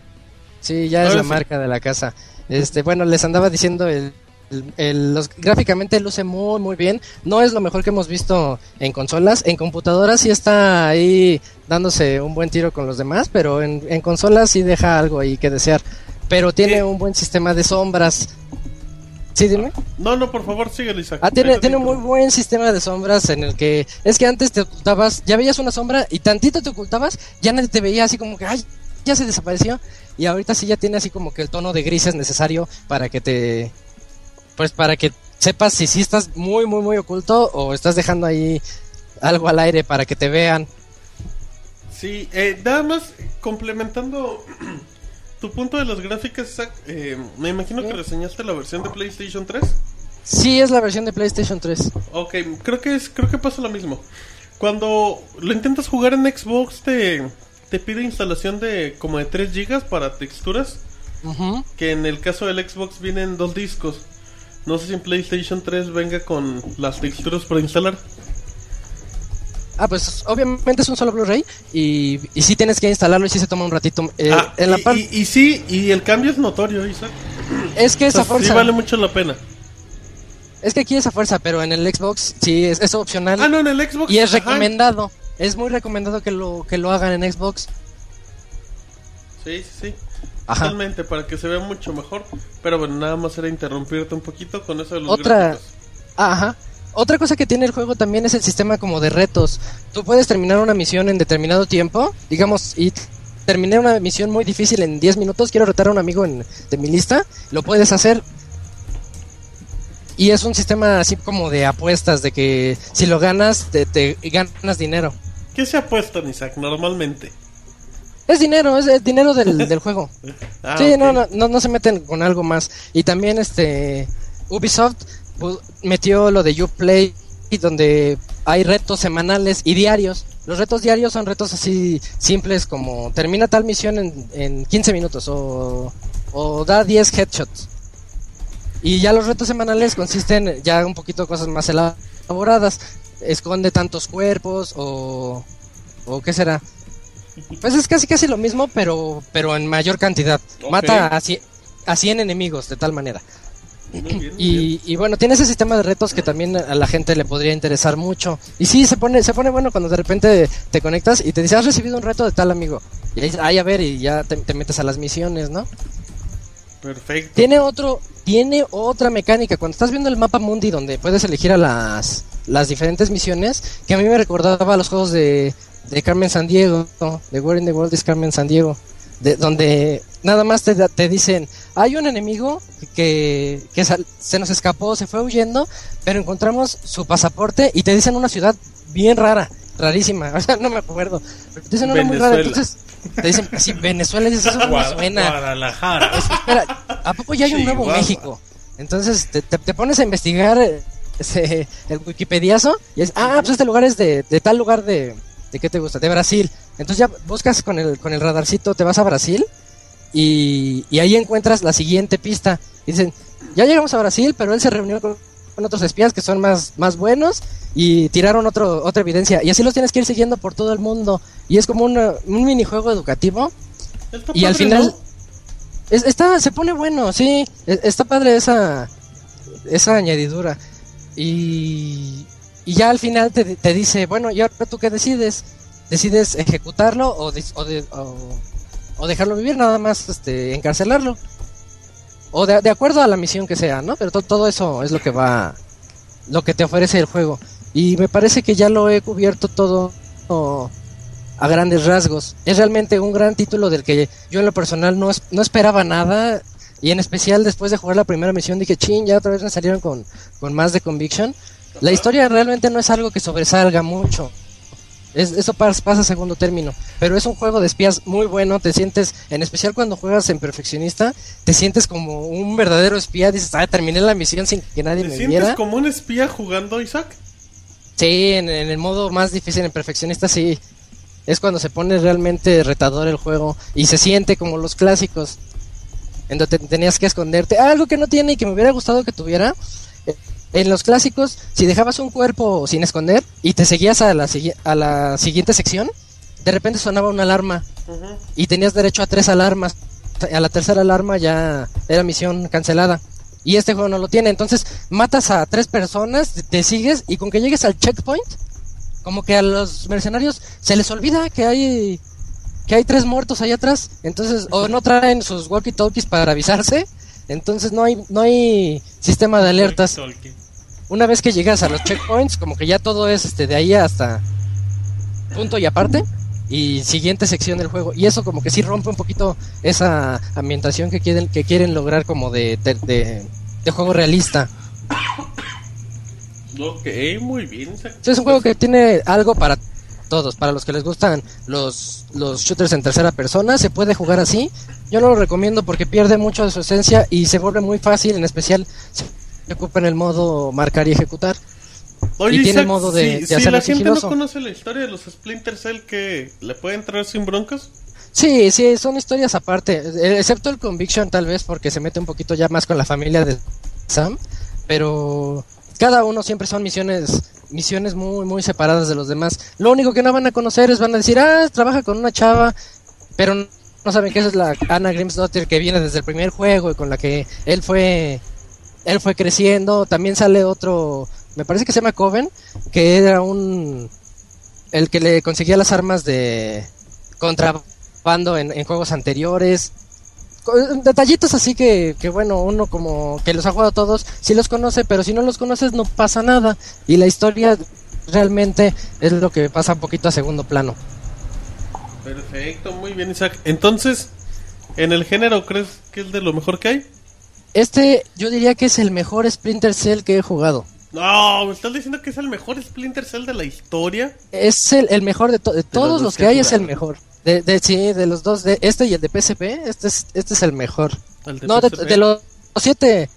Sí, ya es la sí. marca de la casa. Este, bueno, les andaba diciendo el, el- el- los gráficamente luce muy muy bien. No es lo mejor que hemos visto en consolas. En computadoras sí está ahí dándose un buen tiro con los demás, pero en, en consolas sí deja algo ahí que desear. Pero tiene un buen sistema de sombras. Sí, dime. No, no, por favor, síguele, Isaac. Ah, tiene, tiene un muy buen sistema de sombras en el que es que antes te ocultabas, ya veías una sombra y tantito te ocultabas, ya nadie te veía así como que, ay, ya se desapareció. Y ahorita sí ya tiene así como que el tono de grises necesario para que te, pues para que sepas si sí estás muy, muy, muy oculto o estás dejando ahí algo al aire para que te vean. Sí, eh, nada más complementando tu punto de las gráficas, Isaac, eh, me imagino que reseñaste la versión de PlayStation 3. Sí, es la versión de PlayStation 3. Ok, creo que es, creo que pasa lo mismo. Cuando lo intentas jugar en Xbox te, te pide instalación de como de 3 GB para texturas, que en el caso del Xbox vienen dos discos. No sé si en PlayStation 3 venga con las texturas para instalar. Ah, pues obviamente es un solo Blu-ray y, y sí tienes que instalarlo y sí se toma un ratito. Eh, Ah, en la y, y- y sí, y el cambio es notorio, Isaac. es que O esa fuerza... sí vale mucho la pena. Es que aquí es a fuerza, pero en el Xbox sí es, es opcional Ah, no, en el Xbox. y es ajá. recomendado. Es muy recomendado que lo que lo hagan en Xbox. Sí, sí, sí. Ajá. Totalmente, para que se vea mucho mejor. Pero bueno, nada más era interrumpirte un poquito con eso de los Otra- gráficos. Ajá. Otra cosa que tiene el juego también es el sistema como de retos. Tú puedes terminar una misión en determinado tiempo, digamos, y terminé una misión muy difícil en 10 minutos, quiero retar a un amigo en- de mi lista, lo puedes hacer. Y es un sistema así como de apuestas, de que si lo ganas, te, te ganas dinero. ¿Qué se apuestan, Isaac, normalmente? Es dinero, es, es dinero del, del juego. Ah, sí, no, no, no, no se meten con algo más. Y también este Ubisoft metió lo de Uplay, donde hay retos semanales y diarios. Los retos diarios son retos así simples como termina tal misión en, en 15 minutos o, o da 10 headshots. Y ya los retos semanales consisten ya un poquito cosas más elaboradas. Esconde tantos cuerpos o... ¿O qué será? Pues es casi casi lo mismo, pero pero en mayor cantidad. Mata a, a 100 enemigos de tal manera. Y, y bueno, tiene ese sistema de retos que también a la gente le podría interesar mucho. Y sí, se pone, se pone bueno cuando de repente te conectas y te dice, has recibido un reto de tal amigo. Y ahí dices, ay, a ver, y ya te, te metes a las misiones, ¿no? Perfecto. Tiene otro, tiene otra mecánica. Cuando estás viendo el mapa mundi donde puedes elegir a las, las diferentes misiones, que a mí me recordaba a los juegos de, de Carmen San Diego, de Where in the World is Carmen San Diego, de, donde nada más te, te dicen, hay un enemigo que, que sal- se nos escapó, se fue huyendo, pero encontramos su pasaporte y te dicen una ciudad bien rara, rarísima, o sea, no me acuerdo, pero te dicen una muy rara, Venezuela. entonces te dicen, sí, Venezuela, dices, eso Guad- suena. Guadalajara. Espera, ¿a poco ya hay un nuevo. México? Entonces te, te- te pones a investigar eh, ese- el Wikipediazo y es, ah, pues este lugar es de, de tal lugar de, ¿de qué te gusta? De Brasil. Entonces ya buscas con el, con el radarcito, te vas a Brasil y, y ahí encuentras la siguiente pista. Y dicen, ya llegamos a Brasil, pero él se reunió con, con otros espías que son más, más buenos y tiraron otro, otra evidencia. Y así los tienes que ir siguiendo por todo el mundo. Y es como una- un minijuego educativo Está y al final ¿no? es- está se pone bueno sí E- está padre esa esa añadidura y y ya al final te, te dice bueno y ahora tú qué decides decides ejecutarlo o o, de- o- dejarlo vivir nada más este encarcelarlo o de, de acuerdo a la misión que sea no pero to- todo eso es lo que va lo que te ofrece el juego y me parece que ya lo he cubierto todo a grandes rasgos. Es realmente un gran título del que yo en lo personal no, no esperaba nada. Y en especial después de jugar la primera misión dije, chin, ya otra vez me salieron con, con más de conviction. La historia realmente no es algo que sobresalga mucho. Es, eso pas- pasa a segundo término. Pero es un juego de espías muy bueno. Te sientes, en especial cuando juegas en perfeccionista, te sientes como un verdadero espía. Dices, ah, terminé la misión sin que nadie ¿Te me sientes viera. como un espía jugando, Isaac? Sí, en, en el modo más difícil, en perfeccionista, sí. Es cuando se pone realmente retador el juego y se siente como los clásicos. En donde te- tenías que esconderte. Ah, algo que no tiene y que me hubiera gustado que tuviera. En los clásicos, si dejabas un cuerpo sin esconder y te seguías a la, a la siguiente sección, de repente sonaba una alarma y tenías derecho a tres alarmas. A la tercera alarma ya era misión cancelada. Y este juego no lo tiene. Entonces matas a tres personas, te- sigues y con que llegues al checkpoint, como que a los mercenarios se les olvida que hay que hay tres muertos ahí atrás. Entonces o no traen sus walkie-talkies para avisarse. Entonces no hay no hay sistema de alertas. Una vez que llegas a los checkpoints, como que ya todo es este de ahí hasta punto y aparte y siguiente sección del juego y eso como que sí rompe un poquito esa ambientación que quieren que quieren lograr como de, de, de- de juego realista Ok, muy bien. Es un juego que tiene algo para todos para los que les gustan los los shooters en tercera persona se puede jugar así yo no lo recomiendo porque pierde mucho de su esencia y se vuelve muy fácil en especial si se ocupa en el modo marcar y ejecutar Oye, Y tiene Isaac, modo de- si, de si hacerlo la gente sigiloso. no conoce la historia de los Splinter Cell, que le puede entrar sin broncas? Sí, sí, son historias aparte, eh, excepto el Conviction tal vez porque se mete un poquito ya más con la familia de Sam, pero cada uno siempre son misiones misiones muy muy separadas de los demás. Lo único que no van a conocer es van a decir, "Ah, trabaja con una chava", pero no saben que esa es la Anna Grimsdottir que viene desde el primer juego y con la que él fue él fue creciendo. También sale otro, me parece que se llama Coven, que era un el que le conseguía las armas de contrabando en, en juegos anteriores. Detallitos así que, que, bueno, uno como que los ha jugado todos, sí los conoce, pero si no los conoces no pasa nada. Y la historia realmente es lo que pasa un poquito a segundo plano. Perfecto, muy bien, Isaac. Entonces, ¿en el género crees que es de lo mejor que hay? Este yo diría que es el mejor Splinter Cell que he jugado. No, me estás diciendo que es el mejor Splinter Cell de la historia. Es el, el mejor de, to- de todos dos los que que hay, es el mejor. De, de, sí, de los dos, de este y el de PSP, este es, este es el mejor. El de No, de, los siete.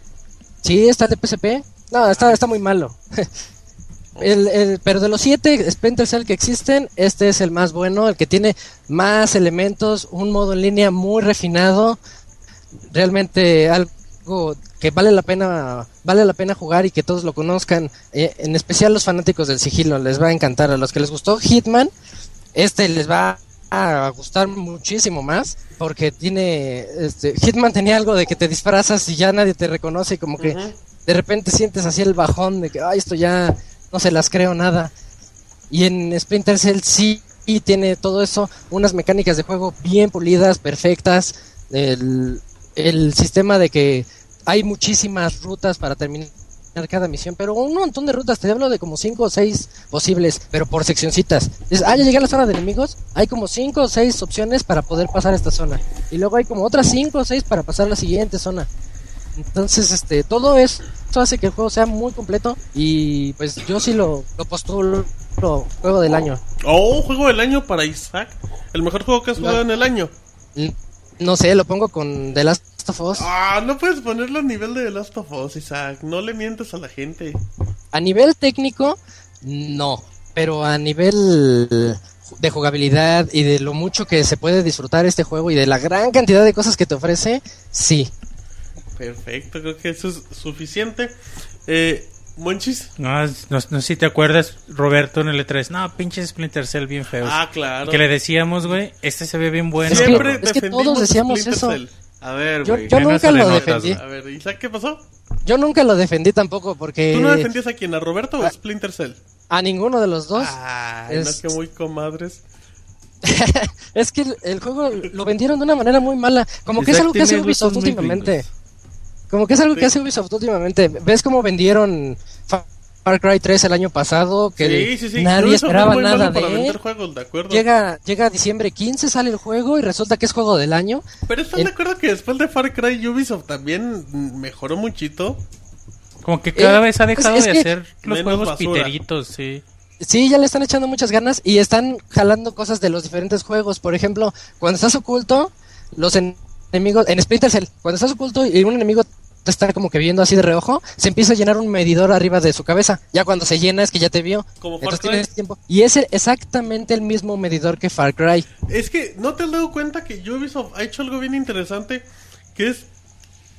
Sí, está el de PSP. No, está, está muy malo. El, el- pero de los siete Splinter Cell que existen, este es el más bueno, el que tiene más elementos, un modo en línea muy refinado, realmente algo que vale la pena vale la pena jugar y que todos lo conozcan, eh, en especial los fanáticos del sigilo les va a encantar, a los que les gustó Hitman, este les va a gustar muchísimo más porque tiene este Hitman tenía algo de que te disfrazas y ya nadie te reconoce y como que de repente sientes así el bajón de que ay esto ya no se las creo nada y en Splinter Cell sí y tiene todo eso, unas mecánicas de juego bien pulidas, perfectas, el, el sistema de que hay muchísimas rutas para terminar cada misión, pero un montón de rutas, te hablo de como 5 o 6 posibles, pero por seccioncitas. Dices, ah, ya llegué a la zona de enemigos, hay como 5 o 6 opciones para poder pasar esta zona. Y luego hay como otras 5 o 6 para pasar a la siguiente zona. Entonces, este, todo eso hace que el juego sea muy completo y pues yo sí lo, lo postulo lo- juego del año. Oh, juego del año para Isaac. El mejor juego que has jugado en el año. No sé, lo pongo con The Last of Us. Ah, no puedes ponerlo a nivel de The Last of Us, Isaac. No le mientes a la gente. A nivel técnico, no. Pero a nivel de jugabilidad y de lo mucho que se puede disfrutar este juego y de la gran cantidad de cosas que te ofrece, sí. Perfecto, creo que eso es suficiente. Eh, Monchis. No, no, no sé si te acuerdas, Roberto, en el E3. No, pinches Splinter Cell bien feos. Ah, claro. Que le decíamos, güey, este se ve bien bueno. Es que- Siempre es que todos decíamos Splinter eso. Cell. A ver, Yo- güey. yo nunca lo notas, defendí. A ver, Isaac, ¿qué pasó? Yo nunca lo defendí tampoco porque ¿Tú no defendías a quién? ¿A Roberto o a Ah. Splinter Cell? a ninguno de los dos. Ay, es- no, que muy comadres. Es que el, el juego lo vendieron de una manera muy mala. Como que es algo que hace Ubisoft últimamente. Como que es algo Sí. que hace Ubisoft últimamente. ¿Ves cómo vendieron Fa- Far Cry 3 el año pasado? Que Sí, sí, sí. nadie Ubisoft esperaba nada para de vender él. juegos, de acuerdo. Llega, llega diciembre 15, sale el juego y resulta que es juego del año. Pero están el- de acuerdo que después de Far Cry Ubisoft también mejoró muchito. Como que cada Eh, vez ha dejado es- es de que- hacer los Menos juegos basura. piteritos, sí. Sí, ya le están echando muchas ganas y están jalando cosas de los diferentes juegos. Por ejemplo, cuando estás oculto, los en- enemigos, en Splinter Cell, cuando estás oculto y un enemigo te está como que viendo así de reojo, se empieza a llenar un medidor arriba de su cabeza. Ya cuando se llena es que ya te vio. Como Far Entonces Cry. tienes tiempo. Y es exactamente el mismo medidor que Far Cry. Es que no te has dado cuenta que Ubisoft ha hecho algo bien interesante, que es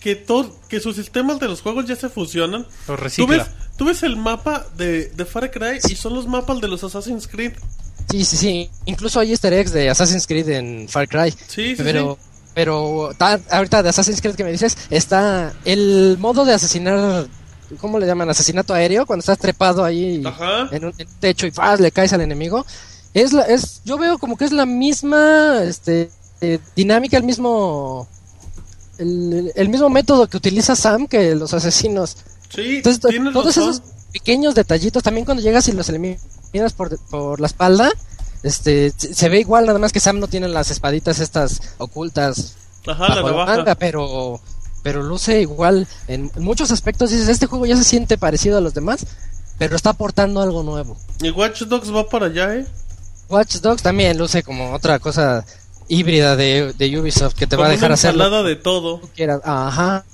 que todo, que sus sistemas de los juegos ya se fusionan. Tú ves, tú ves el mapa de, de Far Cry y son los mapas de los Assassin's Creed. Sí, sí, sí. Incluso hay easter eggs de Assassin's Creed en Far Cry. Sí, sí, pero pero ta- ahorita de Assassin's Creed que me dices está el modo de asesinar ¿cómo le llaman? asesinato aéreo cuando estás trepado ahí en un en un techo y ¡faz! le caes al enemigo es la, es yo veo como que es la misma este eh, dinámica el mismo el, el mismo método que utiliza Sam que los asesinos Sí, entonces todos razón. esos pequeños detallitos también cuando llegas y los eliminas por, por la espalda este se ve igual nada más que Sam no tiene las espaditas estas ocultas Ajá, la navaja. manga, pero pero luce igual en muchos aspectos dices este juego ya se siente parecido a los demás pero está aportando algo nuevo Y Watch Dogs va para allá, ¿eh? Watch Dogs también luce como otra cosa híbrida de, de Ubisoft que te Como va a dejar una hacer lo ensalada de todo. ajá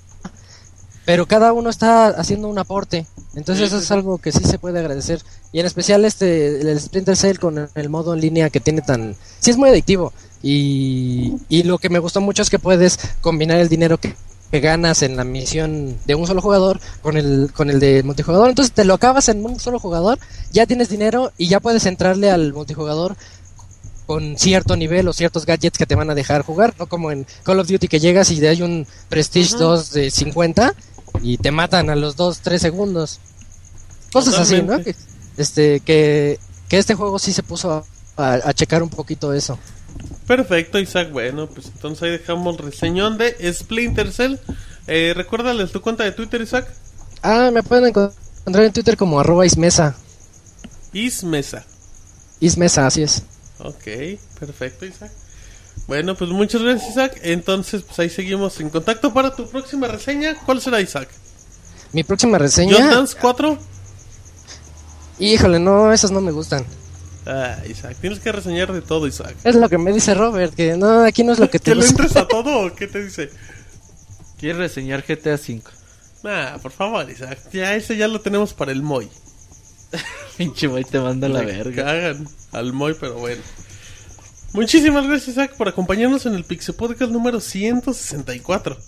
pero cada uno está haciendo un aporte. Entonces eso es algo que sí se puede agradecer. Y en especial este el Splinter Cell con el, modo en línea que tiene tan sí es muy adictivo. Y, y lo que me gustó mucho es que puedes combinar el dinero que, que ganas en la misión de un solo jugador con el con el de multijugador. Entonces te lo acabas en un solo jugador ya tienes dinero y ya puedes entrarle al multijugador con cierto nivel o ciertos gadgets que te van a dejar jugar, no como en Call of Duty que llegas y hay un Prestige 2 de 50 y te matan a los 2, 3 segundos. Cosas así, ¿no? Que, este, que, que este juego sí se puso a, a- a checar un poquito eso. Perfecto, Isaac. Bueno, pues entonces ahí dejamos reseñón de Splinter Cell. Eh, recuérdales tu cuenta de Twitter, Isaac. Ah, me pueden encontrar en Twitter como arroba ismesa. Ismesa. Ismesa, así es. Ok, perfecto, Isaac. Bueno, pues muchas gracias, Isaac. Entonces, pues ahí seguimos en contacto para tu próxima reseña. ¿Cuál será, Isaac? Mi próxima ¿Just reseña... Dance 4? Híjole, no, esas no me gustan. Ah, Isaac, tienes que reseñar de todo, Isaac. Es lo que me dice Robert, que no, aquí no es lo que te ¿Que gusta. entres a todo o qué te dice? ¿Quieres reseñar GTA V? Nah, por favor, Isaac. Ya ese ya lo tenemos para el Moy. Pinche güey te manda la verga. Cagan al Moy, pero bueno. Muchísimas gracias, Isaac, por acompañarnos en el Pixel Podcast número 164.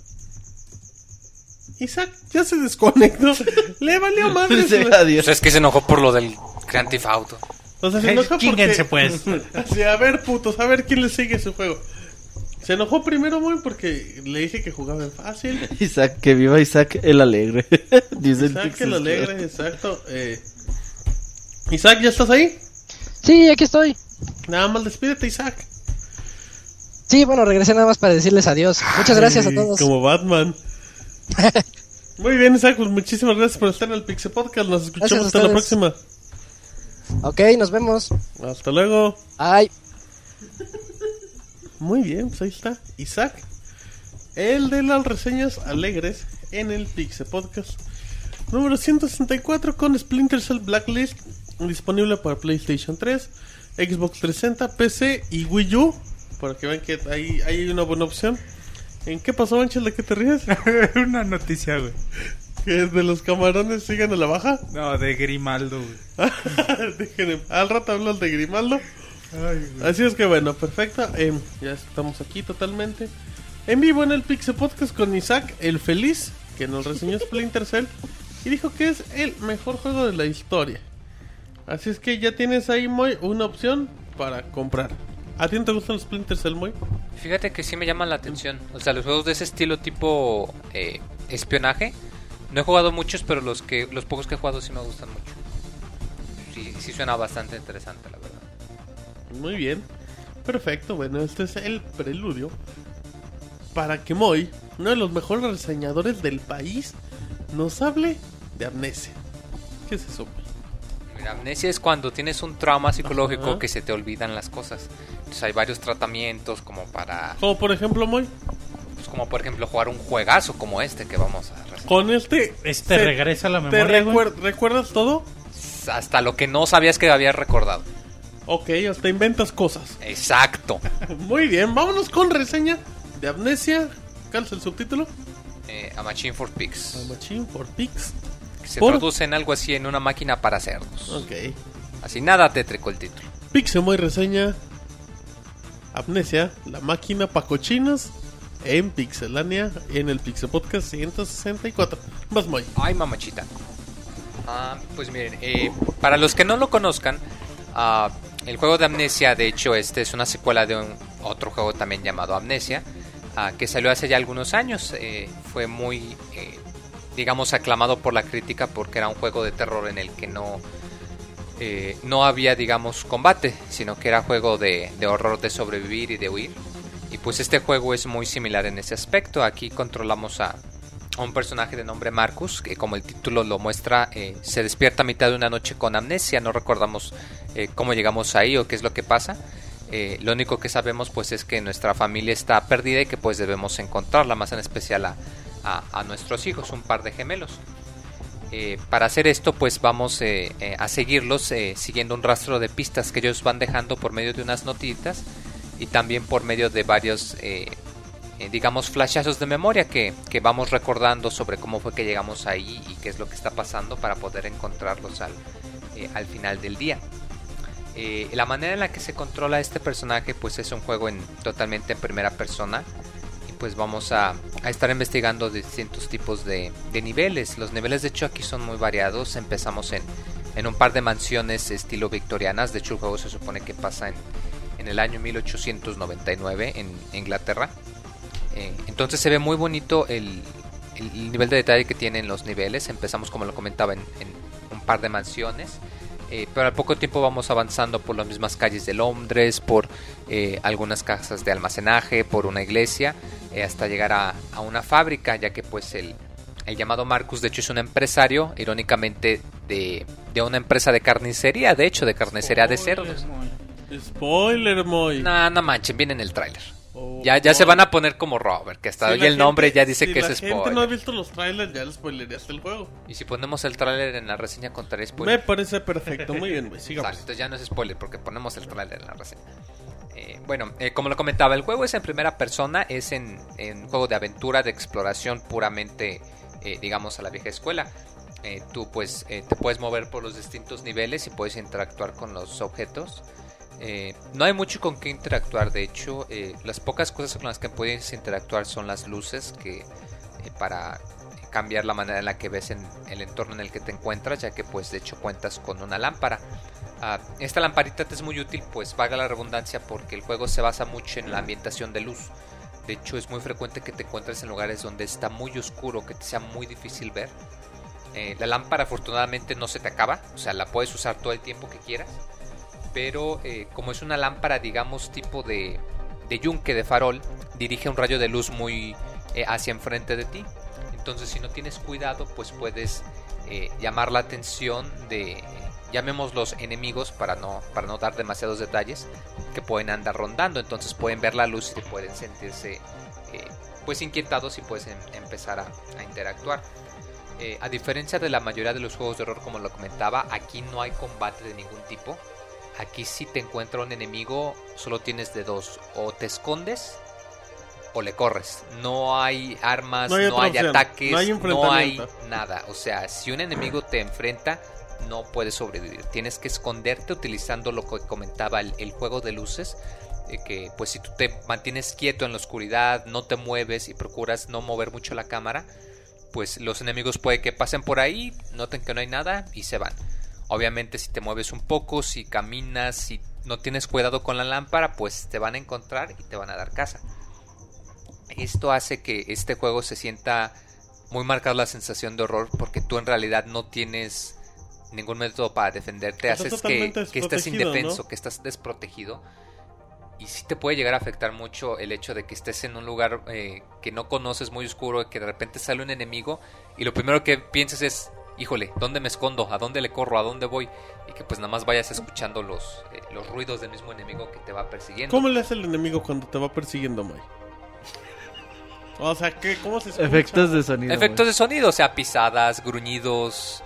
Isaac ya se desconectó. Le valió madre. Sí, adiós. Pues es que se enojó por lo del Grand Theft Auto. O sea, se Ay, enoja porque... chínguense, pues. Así, a ver, putos, a ver quién le sigue su juego. Se enojó primero, muy porque le dije que jugaba en fácil. Isaac, que viva Isaac el alegre. Dice el Isaac, Squad. alegre, exacto. Eh, Isaac, ¿ya estás ahí? Sí, aquí estoy. Nada más despídete, Isaac. Sí, bueno, regresé nada más para decirles adiós. Muchas gracias a todos. Como Batman. Muy bien, Isaac, pues muchísimas gracias por estar en el Pixel Podcast. Nos escuchamos hasta la próxima. Ok, nos vemos. Hasta luego. Ay. Muy bien, pues ahí está. Isaac, el de las reseñas alegres en el Pixel Podcast. Número 164 con Splinter Cell Blacklist. Disponible para PlayStation 3, Xbox 360, PC y Wii U. Para que vean que ahí hay una buena opción. ¿En qué pasó, Manchel? ¿De qué te ríes? Una noticia, güey. ¿Que de los camarones sigan a la baja? No, de Grimaldo, güey. Déjenme- Al rato hablas de Grimaldo. Ay, güey. Así es que bueno, perfecto. Em, ya estamos aquí totalmente en vivo en el Pixel Podcast con Isaac, el feliz, que nos reseñó Splinter Cell y dijo que es el mejor juego de la historia. Así es que ya tienes ahí, Moy, una opción para comprar. ¿A ti no te gustan los Splinter Cell, Moy? Fíjate que sí me llaman la atención. O sea, los juegos de ese estilo tipo eh, espionaje. No he jugado muchos, pero los que los pocos que he jugado sí me gustan mucho. Sí, sí suena bastante interesante, la verdad. Muy bien. Perfecto, bueno, este es el preludio para que Moy, uno de los mejores reseñadores del país, nos hable de amnesia. ¿Qué es eso? Moy? Amnesia es cuando tienes un trauma psicológico Ajá. que se te olvidan las cosas. Entonces hay varios tratamientos como para, Como por ejemplo, Moy, pues, como por ejemplo jugar un juegazo como este que vamos a reseñar. con este... Este se- regresa a la ¿Te memoria, güey. recuer- recuerdas todo? Hasta lo que no sabías que habías recordado. Ok, hasta inventas cosas. Exacto. Muy bien, vámonos con reseña de amnesia. ¿Cuál es el subtítulo? Eh, a Machine for Pigs. A Machine for Pigs. Que se ¿Por? traduce en algo así en una máquina para cerdos. Ok. Así nada tétrico el título. Pixemoy reseña Amnesia, la máquina pa' cochinos en Pixelania en el Pixel Podcast 164. Vas Moy. Ay, mamachita. Ah, pues miren, eh, para los que no lo conozcan, ah, el juego de Amnesia, de hecho, este es una secuela de un otro juego también llamado Amnesia, ah, que salió hace ya algunos años. eh, fue muy, eh, digamos, aclamado por la crítica porque era un juego de terror en el que no, eh, no había, digamos, combate, sino que era juego de, de horror de sobrevivir y de huir. Y pues este juego es muy similar en ese aspecto. Aquí controlamos a, un personaje de nombre Marcus, que como el título lo muestra, eh, se despierta a mitad de una noche con amnesia, no recordamos eh, cómo llegamos ahí o qué es lo que pasa. Eh, lo único que sabemos pues es que nuestra familia está perdida y que pues debemos encontrarla, más en especial a, a- nuestros hijos, un par de gemelos. Eh, para hacer esto pues vamos eh, eh, a seguirlos siguiendo un rastro de pistas que ellos van dejando por medio de unas notitas y también por medio de varios digamos, flashazos de memoria que, que vamos recordando sobre cómo fue que llegamos ahí y qué es lo que está pasando para poder encontrarlos al, al final del día. La manera en la que se controla este personaje pues es un juego en, totalmente en primera persona pues vamos a, a estar investigando distintos tipos de, niveles. Los niveles de hecho aquí son muy variados. Empezamos en, en un par de mansiones estilo victorianas. De hecho el juego se supone que pasa en, en el año 1899 en Inglaterra. Eh, entonces se ve muy bonito el, el- el nivel de detalle que tienen los niveles. Empezamos, como lo comentaba, en, en un par de mansiones. Eh, pero al poco tiempo vamos avanzando por las mismas calles de Londres, por eh, algunas casas de almacenaje, por una iglesia, eh, hasta llegar a, a una fábrica, ya que pues el, el llamado Marcus de hecho es un empresario, irónicamente, de, de una empresa de carnicería, de hecho, de carnicería de cerdos. Spoiler, Moy. No, no manchen, viene en el tráiler. Oh, Ya, ya se Moy. van a poner como Robert, que hasta Si hoy la el nombre gente- ya dice si que la es gente spoiler. no ha visto los trailers, ya le spoilereaste el juego. Y si ponemos el tráiler en la reseña contaré Me spoiler. parece perfecto. Muy bien, güey. Exacto, Sigamos. entonces ya no es spoiler porque ponemos el tráiler en la reseña. Eh, bueno, eh, como lo comentaba, el juego es en primera persona, es en, en un juego de aventura, de exploración puramente, eh, digamos, a la vieja escuela. Tú pues te puedes mover por los distintos niveles y puedes interactuar con los objetos. Eh, no hay mucho con qué interactuar, de hecho, eh, las pocas cosas con las que puedes interactuar son las luces que eh, para cambiar la manera en la que ves en el entorno en el que te encuentras, ya que pues de hecho cuentas con una lámpara. Ah, esta lamparita te es muy útil, pues vaga la redundancia, porque el juego se basa mucho en la ambientación de luz. De hecho, es muy frecuente que te encuentres en lugares donde está muy oscuro, que te sea muy difícil ver. La lámpara afortunadamente no se te acaba, o sea, la puedes usar todo el tiempo que quieras. Pero eh, como es una lámpara, digamos, tipo de, de yunque, de farol, dirige un rayo de luz muy eh, hacia enfrente de ti. Entonces, si no tienes cuidado, pues puedes eh, llamar la atención de, llamemos los enemigos para no, para no dar demasiados detalles, que pueden andar rondando. Entonces pueden ver la luz y pueden sentirse pues inquietados y puedes em- empezar a, interactuar. A diferencia de la mayoría de los juegos de horror, como lo comentaba, aquí no hay combate de ningún tipo. Aquí si te encuentra un enemigo, solo tienes de dos. O te escondes o le corres. No hay armas, No no hay ataques, No hay no hay enfrentamiento. nada. O sea, si un enemigo te enfrenta, no puedes sobrevivir. Tienes que esconderte utilizando lo que comentaba el, el juego de luces. eh, que pues si tú te mantienes quieto en la oscuridad, no te mueves y procuras no mover mucho la cámara, pues los enemigos puede que pasen por ahí, noten que no hay nada y se van. Obviamente si te mueves un poco, si caminas, si no tienes cuidado con la lámpara, pues te van a encontrar y te van a dar casa. Esto hace que este juego se sienta muy marcada la sensación de horror porque tú en realidad no tienes ningún método para defenderte. Estás Haces que, que estés indefenso, ¿no? que estás desprotegido. Y sí te puede llegar a afectar mucho el hecho de que estés en un lugar eh, que no conoces, muy oscuro, que de repente sale un enemigo y lo primero que pienses es, híjole, ¿dónde me escondo? ¿A dónde le corro? ¿A dónde voy? Y que pues nada más vayas escuchando los, eh, los ruidos del mismo enemigo que te va persiguiendo. ¿Cómo le hace el enemigo cuando te va persiguiendo, May? O sea, ¿qué? ¿cómo se escucha? Efectos de sonido. Efectos de sonido, o sea, pisadas, gruñidos,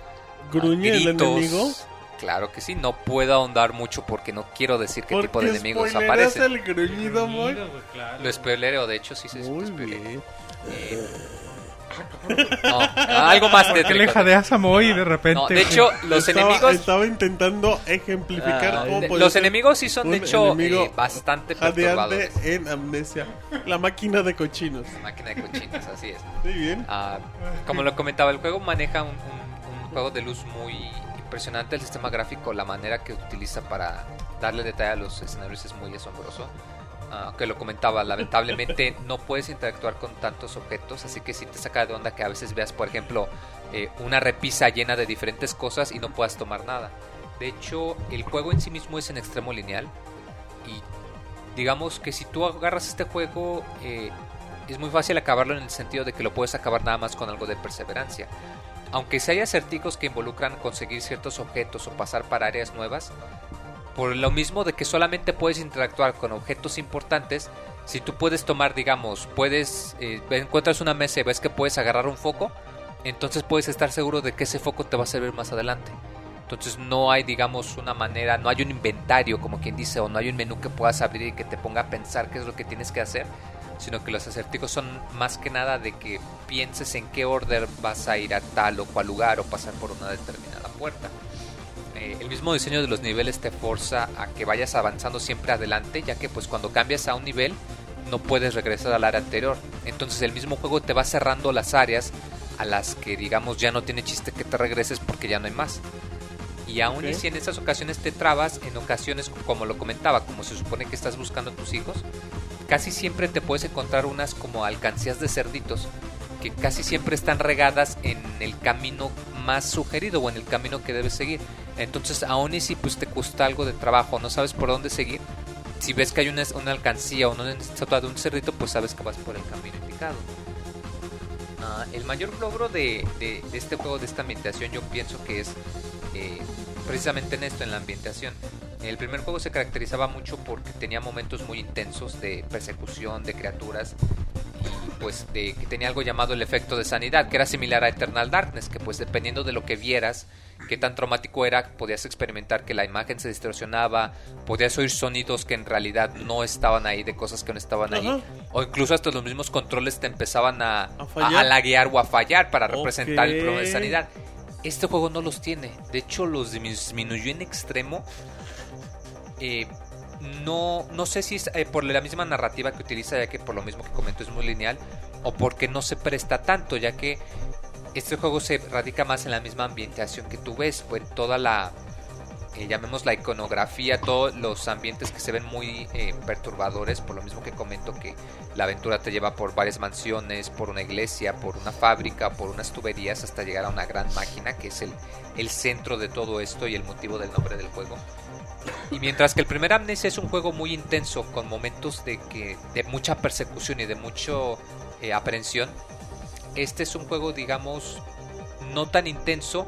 ¿Gruñe el enemigo? Claro que sí, no puedo ahondar mucho porque no quiero decir qué ¿Por tipo de enemigos aparecen. el gruñido, Moy? Lo spoilero, de hecho, sí se Muy bien. No, algo más ¿Por qué le tétrico. jadeas a Moy y de repente? No, de hecho, los estaba, enemigos Estaba intentando ejemplificar Ah, cómo de- los ser enemigos sí son de hecho eh, bastante jadeante perturbadores. en amnesia. La máquina de cochinos. Máquina de cochinas, así es. Muy bien. Ah, como lo comentaba, el juego maneja un, un- un juego de luz muy impresionante. El sistema gráfico, la manera que utiliza para darle detalle a los escenarios es muy asombroso. Ah, que lo comentaba, lamentablemente no puedes interactuar con tantos objetos, así que si te saca de onda que a veces veas, por ejemplo, eh, una repisa llena de diferentes cosas y no puedas tomar nada. De hecho, el juego en sí mismo es en extremo lineal y digamos que si tú agarras este juego eh, es muy fácil acabarlo en el sentido de que lo puedes acabar nada más con algo de perseverancia. Aunque si hay acertijos que involucran conseguir ciertos objetos o pasar para áreas nuevas, por lo mismo de que solamente puedes interactuar con objetos importantes, si tú puedes tomar, digamos, puedes, eh, encuentras una mesa y ves que puedes agarrar un foco, entonces puedes estar seguro de que ese foco te va a servir más adelante. Entonces no hay, digamos, una manera, no hay un inventario, como quien dice, o no hay un menú que puedas abrir y que te ponga a pensar qué es lo que tienes que hacer, sino que los acertijos son más que nada de que pienses en qué orden vas a ir a tal o cual lugar o pasar por una determinada puerta. Eh, el mismo diseño de los niveles te forza a que vayas avanzando siempre adelante, ya que pues cuando cambias a un nivel no puedes regresar al área anterior. Entonces el mismo juego te va cerrando las áreas a las que digamos ya no tiene chiste que te regreses porque ya no hay más. Y aún y Ok. si en esas ocasiones te trabas, en ocasiones como lo comentaba, como se supone que estás buscando a tus hijos, casi siempre te puedes encontrar unas como alcancías de cerditos que casi siempre están regadas en el camino más sugerido o en el camino que debes seguir. Entonces, aún y si pues te cuesta algo de trabajo, no sabes por dónde seguir, si ves que hay una, alcancía o una estatua de un cerdito, pues sabes que vas por el camino indicado. Ah, el mayor logro de este juego, de esta ambientación, yo pienso que es eh, precisamente en esto, en la ambientación. El primer juego se caracterizaba mucho porque tenía momentos muy intensos de persecución de criaturas y pues de que tenía algo llamado el efecto de sanidad, que era similar a Eternal Darkness, que pues dependiendo de lo que vieras, qué tan traumático era, podías experimentar que la imagen se distorsionaba, podías oír sonidos que en realidad no estaban ahí, de cosas que no estaban ahí, o incluso hasta los mismos controles te empezaban a, ¿A a, a laguear o a fallar para representar el problema de sanidad. Este juego no los tiene, de hecho los disminuyó en extremo. Eh, no, no sé si es eh, por la misma narrativa que utiliza, ya que por lo mismo que comento es muy lineal, o porque no se presta tanto, ya que este juego se radica más en la misma ambientación que tú ves, en toda la, eh, llamemos la iconografía, todos los ambientes que se ven muy eh, perturbadores, por lo mismo que comento que la aventura te lleva por varias mansiones, por una iglesia, por una fábrica, por unas tuberías, hasta llegar a una gran máquina que es el, el centro de todo esto y el motivo del nombre del juego. Y mientras que el primer Amnesia es un juego muy intenso, con momentos de que de mucha persecución y de mucho eh, aprehensión, este es un juego, digamos, no tan intenso,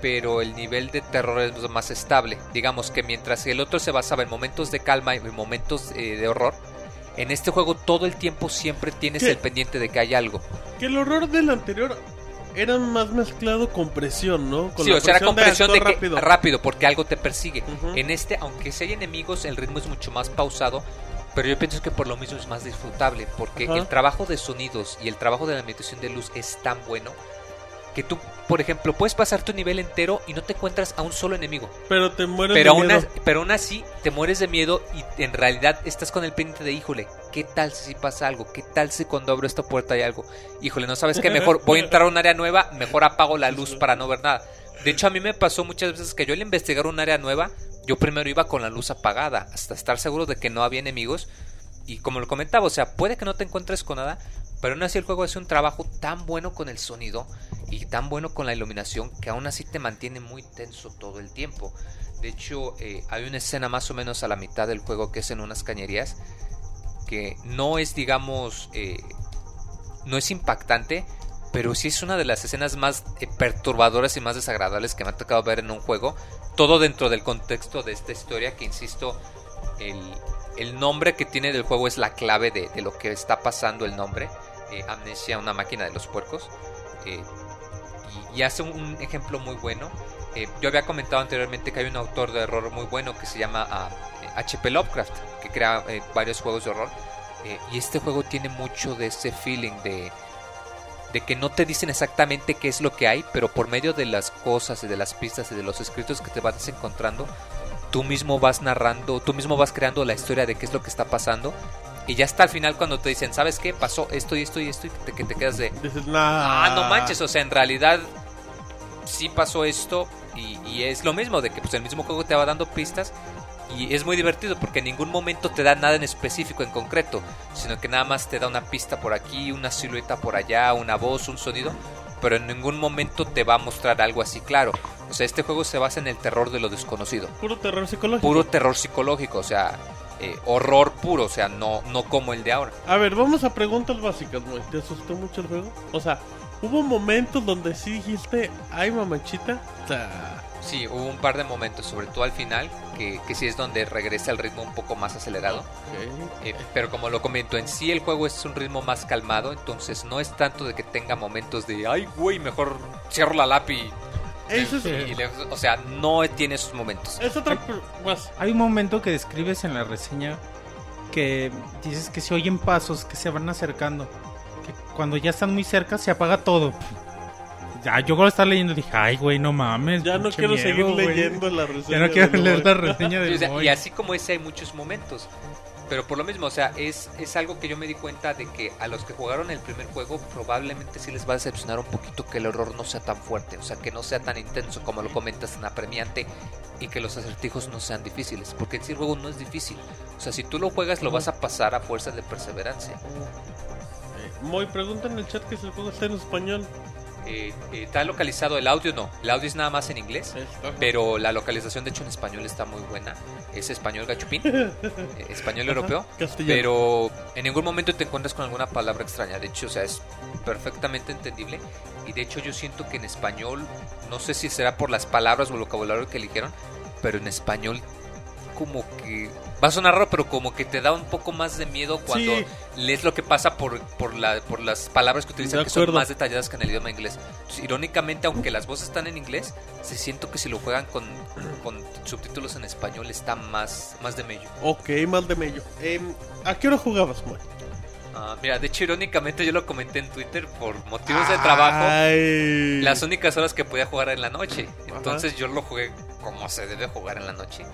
pero el nivel de terror es más estable. Digamos que mientras el otro se basaba en momentos de calma y en momentos eh, de horror, en este juego todo el tiempo siempre tienes ¿Qué? el pendiente de que hay algo. Que el horror del anterior era más mezclado con presión, ¿no? Con sí, la o sea, era con presión de actuar que rápido. porque algo te persigue. En este, aunque si hay enemigos, el ritmo es mucho más pausado. Pero yo pienso que por lo mismo es más disfrutable. Porque el trabajo de sonidos y el trabajo de la meditación de luz es tan bueno que tú, por ejemplo, puedes pasar tu nivel entero y no te encuentras a un solo enemigo. Pero te mueres Pero de aún, miedo. pero aún así te mueres de miedo y en realidad estás con el pendiente de, híjole, ¿qué tal si pasa algo? ¿Qué tal si cuando abro esta puerta hay algo? Híjole, ¿no sabes qué? Mejor voy a entrar a un área nueva, mejor apago la luz para no ver nada. De hecho, a mí me pasó muchas veces que yo al investigar un área nueva, yo primero iba con la luz apagada, hasta estar seguro de que no había enemigos. Y como lo comentaba, o sea, puede que no te encuentres con nada, pero aún así el juego hace un trabajo tan bueno con el sonido y tan bueno con la iluminación que aún así te mantiene muy tenso todo el tiempo. De hecho, eh, hay una escena más o menos a la mitad del juego que es en unas cañerías que no es, digamos, eh, no es impactante, pero sí es una de las escenas más eh, perturbadoras y más desagradables que me ha tocado ver en un juego. Todo dentro del contexto de esta historia, que insisto, el, el nombre que tiene del juego es la clave de, de lo que está pasando el nombre. Eh, Amnesia, una máquina de los puercos. eh, y, y hace un, ejemplo muy bueno. Eh, yo había comentado anteriormente que hay un autor de horror muy bueno que se llama ah, H.P. Lovecraft, que crea varios juegos de horror. Y este juego tiene mucho de ese feeling de, de que no te dicen exactamente qué es lo que hay, pero por medio de las cosas y de las pistas y de los escritos que te vas encontrando, tú mismo vas narrando, tú mismo vas creando la historia de qué es lo que está pasando. Y ya hasta al final cuando te dicen, ¿sabes qué? Pasó esto y esto y esto y te, que te quedas de, nah. ah, no manches, o sea, en realidad sí pasó esto y, y es lo mismo, de que pues el mismo juego te va dando pistas y es muy divertido porque en ningún momento te da nada en específico, en concreto, sino que nada más te da una pista por aquí, una silueta por allá, una voz, un sonido, pero en ningún momento te va a mostrar algo así claro. O sea, este juego se basa en el terror de lo desconocido, Puro terror psicológico. puro terror psicológico, o sea, eh, horror puro, o sea, no, no como el de ahora. A ver, vamos a preguntas básicas, güey. ¿Te asustó mucho el juego? O sea, ¿hubo momentos donde sí dijiste, ay, mamachita? O sea, Sí, hubo un par de momentos, sobre todo al final, que, que sí es donde regresa el ritmo un poco más acelerado. Eh, pero como lo comento, en sí el juego es un ritmo más calmado, entonces no es tanto de que tenga momentos de, ay, güey, mejor cierro la lápiz. Eso es, y le- o sea, no tiene esos momentos. es otra... Pues, Hay un momento que describes en la reseña que dices que se oyen pasos que se van acercando. Que cuando ya están muy cerca se apaga todo. Ya, yo cuando estaba leyendo dije, ay, güey, no mames. ya no quiero miedo, seguir güey". leyendo la reseña. Ya no quiero leer la reseña Y, o sea, y así como ese hay muchos momentos. Pero por lo mismo, o sea, es, es algo que yo me di cuenta de que a los que jugaron el primer juego probablemente sí les va a decepcionar un poquito que el horror no sea tan fuerte, o sea, que no sea tan intenso como lo comentas, tan apremiante y que los acertijos no sean difíciles, porque en sí el juego no es difícil. O sea, si tú lo juegas lo vas a pasar a fuerza de perseverancia. Eh, Moy, pregunta en el chat que si el juego en español. Eh, eh, ¿Está localizado el audio? No, el audio es nada más en inglés. Pero la localización, de hecho, en español está muy buena. Es español gachupín, eh, español europeo. Castellano. Pero en ningún momento te encuentras con alguna palabra extraña. De hecho, o sea, es perfectamente entendible. Y de hecho, yo siento que en español, no sé si será por las palabras o el vocabulario que eligieron, pero en español, como que. Va a sonar raro, pero como que te da un poco más de miedo cuando Sí. lees lo que pasa por, por, la, por las palabras que utilizan, que son más detalladas que en el idioma inglés. Entonces, irónicamente, aunque las voces están en inglés, se siento que si lo juegan con, con subtítulos en español está más, más de mello. Ok, mal de mello. Em, ¿A qué hora jugabas, Moy? Ah, mira, de hecho, irónicamente yo lo comenté en Twitter por motivos de trabajo. Ay. Las únicas horas que podía jugar en la noche. Entonces yo lo jugué como se debe jugar en la noche.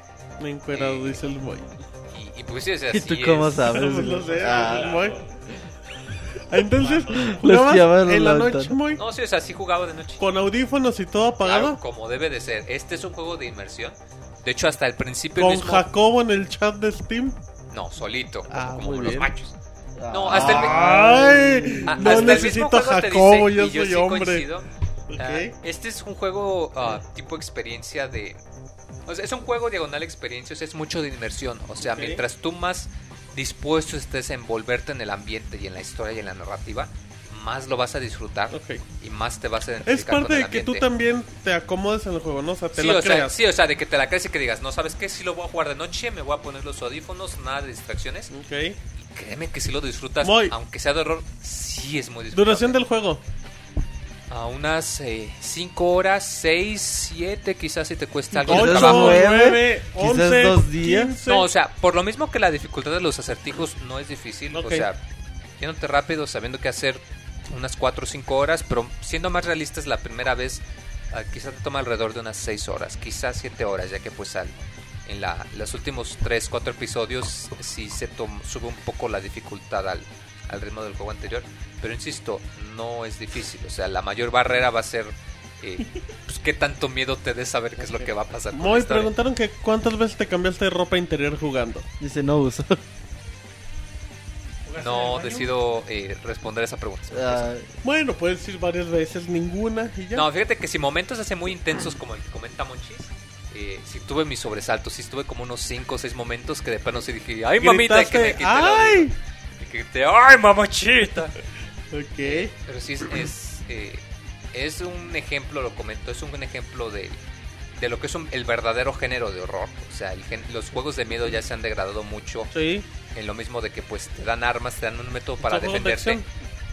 Me encuerado, Eh, dice el Moy. Y, y pues sí, o sea, ¿Y tú sí cómo es- sabes? Lo sé, Ah, el Moy. Entonces, ¿jugabas en la la noche. Moy? No, sí, o sea, sí jugaba de noche. ¿Con audífonos y todo apagado? Claro, como debe de ser. Este es un juego de inmersión. De hecho, hasta el principio ¿Con mismo... Jacobo en el chat de Steam? No, solito, como, Ah, como los machos. Ah. No, hasta el... ¡Ay! A- No hasta el necesito mismo a Jacobo, dice, yo soy sí hombre. Ah, este es un juego ah, tipo experiencia de... O sea, es un juego diagonal experiencia, o sea, es mucho de inmersión. O sea, mientras tú más dispuesto estés a envolverte en el ambiente y en la historia y en la narrativa, más lo vas a disfrutar y más te vas a identificar Es parte con el de que tú también te acomodes en el juego, ¿no? O sea, te Sí la o, sea, creas. sí, o sea, de que te la crees y que digas, no, ¿sabes qué? Si lo voy a jugar de noche, me voy a poner los audífonos, nada de distracciones. Ok. Créeme que si lo disfrutas, Muy. aunque sea de horror, sí es muy disfrutable. Duración del juego. A unas 5 horas, 6, 7, quizás si te cuesta algo Quizás de Ocho, trabajo. nueve, nueve, quizás once, dos días. quince. No, o sea, por lo mismo que la dificultad de los acertijos no es difícil, Ok. o sea, yéndote rápido, sabiendo qué hacer unas 4 o 5 horas, pero siendo más realistas la primera vez, ah, quizás te toma alrededor de unas 6 horas, quizás 7 horas, ya que pues al, en la, los últimos 3, 4 episodios sí se tom- sube un poco la dificultad al, al ritmo del juego anterior, pero insisto, no es difícil, o sea, la mayor barrera va a ser... eh, pues, qué tanto miedo te dé saber qué es lo que va a pasar la historia. preguntaron que cuántas veces te cambiaste de ropa interior jugando. Dice no uso. No decido eh, responder esa pregunta. Ah, Bueno, puedes decir varias veces, ninguna y ya. No, fíjate que si momentos así muy intensos como el que comenta Monchis, eh, si tuve mis sobresaltos, si tuve como unos 5 o 6 momentos que de plano sí dije, ¡ay mamita! que me quité la ¡ay! y que ¡ay mamachita! Ok. Pero sí es, es, eh, es un ejemplo, lo comento, es un ejemplo de, de lo que es un- el verdadero género de horror. O sea, el gen- los juegos de miedo ya se han degradado mucho Sí. en lo mismo de que pues te dan armas, te dan un método para de defenderte.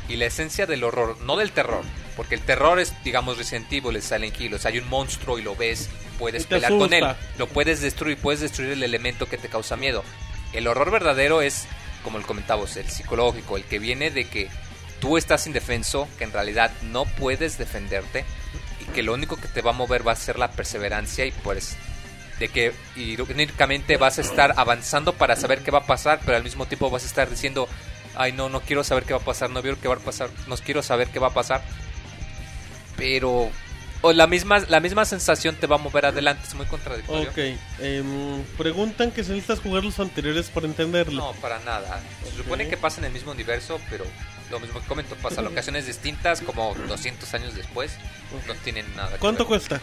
Y la esencia del horror, no del terror, porque el terror es, digamos, Resident Evil, es Silent Hill, o sea, hay un monstruo y lo ves, puedes Y pelear con él, lo puedes destruir, puedes destruir el elemento que te causa miedo. El horror verdadero es, como lo comentábamos, el psicológico, el que viene de que tú estás indefenso, que en realidad no puedes defenderte y que lo único que te va a mover va a ser la perseverancia y pues de que irónicamente vas a estar avanzando para saber qué va a pasar, pero al mismo tiempo vas a estar diciendo, ay no, no quiero saber qué va a pasar, no quiero qué va a pasar, no quiero saber qué va a pasar. Pero o la misma la misma sensación te va a mover adelante, es muy contradictorio. Ok. em, preguntan que si necesitas jugar los anteriores para entenderlo. No, para nada. Se supone que pasa en el mismo universo, pero lo mismo que comento, pasa en locaciones distintas, como 200 años después. No tienen nada que ¿Cuánto ver. cuesta?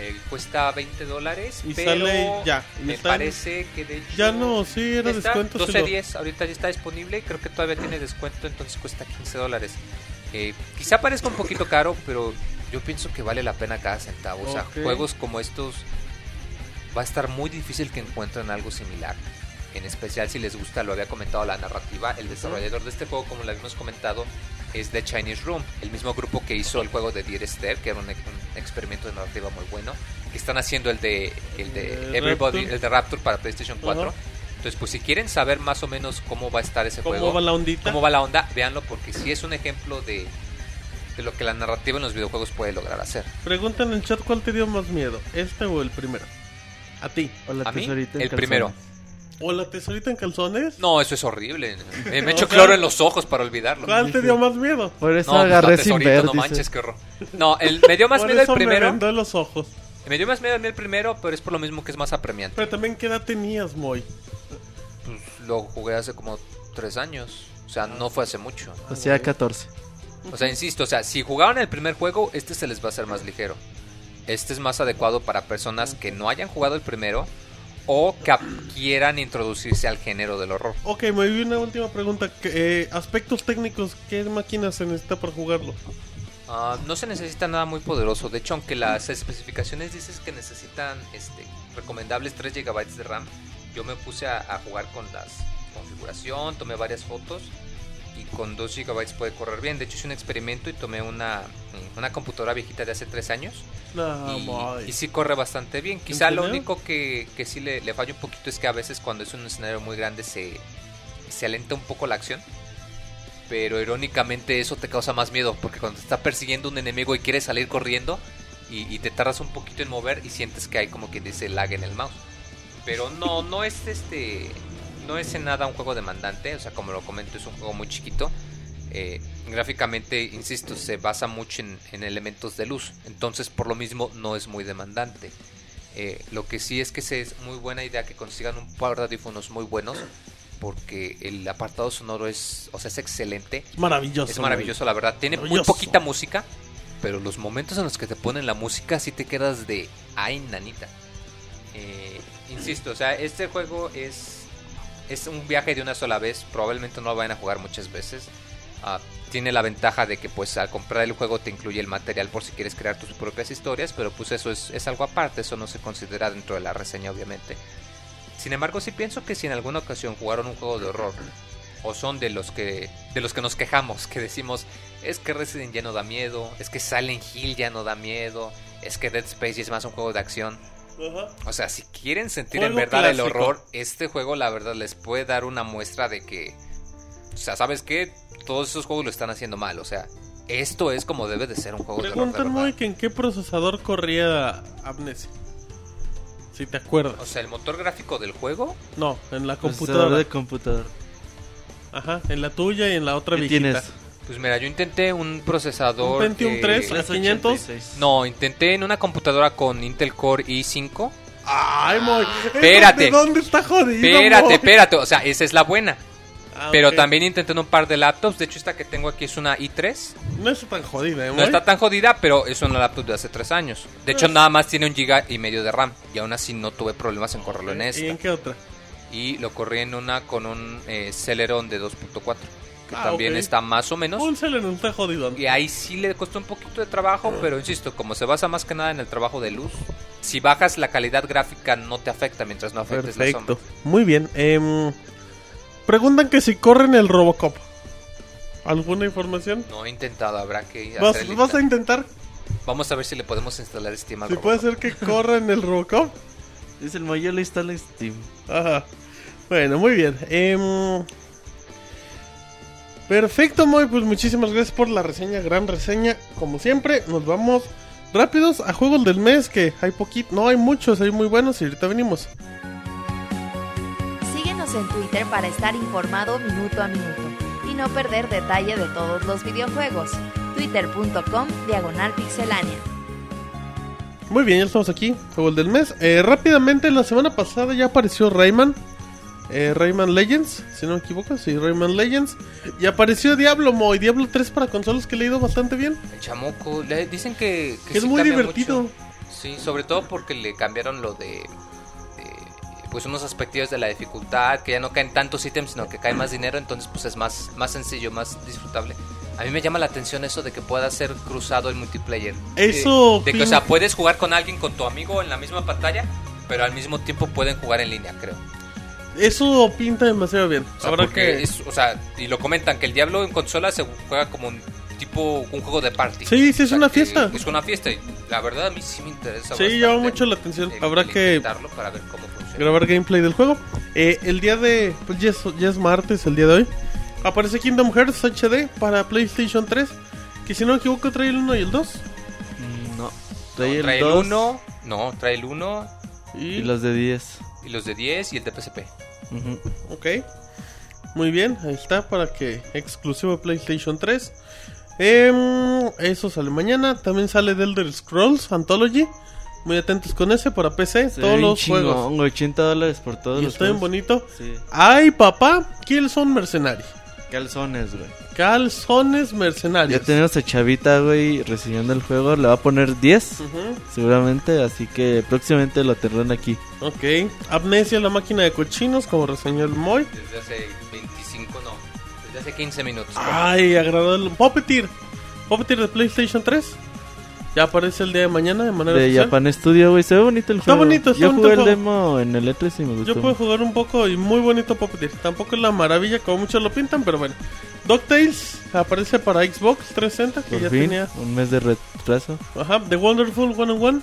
Eh, cuesta 20 dólares, Y pero sale ya, y Me está parece que de hecho... Ya no, sí, era descuento. sí 12.10, ahorita ya está disponible, creo que todavía tiene descuento, entonces cuesta 15 dólares. Eh, quizá parezca un poquito caro, pero yo pienso que vale la pena cada centavo. O sea, juegos como estos va a estar muy difícil que encuentren algo similar. En especial si les gusta, lo había comentado la narrativa, el desarrollador de este juego, como lo habíamos comentado, es The Chinese Room, el mismo grupo que hizo el juego de Dear Esther, que era un, ex- un experimento de narrativa muy bueno, que están haciendo el de, el de Everybody, el de Rapture para PlayStation 4. Ajá. Entonces, pues si quieren saber más o menos cómo va a estar ese ¿Cómo juego, va la ondita? cómo va la onda, véanlo porque sí es un ejemplo de, de lo que la narrativa en los videojuegos puede lograr hacer. Preguntan en el chat cuál te dio más miedo, este o el primero. A ti. o la A mí, tesorita en el primero. ¿O la tesorita en calzones? No, eso es horrible. Me, me echo sea, cloro en los ojos para olvidarlo. ¿Cuál te dio más miedo? Por eso No, pues, agarré la sin ver. no manches, qué horror. No, el, me dio más Por miedo el me primero. vendó los ojos. Me dio más miedo a mí el primero, pero es por lo mismo que es más apremiante. Pero también, ¿qué edad tenías, Moy? Pues, lo jugué hace como tres años. O sea, no fue hace mucho. O sea, 14. O sea, insisto, o sea, si jugaron el primer juego, este se les va a hacer más ligero. Este es más adecuado para personas que no hayan jugado el primero o que quieran introducirse al género del horror. Ok, me vi una última pregunta. eh, aspectos técnicos, ¿qué máquinas se necesita para jugarlo? Ah, no se necesita nada muy poderoso. De hecho, aunque las especificaciones dices que necesitan este, recomendables 3 GB de RAM, yo me puse a, a jugar con las configuración, tomé varias fotos y con 2 GB puede correr bien. De hecho, hice un experimento y tomé una, una computadora viejita de hace 3 años No, y, sí corre bastante bien. Quizá lo único que, que sí le, le falla un poquito es que a veces cuando es un escenario muy grande se, se alenta un poco la acción. Pero irónicamente eso te causa más miedo porque cuando te está persiguiendo un enemigo y quieres salir corriendo y, y te tardas un poquito en mover y sientes que hay como que dice lag en el mouse. Pero no, no es este, no es en nada un juego demandante, o sea como lo comento es un juego muy chiquito. Eh, gráficamente, insisto, se basa mucho en, en elementos de luz, entonces por lo mismo no es muy demandante. Eh, lo que sí es que se es muy buena idea que consigan un par de audífonos muy buenos, porque el apartado sonoro es, o sea, es excelente, Es maravilloso. es maravilloso la verdad. Tiene muy poquita música, pero los momentos en los que te ponen la música sí te quedas de ay nanita. Eh, insisto, o sea, este juego es es un viaje de una sola vez, probablemente no lo vayan a jugar muchas veces. Ah, tiene la ventaja de que pues al comprar el juego te incluye el material por si quieres crear tus propias historias, pero pues eso es, algo aparte, eso no se considera dentro de la reseña obviamente. Sin embargo, sí pienso que si en alguna ocasión jugaron un juego de horror o son de los que de los que nos quejamos, que decimos, es que Resident ya no da miedo, es que Silent Hill ya no da miedo, es que Dead Space es más un juego de acción. O sea, si quieren sentir en verdad el horror, este juego la verdad les puede dar una muestra de que o sea, ¿sabes qué? Todos esos juegos lo están haciendo mal, o sea, esto es como debe de ser un juego de horror. de Preguntan muy que en qué procesador corría Amnesia. Si te acuerdas. O sea, el motor gráfico del juego, No, en la Computador computadora. de computador. Ajá, en la tuya y en la otra ¿Qué viejita. tienes? Pues mira, yo intenté un procesador Un Pentium eh, 3, ¿A 500? 86. No, intenté en una computadora con Intel Core i5. Ay, Moy. Espérate. ¿De dónde está jodido? Espérate, Moy? espérate, o sea, esa es la buena. Ah, Pero también intenté en un par de laptops, de hecho esta que tengo aquí es una i3. No está tan jodida, ¿eh, No está tan jodida, pero es una laptop de hace tres años. De hecho, nada más tiene un giga y medio de RAM. Y aún así no tuve problemas en correrlo en ¿Y esta. en qué otra? Y lo corrí en una con un eh, Celeron de 2.4. Que Ah, también está más o menos. Un Celeron está jodido. Y ahí sí le costó un poquito de trabajo, pero insisto, como se basa más que nada en el trabajo de luz, si bajas la calidad gráfica no te afecta mientras no afectes la sombra. Perfecto. Muy bien. em, preguntan que si corren el Robocop. ¿Alguna información? No he intentado, habrá que hacer ¿Vas, el vas a intentar? Vamos a ver si le podemos instalar Steam al Si robot. puede ser que corra en el Robocop. Dice el Moy, yo lo instalo en Steam. Ajá. Bueno, muy bien. Em, perfecto, Moy. Pues muchísimas gracias por la reseña. Gran reseña. Como siempre, nos vamos rápidos a juegos del mes. Que hay poquito. No, hay muchos. Hay muy buenos. Y ahorita venimos. Síguenos en Twitter para estar informado minuto a minuto y no perder detalle de todos los videojuegos. Twitter.com Diagonal Pixelánea. Muy bien, ya estamos aquí. Juegos del mes. Eh, rápidamente, la semana pasada ya apareció Rayman. Eh, Rayman Legends, si no me equivoco. Sí, Rayman Legends. Y apareció Diablo Moy. Diablo 3 para consolas que he leído bastante bien. El chamuco, le dicen que, que Que es muy divertido. mucho. Sí, sobre todo porque le cambiaron lo de, de, pues unos aspectos de la dificultad, que ya no caen tantos ítems, sino que cae más dinero, entonces pues es más, más sencillo, más disfrutable. A mí me llama la atención eso de que pueda ser cruzado el multiplayer. Eso de que, o sea, puedes jugar con alguien, con tu amigo en la misma pantalla, pero al mismo tiempo pueden jugar en línea, creo. Eso pinta demasiado bien. O sea, Habrá que... es- o sea, y lo comentan que el Diablo en consola se juega como un tipo un juego de party. Sí, sí, es O sea, una fiesta. Es una fiesta y la verdad a mí sí me interesa. Sí, llama mucho la atención. el- Habrá el que para ver cómo funciona. grabar gameplay del juego. Eh, el día de. Pues ya es, ya es martes, el día de hoy. Aparece Kingdom Hearts HD para PlayStation 3. Que si no me equivoco, trae el 1 y el 2. Mm, No. No, Trae, trae el el 2 1, no, trae el 1 Y, y los de 10. y los de 10 y el de PSP. Ujú. Ok. Muy bien, ahí está para que exclusivo de PlayStation 3. Em, eso sale mañana. También sale The Elder Scrolls Anthology. Muy atentos con ese para PC. Todos los juegos. chingón, güey, 80 dólares por todos Y los está bien juegos. bonito. Sí. Ay, papá, Killzone Mercenary. Calzones, güey. Calzones Ya Mercenarios. tenemos a Chavita, güey, reseñando el juego. Le va a poner 10, Ujú, seguramente. Así que próximamente lo tendrán aquí. Ok. Amnesia, la máquina de cochinos, como reseñó el Moy. Desde hace 25, no, desde hace 15 minutos. Ay, agradable. Puppeteer. Puppeteer de PlayStation 3. Ya aparece el día de mañana de manera De oficial. Japan Studio, güey. Se ve bonito el Está juego. bonito, está Yo bonito jugué el demo en el E3 y me gustó. Yo puedo jugar un poco y muy bonito Puppeteer. Tampoco es la maravilla como muchos lo pintan, pero bueno. DuckTales aparece para Xbox 360, que Por ya fin, tenía. un mes de retraso. Ajá, The Wonderful 101.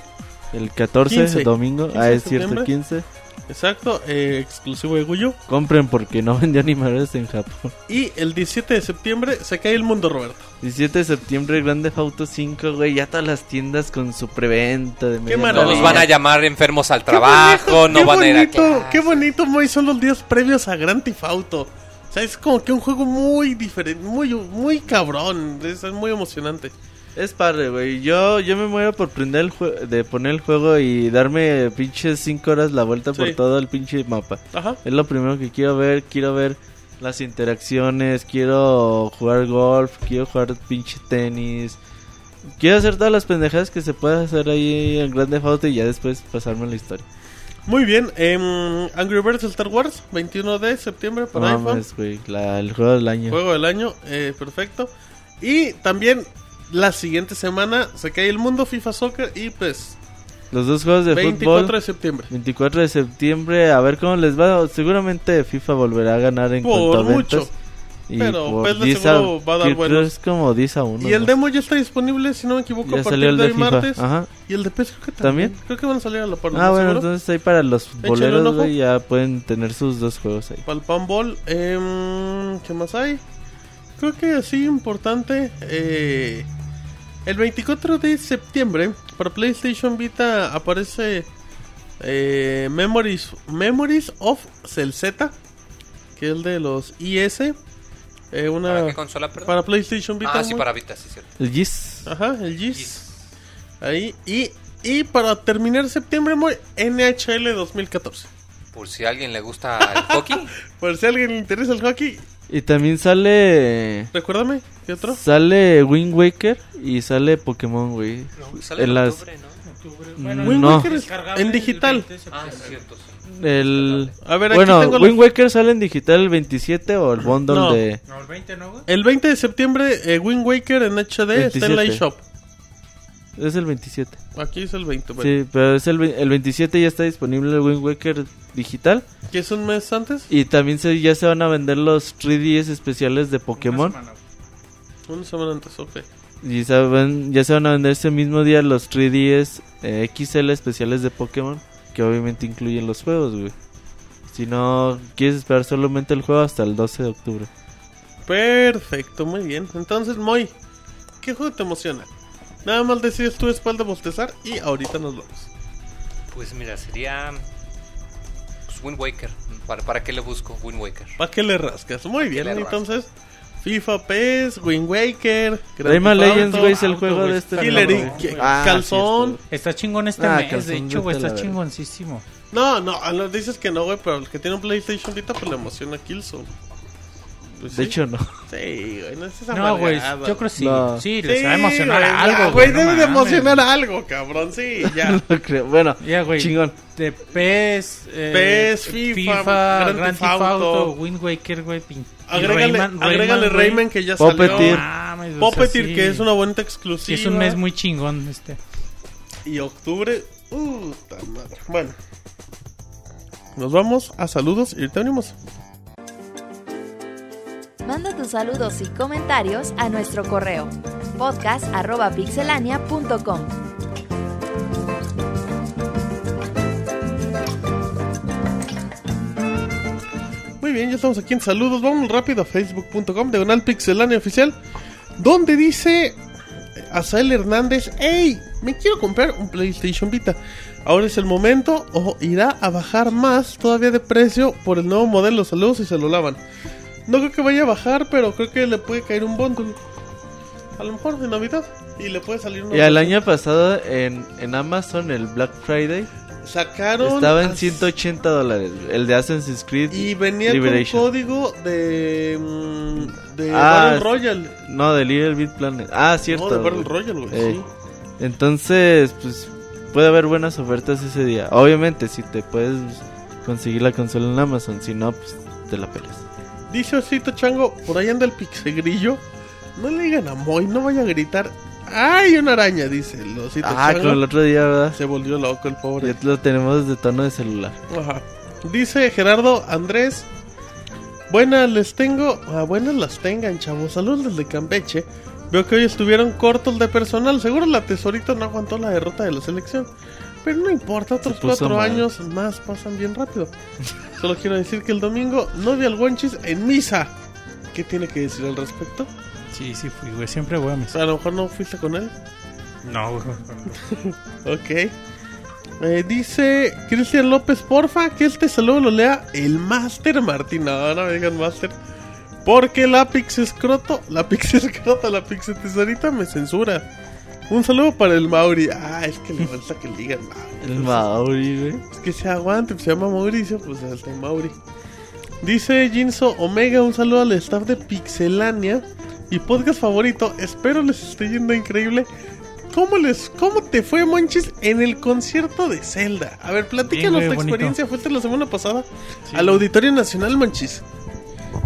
El 14, 15. domingo. 15 ah, es cierto, septiembre. 15. Exacto, eh, exclusivo de Guyo. Compren porque no vendió animadores en Japón. Y el 17 de septiembre se cae el mundo, Roberto. 17 de septiembre, Grande Auto 5, güey. Ya todas las tiendas con su preventa de maravilla. No los maravilla. van a llamar enfermos al Qué trabajo, bonito, no qué van a ir a bonito, clase. Qué bonito, muy son los días previos a Grand Theft Auto. O sea, es como que un juego muy diferente, muy, muy cabrón. Es, es muy emocionante. Es padre, güey. Yo, yo me muero por prender el jue- de poner el juego y darme pinches 5 horas la vuelta por todo el pinche mapa. Ajá. Es lo primero que quiero ver. Quiero ver las interacciones. Quiero jugar golf. Quiero jugar pinche tenis. Quiero hacer todas las pendejadas que se puede hacer ahí en Grand Theft Auto y ya después pasarme la historia. Muy bien, em, Angry Birds Star Wars, 21 de septiembre para iPhone. la- el juego del año. Juego del año, eh, perfecto. Y también la siguiente semana se cae el mundo FIFA Soccer y pues Los dos juegos de 24 fútbol. de septiembre. 24 de septiembre, a ver cómo les va. Seguramente FIFA volverá a ganar en Por cuanto a mucho. ventas. Y Pero, por pues, de 10 seguro va a dar buenos. es como 10 a 1. Y el demo ya está disponible, si no me equivoco, ya a salió partir el de de FIFA. martes. Ajá. Y el de PES creo que también. ¿También? Creo que van a salir a la par. Ah, bueno, seguro. entonces ahí para los boleros, güey, ya pueden tener sus dos juegos ahí. Para el Panball, em, ¿qué más hay? Creo que así importante. eh, el 24 de septiembre, para PlayStation Vita aparece eh, Memories, Memories of Celzeta, que es el de los IS. eh, una, ¿Para qué consola, perdón? para PlayStation Vita. ah, sí, para Vita, sí, cierto. El GIS. Ajá, el GIS. Gis. Ahí. Y, y para terminar septiembre, muy NHL 2014. Por si a alguien le gusta el hockey. Por si a alguien le interesa el hockey, Y también sale. recuérdame, ¿qué otro? Sale Wind Waker y sale Pokémon, güey. Sale En en las- octubre, ¿no? Mm, Wind no. Waker es en digital. Ah, sí, cierto. sí. El... A ver, aquí Bueno, tengo Wind Waker sale en digital el 27 o el bundle No. de. No, el 20, ¿no, güey? El 20 de septiembre, eh, Wind Waker en HD está en la 27. eShop. Es el 27. Aquí es el 20, bueno. Sí, pero es el, ve- el 27 ya está disponible el Wind Waker digital. ¿Que es un mes antes? Y también se, ya se van a vender los 3DS especiales de Pokémon. Una semana. Una semana antes, ok. Y saben- ya se van a vender ese mismo día los 3DS eh, XL especiales de Pokémon. Que obviamente incluyen los juegos, güey. Si no quieres esperar solamente el juego hasta el 12 de octubre. Perfecto, muy bien. Entonces, Moy, ¿qué juego te emociona? Nada más decides tú después de bostezar y ahorita nos vamos. Pues mira, sería. Pues Wind Waker. ¿Para, ¿Para qué le busco? Wind Waker. ¿Para qué le rascas? Muy bien, entonces. FIFA, PES, Wind Waker, Rayman Legends, güey, es el juego de este. Killer Ah, sí, Calzón. Está chingón este Ah, mes, calzón, de hecho, güey, está chingoncísimo. No, no, a los dices que no, güey, pero el que tiene un PlayStation Vita, pues le emociona Killzone. Pues De sí. hecho, no. Sí, güey, no es No, güey, yo creo que sí. No. Sí, Sí, les va a emocionar güey, algo, ya, güey. Güey, debe no de emocionar algo, cabrón, sí, ya. No creo. Bueno, Ya, güey. chingón. De PES, eh, PES, FIFA, Grand Grand Theft Auto, Auto, Wind Waker, güey. Agrégale, Rayman- agrégale güey. Rayman que ya Puppeteer. salió. Mames, o sea, Puppeteer, sí. que es una bonita exclusiva. es un mes muy chingón este. Y octubre, puta madre. Bueno, nos vamos a saludos y ahorita venimos. Manda tus saludos y comentarios a nuestro correo podcast.pixelania.com. Muy bien, ya estamos aquí en saludos. Vamos rápido a facebook.com, diagonal pixelania oficial, donde dice Azael Hernández, ¡Ey! Me quiero comprar un PlayStation Vita. Ahora es el momento o irá a bajar más todavía de precio por el nuevo modelo. Saludos y se lo lavan. No creo que vaya a bajar, pero creo que le puede caer un bundle. A lo mejor de Navidad. Y le puede salir una Y el oferta. año pasado en, en Amazon, el Black Friday, Sacaron. estaba en as- 180 dólares. El de Assassin's Creed. Y venía Liberation. con código de. mm, de Ah, Battle Royale. No, de Little Big Planet. Ah, cierto. No, de Battle. Royale, güey. Ey. sí. Entonces, pues puede haber buenas ofertas ese día. Obviamente, si te puedes conseguir la consola en Amazon, si no, pues te la pelas. Dice Osito Chango, por ahí anda el pixegrillo. No le digan a Moy, no vaya a gritar. ¡Ay, una araña! Dice el Osito Ah, Chango. como el otro día, ¿verdad? Se volvió loco el pobre. Ya lo tenemos de tono de celular. Ajá. Dice Gerardo Andrés. Buenas les tengo. Ah, buenas las tengan, chavos. Saludos desde Campeche. Veo que hoy estuvieron cortos de personal. Seguro la tesorito no aguantó la derrota de la selección. Pero no importa, otros cuatro mal. años más pasan bien rápido. Solo quiero decir que el domingo no vi al Guanchis en misa. ¿Qué tiene que decir al respecto? Sí, sí fui, güey. Siempre voy a mis. A lo mejor no fuiste con él. No, güey. Ok. Eh, dice Cristian López, porfa, que este saludo lo lea el Master Martín. No, no me digan Master. Porque la Pix Escroto, la Pix Escroto, la Pix Tesorita me censura. Un saludo para el Mauri. Ah, es que le falta que le digan Mauri. El Mauri, güey. Es que se aguante, pues, se llama Mauricio, pues es el Mauri. Dice Jinso Omega, un saludo al staff de Pixelania. Mi podcast favorito, espero les esté yendo increíble ¿cómo les, cómo te fue, Monchis, en el concierto de Zelda? A ver, platícanos Bien, tu bonito. experiencia. Fuiste la semana pasada Sí. al Auditorio Nacional, Monchis.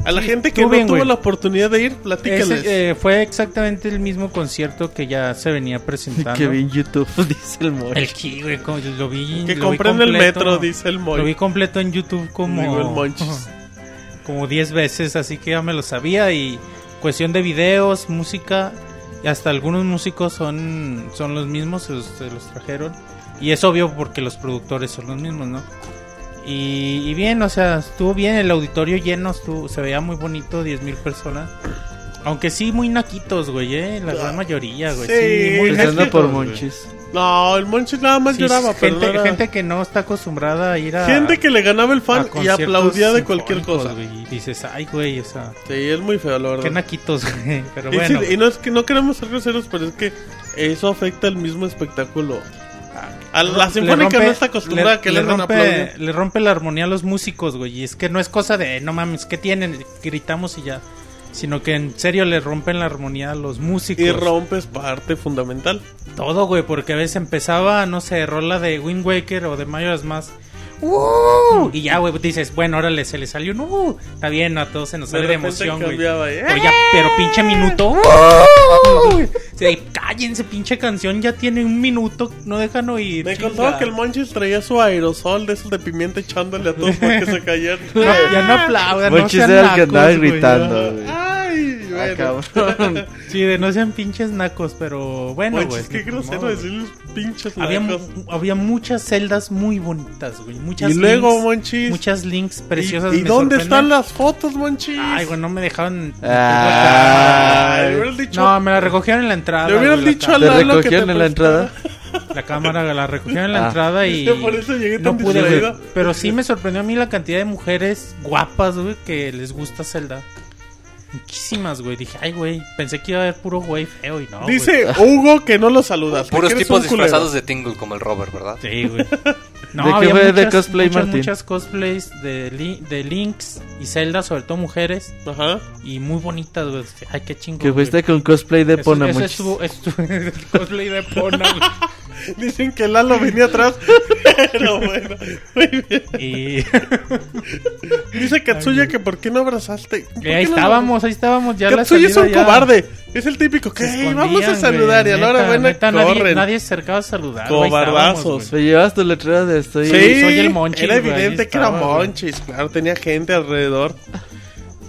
A la Sí, gente que no bien, tuvo güey. la oportunidad de ir, platícales. Ese, eh, fue exactamente el mismo concierto que ya se venía presentando. Que vi en YouTube, dice el Moy. El Ki, güey, lo vi. que lo vi compré en el metro, dice el Lo vi Moy. completo en YouTube como. Digo, el Monchis. como 10 veces, así que ya me lo sabía. Y cuestión de videos, música. Y hasta algunos músicos son, son los mismos, se los, se los trajeron. Y es obvio porque los productores son los mismos, ¿no? Y, y bien, o sea, estuvo bien, el auditorio lleno, estuvo, se veía muy bonito, 10.000 personas. Aunque sí, muy naquitos, güey, ¿eh? La gran mayoría, güey. Sí, Sí, muy que- por. Monchis. No, el Monchis nada más Sí, lloraba, pero gente, gente que no está acostumbrada a ir a. Gente que le ganaba el fan y aplaudía de cualquier cosa. güey, y dices, ay, güey, o sea, Sí, es muy feo, la verdad. qué naquitos, güey. Pero Y, bueno. sí, y no es que no queremos ser groseros, pero es que eso afecta el mismo espectáculo. A la Le sinfónica rompe- no está acostumbrada a que le, andan rompe, le rompe la armonía a los músicos, güey. Y es que no es cosa de, no mames, ¿qué tienen? Gritamos y ya. Sino que en serio le rompen la armonía a los músicos. Y rompes parte fundamental. Todo, güey, porque a veces empezaba, no sé, rola de Wind Waker o de Majora's Mask. ¡Uh! Y ya, güey, dices, bueno, órale, se le salió un ¡uh! Está bien, a todos se nos sale de emoción, güey. ¿eh? Pero ya, pero pinche minuto. ¡uh! Sí, cállense, pinche canción, ya tiene un minuto, no dejan oír. Me contaba que el Monchis traía su aerosol de esos de pimienta echándole a todos para que se cayeran. No, ya no aplaudan, no Monchis sean era el que andaba gritando, güey. Ay, bueno. cabrón. Sí, de no sean pinches nacos, pero bueno, güey. Qué grosero No, güey. decir los pinches Había, nacos. había muchas celdas muy bonitas, güey. Muchas Y luego, links, Monchis. muchas links preciosas. ¿Y, y me dónde sorprenden. están las fotos, Monchis? Ay, güey, no me dejaban. Ah. Ay, hubieras dicho, No, me la recogieron en la entrada. le la dicho a ¿Te Lalo que te recogieron en la entrada? La cámara la recogieron en la Ah. entrada y. Por eso llegué no tan pude. Pero sí me sorprendió a mí la cantidad de mujeres guapas, güey, que les gusta Zelda. Muchísimas, güey. Dije, ay, güey. Pensé que iba a haber puro güey feo y no. güey. Dice Hugo que no lo saludas. Puros tipos disfrazados de Tingle como el Robert, ¿verdad? Sí, güey. No, ¿De qué había fue de muchas, cosplay, muchas, Martín? muchas cosplays de, Li- de Links y Zelda, sobre todo mujeres. Ajá. Y muy bonitas, güey. Ay, qué chingón. Que fuiste con cosplay de Eso- Pona, eso Monchis. estuvo- estuvo- cosplay de Pona, güey. Dicen que Lalo venía atrás. Pero bueno, muy bien. Y, Dice Katsuya que por qué no abrazaste. ¿Por y qué ahí no estábamos, ahí estábamos. Ya la Katsuya es un ya cobarde. Es el típico que se "Ey, vamos a saludar y a la hora Neta, buena neta, nadie, corren. nadie se acercaba a saludar. Cobardazos. estábamos, ¿Te güey. llevas tu letrera de estoy? Sí, soy el Monchis, era evidente que era. Monchis, claro, tenía gente alrededor.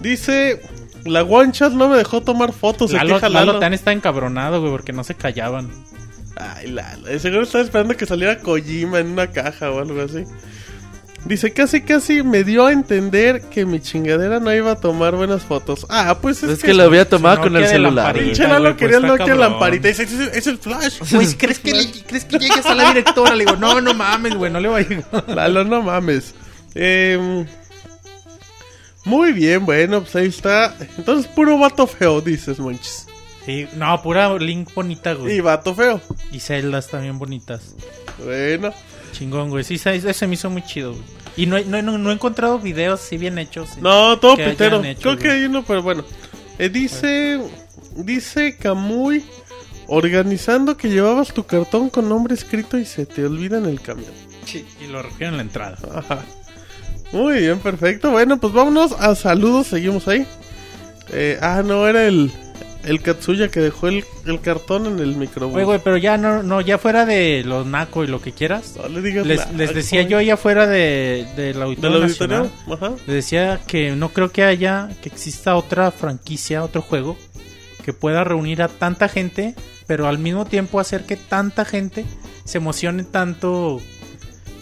Dice, la Guanchas no me dejó tomar fotos, se Lalo, queja Lalo Lalo. Tan está encabronado, güey, porque no se callaban. Ay, Lalo, de seguro estaba esperando que saliera Kojima en una caja o algo así. Dice, casi casi me dio a entender que mi chingadera no iba a tomar buenas fotos. Ah, pues es, Es que lo había tomado con el celular. Pinche Lalo pues quería el Nokia lamparita. Dice, es, es el flash. Pues, ¿crees que, le- ¿crees que llegues a la directora? Le digo, no, no mames, güey, no le va a llegar. Lalo, no mames. Em, muy bien, bueno, pues ahí está. Entonces, puro vato feo, dices, Monchis. Sí, no, pura Link bonita, Y güey. vato feo. Y celdas también bonitas. Bueno, Chingón, güey. Sí, se- ese me hizo muy chido, güey. Y no, he- no, he- no, no he encontrado videos así bien hechos. sí. no, todo pitero. hecho, Creo que hay uno, pero bueno. Eh, dice, dice Camuy, organizando que llevabas tu cartón con nombre escrito y se te olvida en el camión. Y lo recogieron en la entrada. Ajá. Muy bien, perfecto. Bueno, pues vámonos a saludos, seguimos ahí. Eh, ah, no, era el, el Katsuya que dejó el, el cartón en el microbús. Oye, güey, pero ya no, no, ya fuera de los naco y lo que quieras. No le digas Les, nada, les decía yo ya fuera de, del ¿Del auditorio auditorio? nacional. Ajá. Les decía que no creo que haya, que exista otra franquicia, otro juego que pueda reunir a tanta gente, pero al mismo tiempo hacer que tanta gente se emocione tanto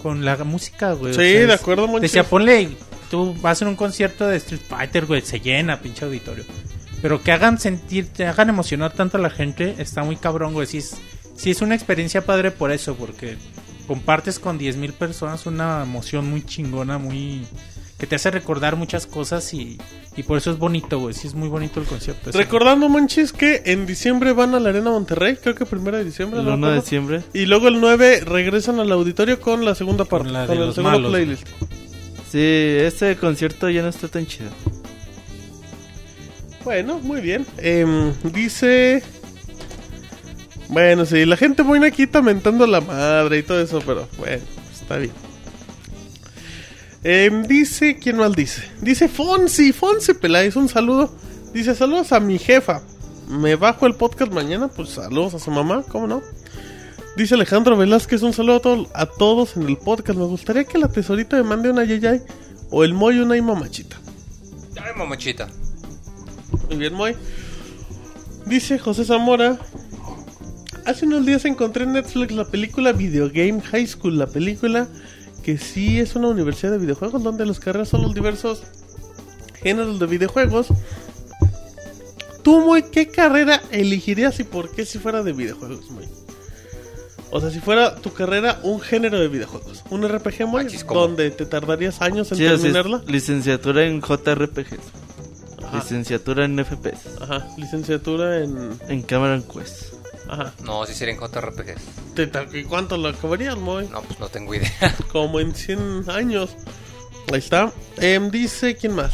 con la música, güey. Sí, O sea, de acuerdo, Monchis. Decía, ponle, tú vas a un concierto de Street Fighter, güey, se llena, pinche auditorio. Pero que hagan sentir, te hagan emocionar tanto a la gente, está muy cabrón, güey. Sí es, sí es una experiencia padre por eso, porque compartes con 10.000 personas una emoción muy chingona, muy... que te hace recordar muchas cosas y, y por eso es bonito, güey. Sí es muy bonito el concierto. Recordando, Monchis, que en diciembre van a la Arena Monterrey, creo que primero de diciembre. El no 1 de diciembre. Y luego el 9 regresan al auditorio con la segunda parte, Con con, la de los malos, playlist. Sí, este concierto ya no está tan chido. Bueno, muy bien. Em, dice. Bueno, sí, la gente muy está mentando la madre y todo eso, pero bueno, está bien. Em, dice, ¿quién más dice? Dice Fonsi, Fonsi Peláez, un saludo. Dice, saludos a mi jefa. Me bajo el podcast mañana, pues saludos a su mamá, ¿cómo no? Dice Alejandro Velázquez, un saludo a, a todos en el podcast. Me gustaría que la tesorita me mande una yayay o el Moy una y mamachita. Ay, mamochita. Muy bien, Moy. Dice José Zamora. Hace unos días encontré en Netflix la película Video Game High School. La película que sí es una universidad de videojuegos donde las carreras son los diversos géneros de videojuegos. ¿Tú, Moy, qué carrera elegirías y por qué si fuera de videojuegos, Moy? O sea, si fuera tu carrera un género de videojuegos. Un RPG, Moy, donde te tardarías años en Sí, terminarla. licenciatura en JRPGs. Ajá. Licenciatura en FPS. Ajá, licenciatura en... En Cameron Quest. Ajá. No, si sería en JRPG. ¿Te- te- ¿Y cuánto lo acabarías, Moy? No, pues no tengo idea. Como en 100 años. Ahí está. Em, dice, ¿quién más?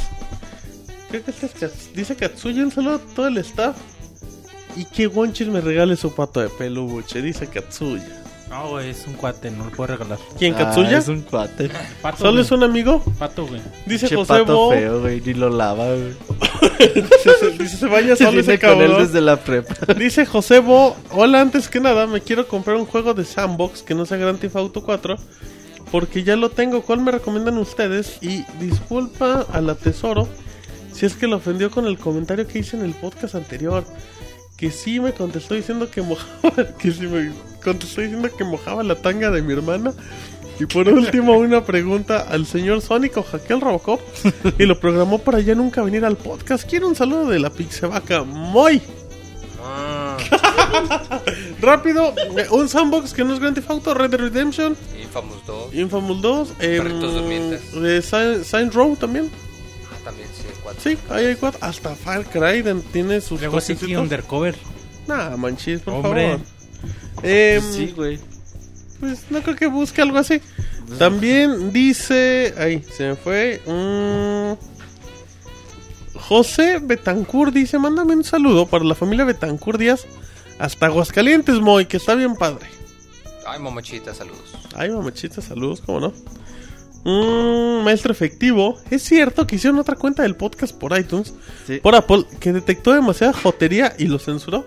Creo que este es Kats- dice Katsuya, un saludo a todo el staff. Y que Wonchis me regale su pato de peluche, dice Katsuya. No, güey, es un cuate, no lo puedo regalar. ¿Quién, Ah, Katsuya? es un cuate. Pato, ¿Solo güey. es un amigo? Pato, güey. Dice Che José pato Bo. feo, güey. Ni lo lava, güey. dice, se- dice, se baña Se solo ese viene con él cabrón. desde la prepa. Dice José Bo, hola, antes que nada, me quiero comprar un juego de sandbox que no sea Grand Theft Auto 4, porque ya lo tengo. ¿Cuál me recomiendan ustedes? Y disculpa a la Tesoro si es que lo ofendió con el comentario que hice en el podcast anterior. Que sí me contestó diciendo que mojaba, que sí me contestó diciendo que mojaba la tanga de mi hermana. Y por último, una pregunta al señor Sonic o hackeó el Robocop y lo programó para ya nunca venir al podcast. Quiero un saludo de la Pixevaca. Muy. Ah, Rápido, eh, un sandbox que no es Grand Theft Auto, Red Dead Redemption, Infamous 2. Infamous 2, eh, Perritos durmientes. eh, Saint- Row también. También sí, 4. Sí, ahí hay cuatro. Hasta Far Cry tiene sus Luego cosecitos. Undercover. Nah, manchis, por Hombre. favor. Em, Sí, güey. Pues no creo que busque algo así. También dice. Ahí, se me fue. mm, José Betancourt dice: Mándame un saludo para la familia Betancourt Díaz. Hasta Aguascalientes, Moy, que está bien padre. Ay, mamochita, saludos. Ay, mamachita, saludos, ¿cómo no? Mm, maestro efectivo. Es cierto que hicieron otra cuenta del podcast por iTunes, Sí. por Apple, que detectó demasiada jotería y lo censuró.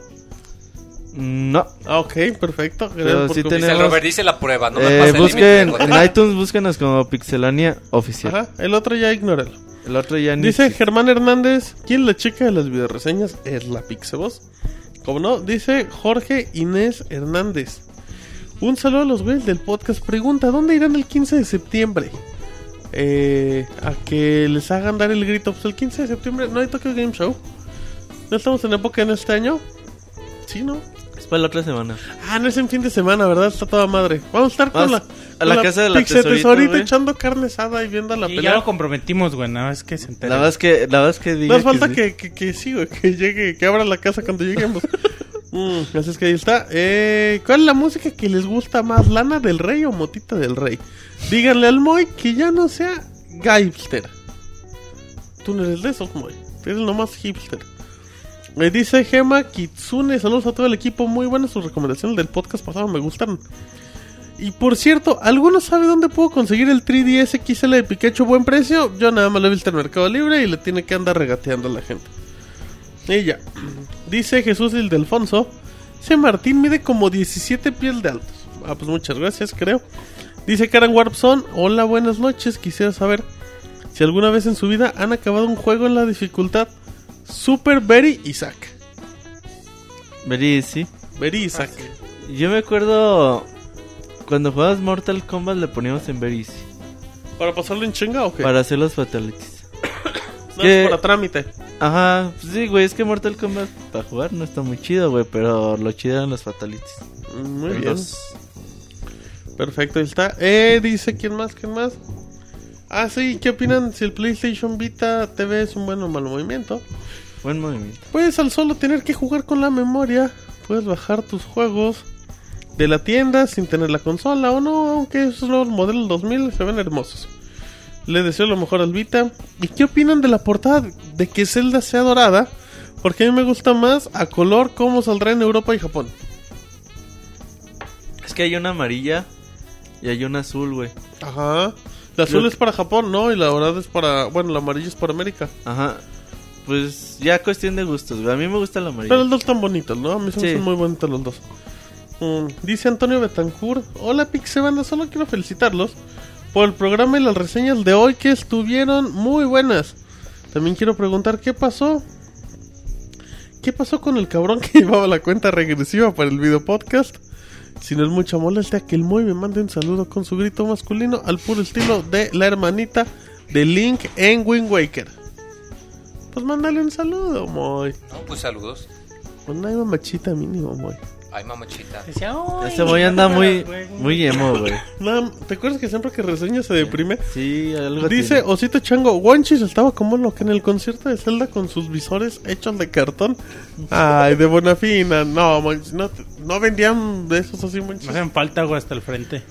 No. Ah, ok, perfecto. Pero sí tenemos- Dice Robert, dice la prueba, no Eh, el busquen de en iTunes, búsquenos como Pixelania Oficial. Ajá, el otro ya ignóralo. El otro ya ni Dice. Germán Hernández, ¿quién la chica de las videoreseñas? Es la Pixeboss. ¿Cómo no? Dice Jorge Inés Hernández. Un saludo a los güeyes del podcast. Pregunta, ¿dónde irán el 15 de septiembre? Eh, a que les hagan dar el grito. Pues el 15 de septiembre no hay Tokyo Game Show. ¿No estamos en época en este año? Sí, ¿no? Es para la otra semana. Ah, no es en fin de semana, ¿verdad? Está toda madre. Vamos a estar con la, a la casa de la Tesorita güey. echando carne asada y viendo la Y pelea. ya lo comprometimos, güey. Nada más que se entere. La verdad es que, la verdad es que diga No hace falta sí. que, que, que sí, güey, que llegue, que abra la casa cuando lleguemos. Mm, así es que ahí está. Eh, ¿Cuál es la música que les gusta más? ¿Lana del Rey o Motita del Rey? Díganle al Moy que ya no sea gangster. Tú no eres de esos, Moy. Eres nomás hipster. Me dice Gema Kitsune. Saludos a todo el equipo. Muy buenas sus recomendaciones del podcast pasado. Me gustaron. Y por cierto, ¿alguno sabe dónde puedo conseguir el 3DS XL de Pikachu buen precio? Yo nada más lo he visto en Mercado Libre y le tiene que andar regateando a la gente. Ya. Dice Jesús el de Alfonso. Ese Martín mide como 17 pies de altos. Ah, pues muchas gracias, creo. Dice Karen Warpson. Hola, buenas noches. Quisiera saber si alguna vez en su vida han acabado un juego en la dificultad Super Very Isaac. Very easy. Very Isaac. Yo me acuerdo cuando jugabas Mortal Kombat le poníamos en easy. ¿Para pasarlo en chinga o qué? Para hacer los fatalities. No, que- es para trámite. Ajá, pues sí, güey, es que Mortal Kombat para jugar no está muy chido, güey, pero lo chido eran los fatalities. Muy bien. Perfecto, ahí está. Eh, dice, ¿quién más? ¿Quién más? Ah, sí, ¿qué opinan si el PlayStation Vita TV es un buen o mal movimiento? Buen movimiento. Puedes al solo tener que jugar con la memoria, puedes bajar tus juegos de la tienda sin tener la consola o no, aunque esos nuevos modelos 2000 se ven hermosos. Le deseo lo mejor al Vita. ¿Y qué opinan de la portada de que Zelda sea dorada? Porque a mí me gusta más a color como saldrá en Europa y Japón. Es que hay una amarilla y hay una azul, güey. Ajá. La azul es para Japón, ¿no? Y la dorada es para. Bueno, la amarilla es para América. Ajá. Pues ya cuestión de gustos, güey. A mí me gusta la amarilla. Pero los dos están bonitos, ¿no? A mí se Sí. muy bonitos los dos. Mm, dice Antonio Betancourt: Hola Pixebanda, solo quiero felicitarlos por el programa y las reseñas de hoy que estuvieron muy buenas. También quiero preguntar: ¿qué pasó? ¿Qué pasó con el cabrón que llevaba la cuenta regresiva para el video podcast? Si no es mucha molestia, que el Moy me mande un saludo con su grito masculino al puro estilo de la hermanita de Link en Wind Waker. Pues mándale un saludo, Moy. No, pues saludos. Pues no hay mamachita mínimo, Moy. Ay. Decía, "Ay, Este boy anda muy, güey". muy emo, güey. ¿Te acuerdas que siempre que reseña se deprime? Sí, algo Dice tiene. Osito Chango, Wonchis estaba como loca en el concierto de Zelda con sus visores hechos de cartón. Ay, de Bonafina. No, Monchis, no, no vendían de esos así, Monchis. No hacen falta, güey, hasta el frente.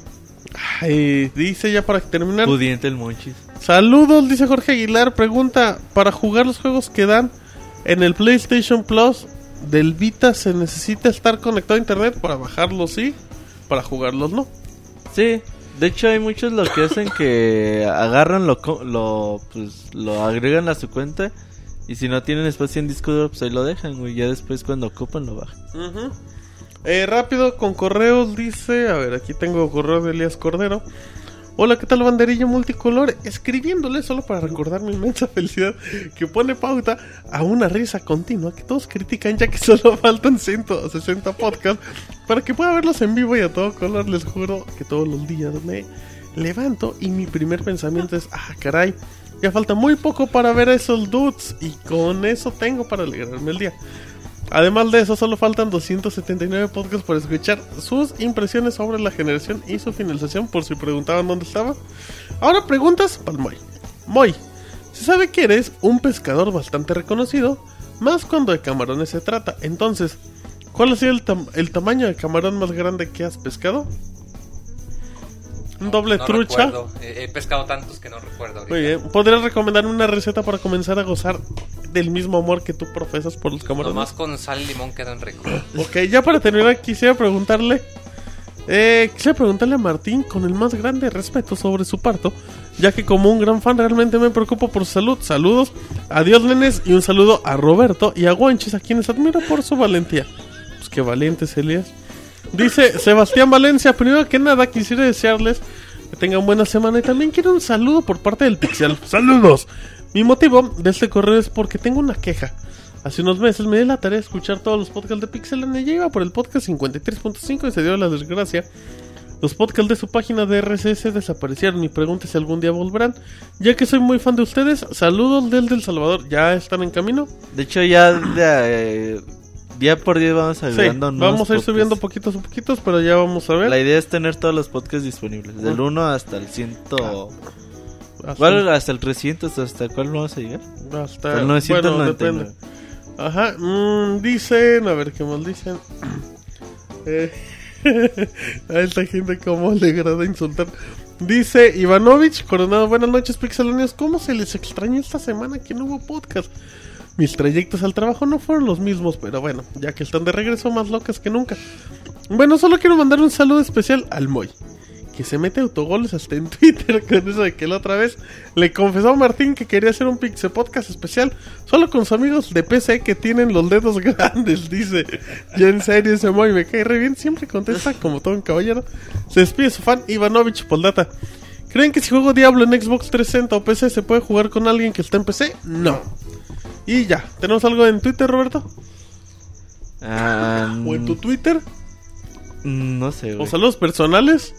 Ay, dice ya para terminar. Pudiente el monchis. Saludos, dice Jorge Aguilar. Pregunta, para jugar los juegos que dan en el PlayStation Plus del Vita, ¿se necesita estar conectado a Internet para bajarlos, sí? Para jugarlos, no. Sí, de hecho hay muchos lo que hacen que agarran lo, lo, pues, lo agregan a su cuenta y si no tienen espacio en disco duro pues ahí lo dejan, güey. Ya después cuando ocupan lo bajan. Eh, rápido, con correos dice, a ver, aquí tengo correo de Elías Cordero. Hola, ¿qué tal banderilla multicolor? Escribiéndole solo para recordar mi inmensa felicidad que pone pauta a una risa continua que todos critican ya que solo faltan 160 podcasts para que pueda verlos en vivo y a todo color. Les juro que todos los días me levanto y mi primer pensamiento es, ah, caray, ya falta muy poco para ver a esos dudes y con eso tengo para alegrarme el día. Además de eso, solo faltan 279 podcasts por escuchar sus impresiones sobre la generación y su finalización, por si preguntaban dónde estaba. Ahora preguntas para Moy. Moy, se sabe que eres un pescador bastante reconocido, más cuando de camarones se trata. Entonces, ¿cuál ha sido el, el tamaño de camarón más grande que has pescado? Un doble No trucha. recuerdo. He pescado tantos que no recuerdo ahorita. Muy bien. ¿Podrías recomendarme una receta para comenzar a gozar del mismo amor que tú profesas por los camarones? Nomás con sal y limón quedan ricos. Ok, ya para terminar quisiera preguntarle eh, quisiera preguntarle a Martín con el más grande respeto sobre su parto, ya que como un gran fan realmente me preocupo por su salud. Saludos, adiós nenes y un saludo a Roberto y a Guanches a quienes admiro por su valentía. Pues qué valientes Elías. Dice Sebastián Valencia, primero que nada quisiera desearles que tengan buena semana y también quiero un saludo por parte del Pixel. Saludos. Mi motivo de este correo es porque tengo una queja. Hace unos meses me di la tarea de escuchar todos los podcasts de Pixel y ya iba por el podcast 53.5 y se dio la desgracia. Los podcasts de su página de RSS desaparecieron y pregunte si algún día volverán. Ya que soy muy fan de ustedes, saludos del del Salvador. ¿Ya están en camino? De hecho ya de, eh, día por día vamos agregando nuevos vamos a ir podcasts. subiendo poquitos a poquitos, pero ya vamos a ver. La idea es tener todos los podcasts disponibles, del 1 hasta el 100... Hasta- ¿Cuál? Hasta el 300, ¿hasta cuál vamos a llegar? Hasta, Hasta el bueno, 999. depende. Ajá, mm, dicen, a ver qué más dicen. Eh, a esta gente como le agrada insultar. Dice Ivanovich Coronado, buenas noches pixelanios. ¿Cómo se les extrañó esta semana que no hubo podcast? Mis trayectos al trabajo no fueron los mismos, pero bueno, ya que están de regreso más locas que nunca. Bueno, solo quiero mandar un saludo especial al Moy, que se mete autogoles hasta en Twitter con eso de que la otra vez le confesó a Martín que quería hacer un Pixel Podcast especial solo con sus amigos de PC que tienen los dedos grandes, dice. Ya en serio ese Moy me cae re bien, siempre contesta como todo un caballero. Se despide su fan Ivanovich Poldata. ¿Creen que si juego Diablo en Xbox 360 o PC se puede jugar con alguien que está en PC? No. Y ya, ¿tenemos algo en Twitter, Roberto? Ah, ¿O en tu Twitter? no sé, ¿O güey. saludos personales?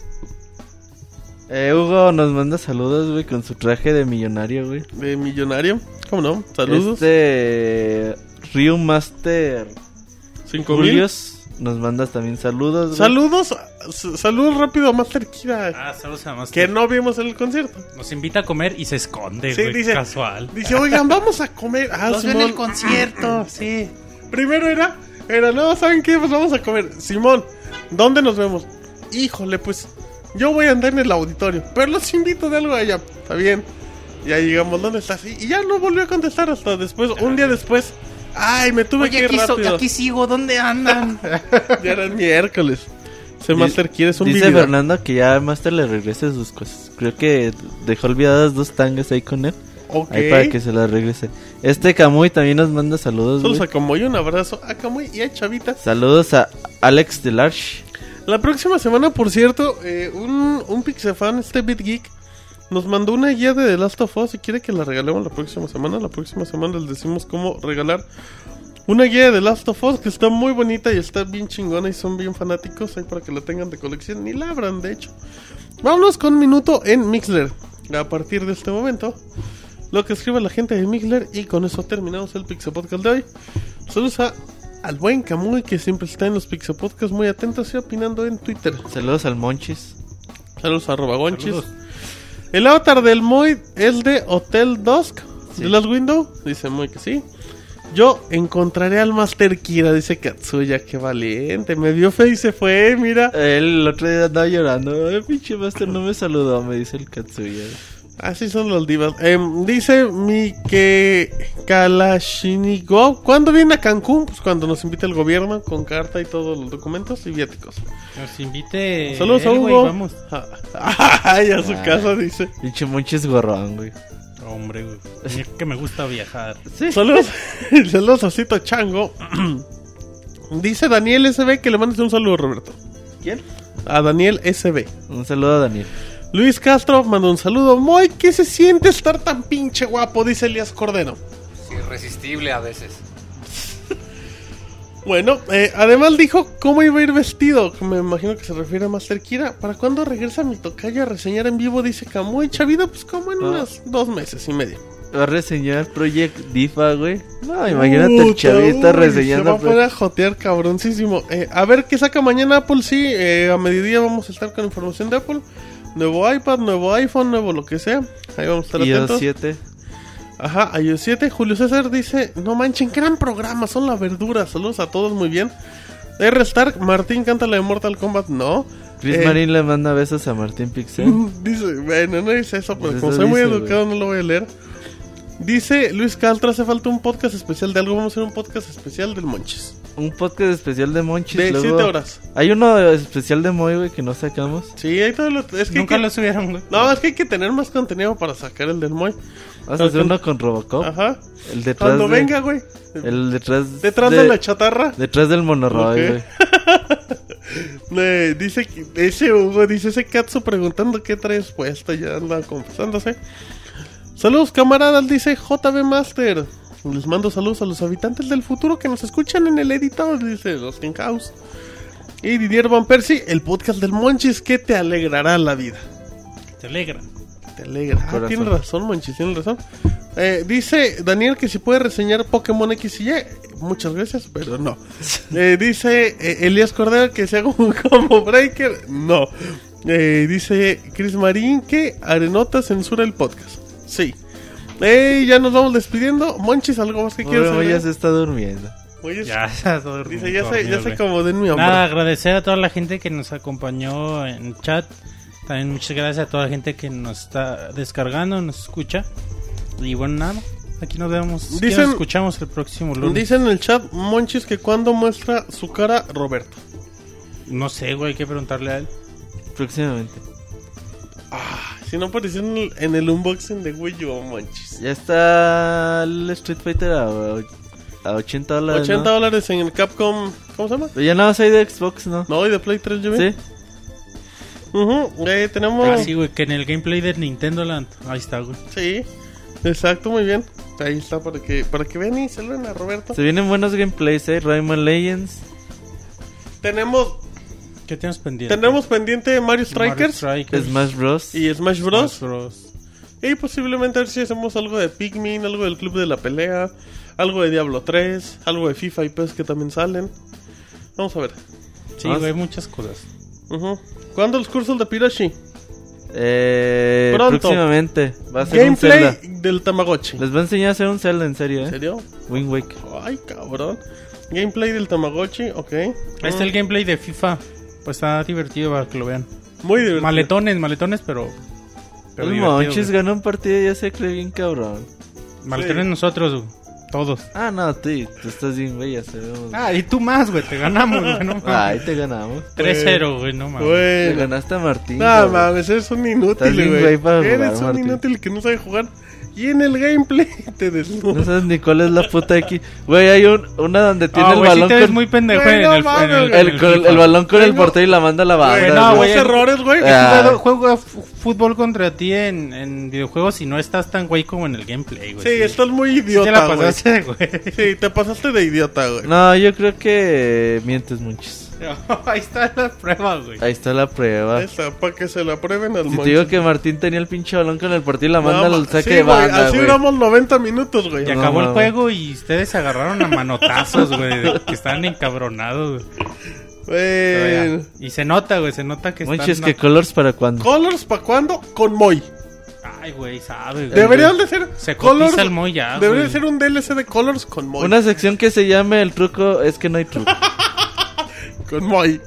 Eh, Hugo nos manda saludos, güey, con su traje de millonario, güey. De millonario. ¿Cómo no? Saludos. Este... Ryu Master 5000. Julius nos manda también saludos, güey. Saludos, saludos rápido a Master Kira, Ah, saludos a más. que no vimos en el concierto. Nos invita a comer y se esconde, Sí, güey. dice- Casual. Dice, oigan, vamos a comer. Ah, Los veo en Simón. el concierto, sí. Primero era, era, no, ¿saben qué? Pues vamos a comer. Simón, ¿dónde nos vemos? Híjole, pues yo voy a andar en el auditorio, pero los invito de algo allá. Está bien. Ya llegamos, ¿dónde estás? Y y ya no volvió a contestar hasta después, un día después. Ay, me tuve que ir rápido. sigo, ¿dónde andan? ya era miércoles. Ese Master quieres un Dice. Fernando que ya Master le regrese sus cosas. Creo que dejó olvidadas dos tangas ahí con él. Ok. Ahí para que se las regrese. Este Camuy también nos manda saludos. Saludos a Camuy, un abrazo a Camuy y a Chavita. Saludos a Alex Delarge. La próxima semana, por cierto, eh, un, un Pixefan, este BitGeek, nos mandó una guía de The Last of Us y quiere que la regalemos la próxima semana. La próxima semana les decimos cómo regalar una guía de The Last of Us que está muy bonita y está bien chingona y son bien fanáticos ahí para que la tengan de colección. Ni la abran, de hecho. Vámonos con un minuto en Mixler. A partir de este momento, lo que escribe la gente de Mixler y con eso terminamos el Pixel Podcast de hoy. Saludos a- al buen Camuy que siempre está en los Pixel Podcasts muy atentos y opinando en Twitter. Saludos al Monchis. Saludos a Robagonchis. El avatar del Moy es de Hotel Dusk de Last Window. Dice Moy que sí. Yo encontraré al Master Kira, dice Katsuya, qué valiente. Me vio fe y se fue, mira. El otro día andaba llorando. Ay, pinche Master no me saludó, me dice el Katsuya. Así son los divas. Em, dice mi que Kalashnikov. ¿Cuándo viene a Cancún? Pues cuando nos invite el gobierno con carta y todos los documentos y viáticos. Nos invite. Saludos a Hugo. vamos. Ay, a su Ah. casa dice. Pinche Monchis gorrón, güey. Hombre, güey. Es que me gusta viajar. Saludos, saludos a Osito Chango. Dice Daniel SB que le mandes un saludo, Roberto. ¿Quién? A Daniel SB. Un saludo a Daniel. Luis Castro manda un saludo. Moy, ¿qué se siente estar tan pinche guapo? Dice Elías Cordero. Irresistible a veces. Bueno, eh, además dijo cómo iba a ir vestido. Me imagino que se refiere a Master Kira. ¿Para cuándo regresa mi tocayo a reseñar en vivo? Dice Camuy. Chavito, pues como en Ah. unos dos meses y medio. Va a reseñar Project Difa, güey. No, imagínate el uy, reseñando. Se va a poner a jotear cabroncísimo. Eh, a ver qué saca mañana Apple. Sí, eh, a mediodía vamos a estar con información de Apple. Nuevo iPad, nuevo iPhone, nuevo lo que sea. Ahí vamos a estar iOS atentos. 7. Ajá, iOS 7. Julio César dice: No manchen, gran programa, son la verdura. Saludos a todos, muy bien. R. Stark, Martín canta la de Mortal Kombat. No. Chris Eh, Marín le manda besos a Martín Pixel. Dice, bueno, no dice eso, pero Pues como soy muy dice, educado no lo voy a leer. Dice Luis Caltra, hace falta un podcast especial de algo. Vamos a hacer un podcast especial del Monches. Un podcast especial de Monchis. De luego- 7 horas. Hay uno especial de Moy, güey, que no sacamos. Sí, ahí todo lo... Es que Nunca que- lo subieron, güey. No, es que hay que tener más contenido para sacar el del Moy. Vamos a hacer uno con Robocop. Ajá. El detrás Cuando de- venga, güey. El detrás. Detrás de... la chatarra. Detrás del monoroy, Ok. güey. Eh, dice que- ese Hugo, dice ese Katsu preguntando qué traes puesto. Ya anda confesándose. Saludos, camaradas, dice JB Master. Les mando saludos a los habitantes del futuro que nos escuchan en el editor, dice los House. Y Didier Van Persie, el podcast del Monchis que te alegrará la vida. Te alegra. Te alegra. Ah, Corazón. tiene razón, Monchis, tiene razón. Eh, dice Daniel que si puede reseñar Pokémon X y Y. Muchas gracias, pero no. Eh, dice eh, Elías Cordero que se haga un combo breaker. No. Eh, dice Chris Marín que Arenota censura el podcast. Sí. Eh, ya nos vamos despidiendo. Monchis, ¿algo más que quieras Pobre Moy ya se está durmiendo. Oye, Ya, ya Dice, ya se, ya se güey. acomodé en mi hombro. Nada, agradecer a toda la gente que nos acompañó en chat. También muchas gracias a toda la gente que nos está descargando, nos escucha. Y bueno, nada, aquí nos vemos. Dicen- nos escuchamos el próximo lunes. Dice en el chat Monchis que cuando muestra su cara Roberto. No sé, güey, hay que preguntarle a él. Próximamente. Si no apareció en el, en el unboxing de Wii U, Monchis. Ya está el Street Fighter a, a 80 dólares. 80 ¿no? dólares en el Capcom. ¿Cómo se llama? Pero ya nada más hay de Xbox, ¿no? No, y de Play 3 yo vi. Sí. Ujú, eh, tenemos. Ah, sí, güey, que en el gameplay de Nintendo Land. Ahí está, güey. Sí, exacto, muy bien. Ahí está para que, para que vean y saluden a Roberto. Se vienen buenos gameplays, ¿eh? Rayman Legends. Tenemos, ¿Qué tenemos pendiente? tenemos pendiente Mario Mario Strikers Smash Bros. y Smash Bros. Smash Bros. Y posiblemente a ver si hacemos algo de Pikmin, algo del Club de la Pelea, algo de Diablo 3, algo de FIFA y PES que también salen. Vamos a ver. Sí, sí. muchas cosas. Ujú. ¿Cuándo los cursos de Piroshi? Eh, Pronto. Próximamente. Va a ser un Gameplay Zelda. del Tamagotchi. Les va a enseñar a hacer un Zelda, en serio, ¿En ¿eh? serio? Wind Waker. Ay, cabrón. Gameplay del Tamagotchi, ok. Ahí está el gameplay de FIFA. Pues está divertido para que lo vean. Muy divertido. Maletones, maletones, pero. pero El divertido, Monchis güey. ganó un partido y ya se cree bien cabrón. Maletones Sí. nosotros, güey. Todos. Ah, no, tú, tú estás bien, güey, ya sabemos. Ah, y tú más, güey. Te ganamos, güey. No mames. Ay, te ganamos. 3-0, güey. No mames. Te ganaste a Martín. No mames, eres un inútil, güey. jugar, Eres un Martín. inútil que no sabe jugar. Y en el gameplay te No desnudas. sabes ni cuál es la puta X. Güey, hay un, una donde tiene Ah, el güey, sí balón te ves con... muy pendejo Güey, en, no el, mames, en el, en el, con el, el balón con el no. portero y la manda a la banda. Güey, no, no, güey, el- errores, güey. Ah. Juego, fútbol contra ti en, en videojuegos y no estás tan güey como en el gameplay, güey. Sí, estás muy Sí te idiota, la güey. pasaste, güey. Sí, te pasaste de idiota, güey. No, yo creo que mientes muchos. Ahí está la prueba, güey. Ahí está la prueba. Esa, para que se la prueben al Si te digo que Martín tenía el pinche balón con el portero y la manda No, al saque sí, de güey, banda, Así güey. duramos 90 minutos, güey. Y No, acabó el juego y ustedes se agarraron a manotazos, güey, de que estaban encabronados, güey. Bueno. Y se nota, güey, se nota que Monchis, están... que colors para cuándo? ¿Colors para cuándo? Con Moy. Ay, güey, sabe, güey. Deberían de ser Se cotiza Colors. el Moy ya, Debería ser un DLC de Colors con Moy. Una sección que se llame el truco es que no hay truco. Con Moy.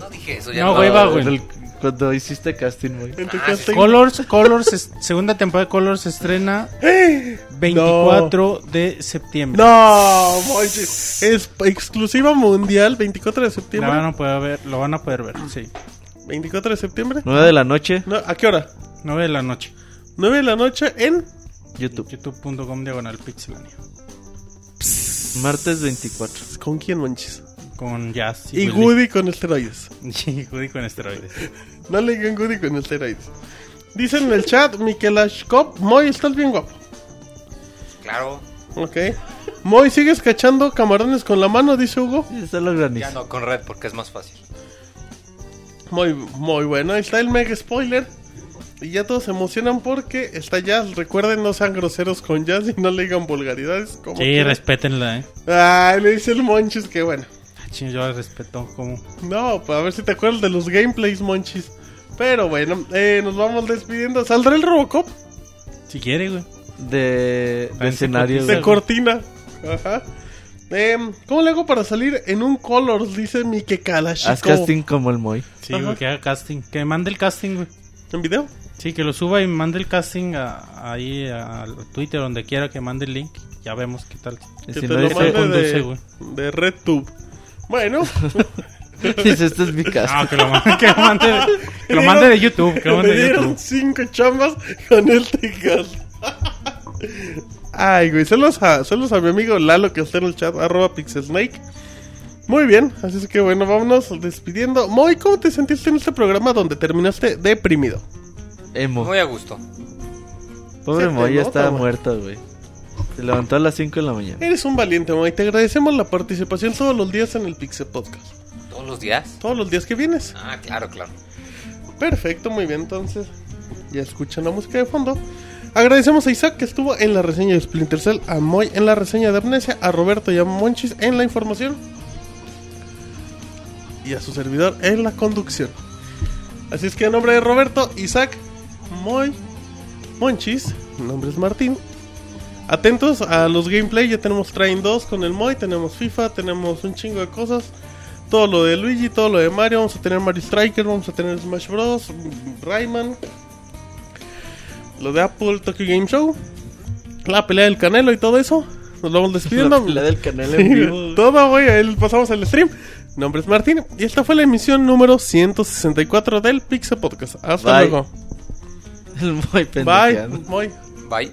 No dije eso, ya No, no. güey, va, güey. Cuando hiciste casting, güey. En tu Ah, casting. Colors, Colors, segunda temporada de Colors se estrena 24 de septiembre. No, Monchis. Es exclusiva mundial, 24 de septiembre. van a poder ver, lo van a poder ver, sí. 24 de septiembre. 9 de la noche, No, ¿A qué hora? 9 de la noche. 9 de la noche en... YouTube. youtube.com diagonal pixelania. Martes 24. ¿Con quién, Monchis? Con Jazz Y. Woody con esteroides. Y Woody con esteroides. No le digan Woody con esteroides. Dicen en el chat, Mikelashkov, Moy, estás bien guapo. Claro, Ok. Moy, ¿sigues cachando camarones con la mano? Dice Hugo. Sí, está granizo. ya no, con red porque es más fácil. Muy, muy bueno. Ahí está el mega spoiler. Y ya todos se emocionan porque está Jazz. Recuerden, no sean groseros con Jazz y no le digan vulgaridades. Como Sí, quieran. respétenla, eh. Ay, le dice el Monchis que bueno. Ching, yo la respeto como... No, pues a ver si te acuerdas de los gameplays, Monchis. Pero bueno, eh, nos vamos despidiendo. ¿Saldrá el Robocop? Si quiere, güey. De, de escenario, De cortina. Ajá. Em, ¿Cómo le hago para salir en un Colors? Dice mi que Kalashnikov. Haz casting como el Moy. Sí, Ajá. güey, que haga casting. Que mande el casting, güey. ¿En video? Sí, que lo suba y mande el casting a- ahí a, Twitter, donde quiera que mande el link. Ya vemos qué tal. Que si te no lo mande conduce, de, güey. de RedTube. Bueno. dice, este es mi. Ah, que lo mande, que lo mande, que lo mande de YouTube. Que lo mande Me de dieron YouTube. cinco chambas con el Texas. Ay, güey. Saludos a, saludos a mi amigo Lalo que está en el chat, arroba Pixelsnake. Muy bien, así es que bueno, vámonos despidiendo. Moy, ¿cómo te sentiste en este programa donde terminaste deprimido? Emo. Muy a gusto. Pobre Moy ya estaba muerto, güey. Se levantó a las 5 de la mañana. Eres un valiente, Moy. Te agradecemos la participación todos los días en el Pixel Podcast. ¿Todos los días? Todos los días que vienes. Ah, claro, claro. Perfecto, muy bien, entonces. Ya escuchan la música de fondo. Agradecemos a Isaac que estuvo en la reseña de Splinter Cell, a Moy en la reseña de Amnesia, a Roberto y a Monchis en la información. Y a su servidor en la conducción. Así es que a nombre de Roberto, Isaac, Moy, Monchis, mi nombre es Martín. Atentos a los gameplay, ya tenemos Train 2 con el Moy, tenemos FIFA, tenemos un chingo de cosas. Todo lo de Luigi, todo lo de Mario, vamos a tener Mario Striker, vamos a tener Smash Bros, Rayman, lo de Apple Tokyo Game Show, la pelea del Canelo y todo eso. Nos vamos despidiendo. La pelea del canal Sí, en vivo. todo, güey, ahí pasamos al stream. Mi nombre es Martín y esta fue la emisión número 164 del Pixel Podcast. Hasta Bye. luego. El Moy Bye. Moy. Bye.